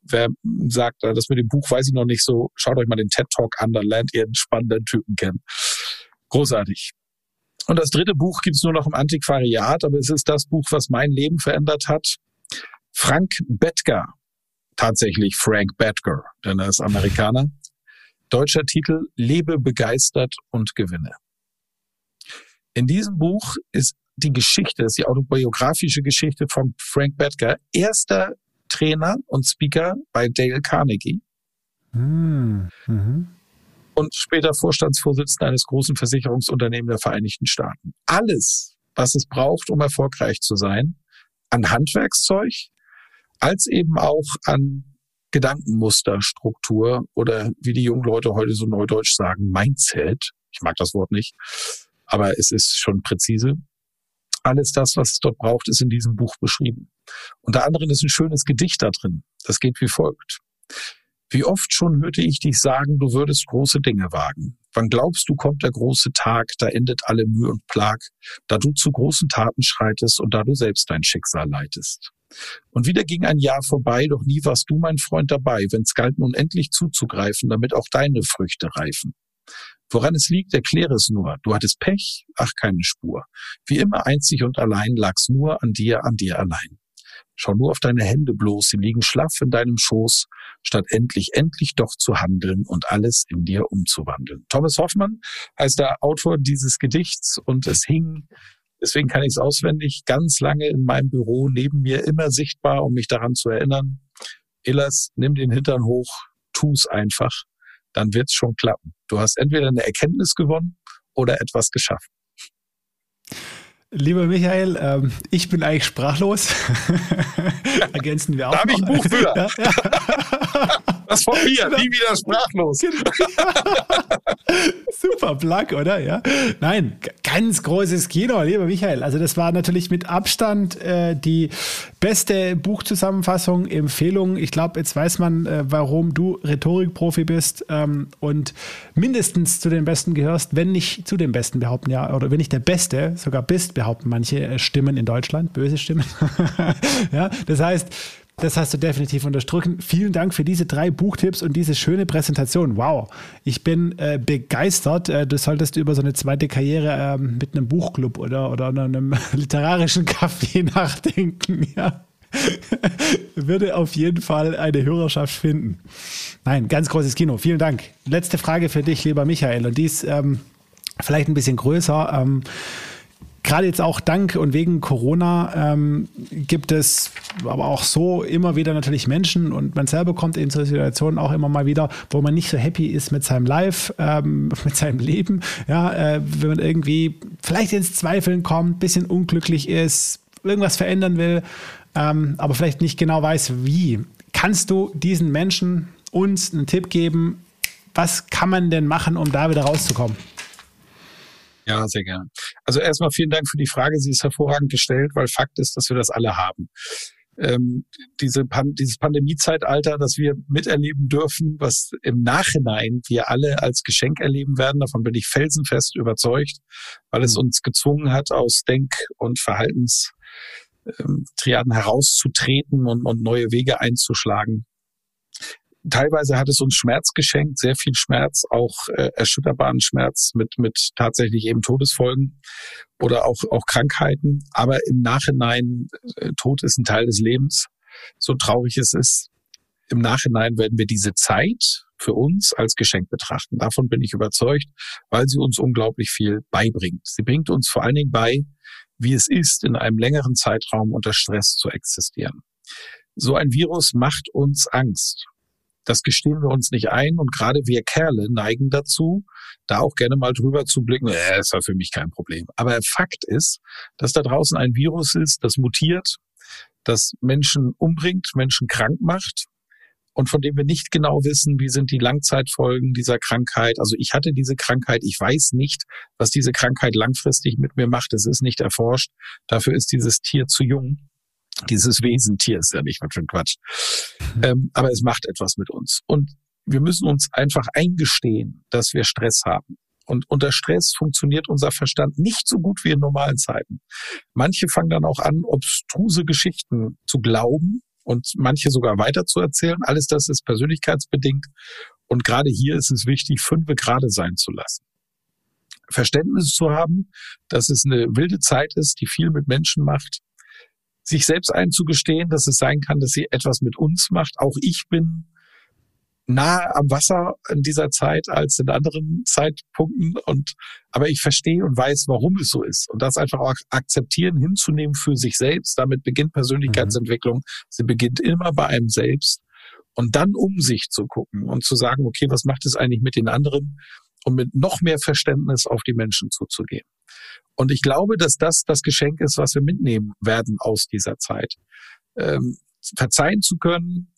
A: Wer sagt, das mit dem Buch weiß ich noch nicht so, schaut euch mal den TED-Talk an, dann lernt ihr einen spannenden Typen kennen. Großartig. Und das dritte Buch gibt es nur noch im Antiquariat, aber es ist das Buch, was mein Leben verändert hat. Frank Bettger tatsächlich Frank Badger, denn er ist Amerikaner. Deutscher Titel Lebe begeistert und gewinne. In diesem Buch ist die Geschichte, ist die autobiografische Geschichte von Frank Badger, erster Trainer und Speaker bei Dale Carnegie. Hm, mhm. Und später Vorstandsvorsitzender eines großen Versicherungsunternehmens der Vereinigten Staaten. Alles, was es braucht, um erfolgreich zu sein, an Handwerkszeug, als eben auch an Gedankenmusterstruktur oder wie die jungen Leute heute so neudeutsch sagen, Mindset. Ich mag das Wort nicht, aber es ist schon präzise. Alles das, was es dort braucht, ist in diesem Buch beschrieben. Unter anderem ist ein schönes Gedicht da drin. Das geht wie folgt. Wie oft schon hörte ich dich sagen, du würdest große Dinge wagen. Wann glaubst du, kommt der große Tag, da endet alle Mühe und Plag, da du zu großen Taten schreitest und da du selbst dein Schicksal leitest. Und wieder ging ein Jahr vorbei, doch nie warst du, mein Freund, dabei, wenn's galt nun endlich zuzugreifen, damit auch deine Früchte reifen. Woran es liegt, erkläre es nur. Du hattest Pech, ach keine Spur. Wie immer einzig und allein lag's nur an dir, an dir allein. Schau nur auf deine Hände bloß, sie liegen schlaff in deinem Schoß, statt endlich, endlich doch zu handeln und alles in dir umzuwandeln. Thomas Hoffmann heißt der Autor dieses Gedichts und es hing Deswegen kann ich es auswendig ganz lange in meinem Büro neben mir immer sichtbar, um mich daran zu erinnern. Illas, nimm den Hintern hoch, tu's einfach, dann wird's schon klappen. Du hast entweder eine Erkenntnis gewonnen oder etwas geschaffen.
C: Lieber Michael, ähm, ich bin eigentlich sprachlos. Ergänzen wir auch. Da
A: habe ich ein Buch für. Ja, ja. Das von mir, genau. nie wieder sprachlos.
C: Super Plug, oder? Ja. Nein, ganz großes Kino, lieber Michael. Also das war natürlich mit Abstand äh, die beste Buchzusammenfassung, Empfehlung. Ich glaube, jetzt weiß man, äh, warum du Rhetorikprofi bist ähm, und mindestens zu den Besten gehörst, wenn nicht zu den Besten behaupten, ja, oder wenn nicht der Beste sogar bist, behaupten manche äh, Stimmen in Deutschland, böse Stimmen. ja, das heißt, das hast du definitiv unterstrichen. Vielen Dank für diese drei Buchtipps und diese schöne Präsentation. Wow, ich bin äh, begeistert. Äh, du solltest über so eine zweite Karriere äh, mit einem Buchclub oder, oder einem literarischen Café nachdenken. Ja. Würde auf jeden Fall eine Hörerschaft finden. Nein, ganz großes Kino. Vielen Dank. Letzte Frage für dich, lieber Michael. Und die ist ähm, vielleicht ein bisschen größer. Ähm, Gerade jetzt auch dank und wegen Corona ähm, gibt es aber auch so immer wieder natürlich Menschen und man selber kommt in so Situationen auch immer mal wieder, wo man nicht so happy ist mit seinem Life, ähm, mit seinem Leben. Ja, äh, wenn man irgendwie vielleicht ins Zweifeln kommt, bisschen unglücklich ist, irgendwas verändern will, ähm, aber vielleicht nicht genau weiß, wie. Kannst du diesen Menschen uns einen Tipp geben? Was kann man denn machen, um da wieder rauszukommen?
A: Ja, sehr gerne. Also erstmal vielen Dank für die Frage. Sie ist hervorragend gestellt, weil Fakt ist, dass wir das alle haben. Ähm, diese Pan dieses Pandemiezeitalter, das wir miterleben dürfen, was im Nachhinein wir alle als Geschenk erleben werden, davon bin ich felsenfest überzeugt, weil es mhm. uns gezwungen hat, aus Denk- und Verhaltenstriaden ähm, herauszutreten und, und neue Wege einzuschlagen teilweise hat es uns Schmerz geschenkt, sehr viel Schmerz, auch äh, erschütterbaren Schmerz mit, mit tatsächlich eben Todesfolgen oder auch, auch Krankheiten. Aber im Nachhinein, äh, Tod ist ein Teil des Lebens. So traurig es ist, im Nachhinein werden wir diese Zeit für uns als Geschenk betrachten. Davon bin ich überzeugt, weil sie uns unglaublich viel beibringt. Sie bringt uns vor allen Dingen bei, wie es ist, in einem längeren Zeitraum unter Stress zu existieren. So ein Virus macht uns Angst. Das gestehen wir uns nicht ein und gerade wir Kerle neigen dazu, da auch gerne mal drüber zu blicken, äh, ist ja für mich kein Problem. Aber Fakt ist, dass da draußen ein Virus ist, das mutiert, das Menschen umbringt, Menschen krank macht und von dem wir nicht genau wissen, wie sind die Langzeitfolgen dieser Krankheit. Also ich hatte diese Krankheit, ich weiß nicht, was diese Krankheit langfristig mit mir macht. Es ist nicht erforscht. Dafür ist dieses Tier zu jung. Dieses Wesentier ist ja nicht was für ein Quatsch. Ähm, aber es macht etwas mit uns. Und wir müssen uns einfach eingestehen, dass wir Stress haben. Und unter Stress funktioniert unser Verstand nicht so gut wie in normalen Zeiten. Manche fangen dann auch an, obstruse Geschichten zu glauben und manche sogar weiter zu erzählen. Alles das ist persönlichkeitsbedingt. Und gerade hier ist es wichtig, fünfe gerade sein zu lassen. Verständnis zu haben, dass es eine wilde Zeit ist, die viel mit Menschen macht, sich selbst einzugestehen, dass es sein kann, dass sie etwas mit uns macht. Auch ich bin nahe am Wasser in dieser Zeit als in anderen Zeitpunkten und aber ich verstehe und weiß, warum es so ist und das einfach auch akzeptieren, hinzunehmen für sich selbst. Damit beginnt Persönlichkeitsentwicklung. Mhm. Sie beginnt immer bei einem selbst und dann um sich zu gucken und zu sagen, okay, was macht es eigentlich mit den anderen und mit noch mehr Verständnis auf die Menschen zuzugehen. Und ich glaube, dass das das Geschenk ist, was wir mitnehmen werden aus dieser Zeit. Ähm, verzeihen zu können,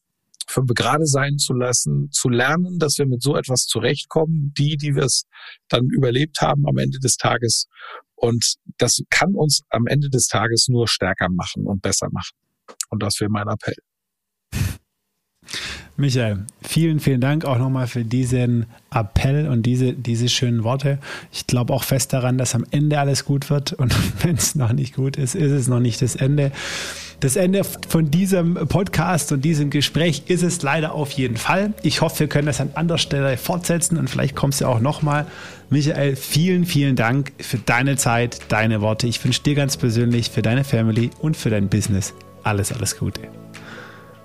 A: fünf gerade sein zu lassen, zu lernen, dass wir mit so etwas zurechtkommen, die, die wir es dann überlebt haben am Ende des Tages. Und das kann uns am Ende des Tages nur stärker machen und besser machen. Und das wäre mein Appell.
C: Michael, vielen, vielen Dank auch nochmal für diesen Appell und diese, diese schönen Worte. Ich glaube auch fest daran, dass am Ende alles gut wird. Und wenn es noch nicht gut ist, ist es noch nicht das Ende. Das Ende von diesem Podcast und diesem Gespräch ist es leider auf jeden Fall. Ich hoffe, wir können das an anderer Stelle fortsetzen und vielleicht kommst du auch nochmal. Michael, vielen, vielen Dank für deine Zeit, deine Worte. Ich wünsche dir ganz persönlich für deine Family und für dein Business alles, alles Gute.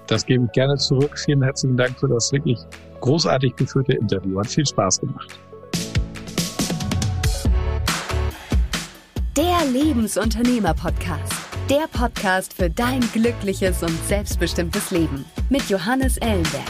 A: Das gebe ich gerne zurück. Vielen herzlichen Dank für das wirklich großartig geführte Interview. Hat viel Spaß gemacht.
B: Der Lebensunternehmer-Podcast. Der Podcast für dein glückliches und selbstbestimmtes Leben mit Johannes Ellenberg.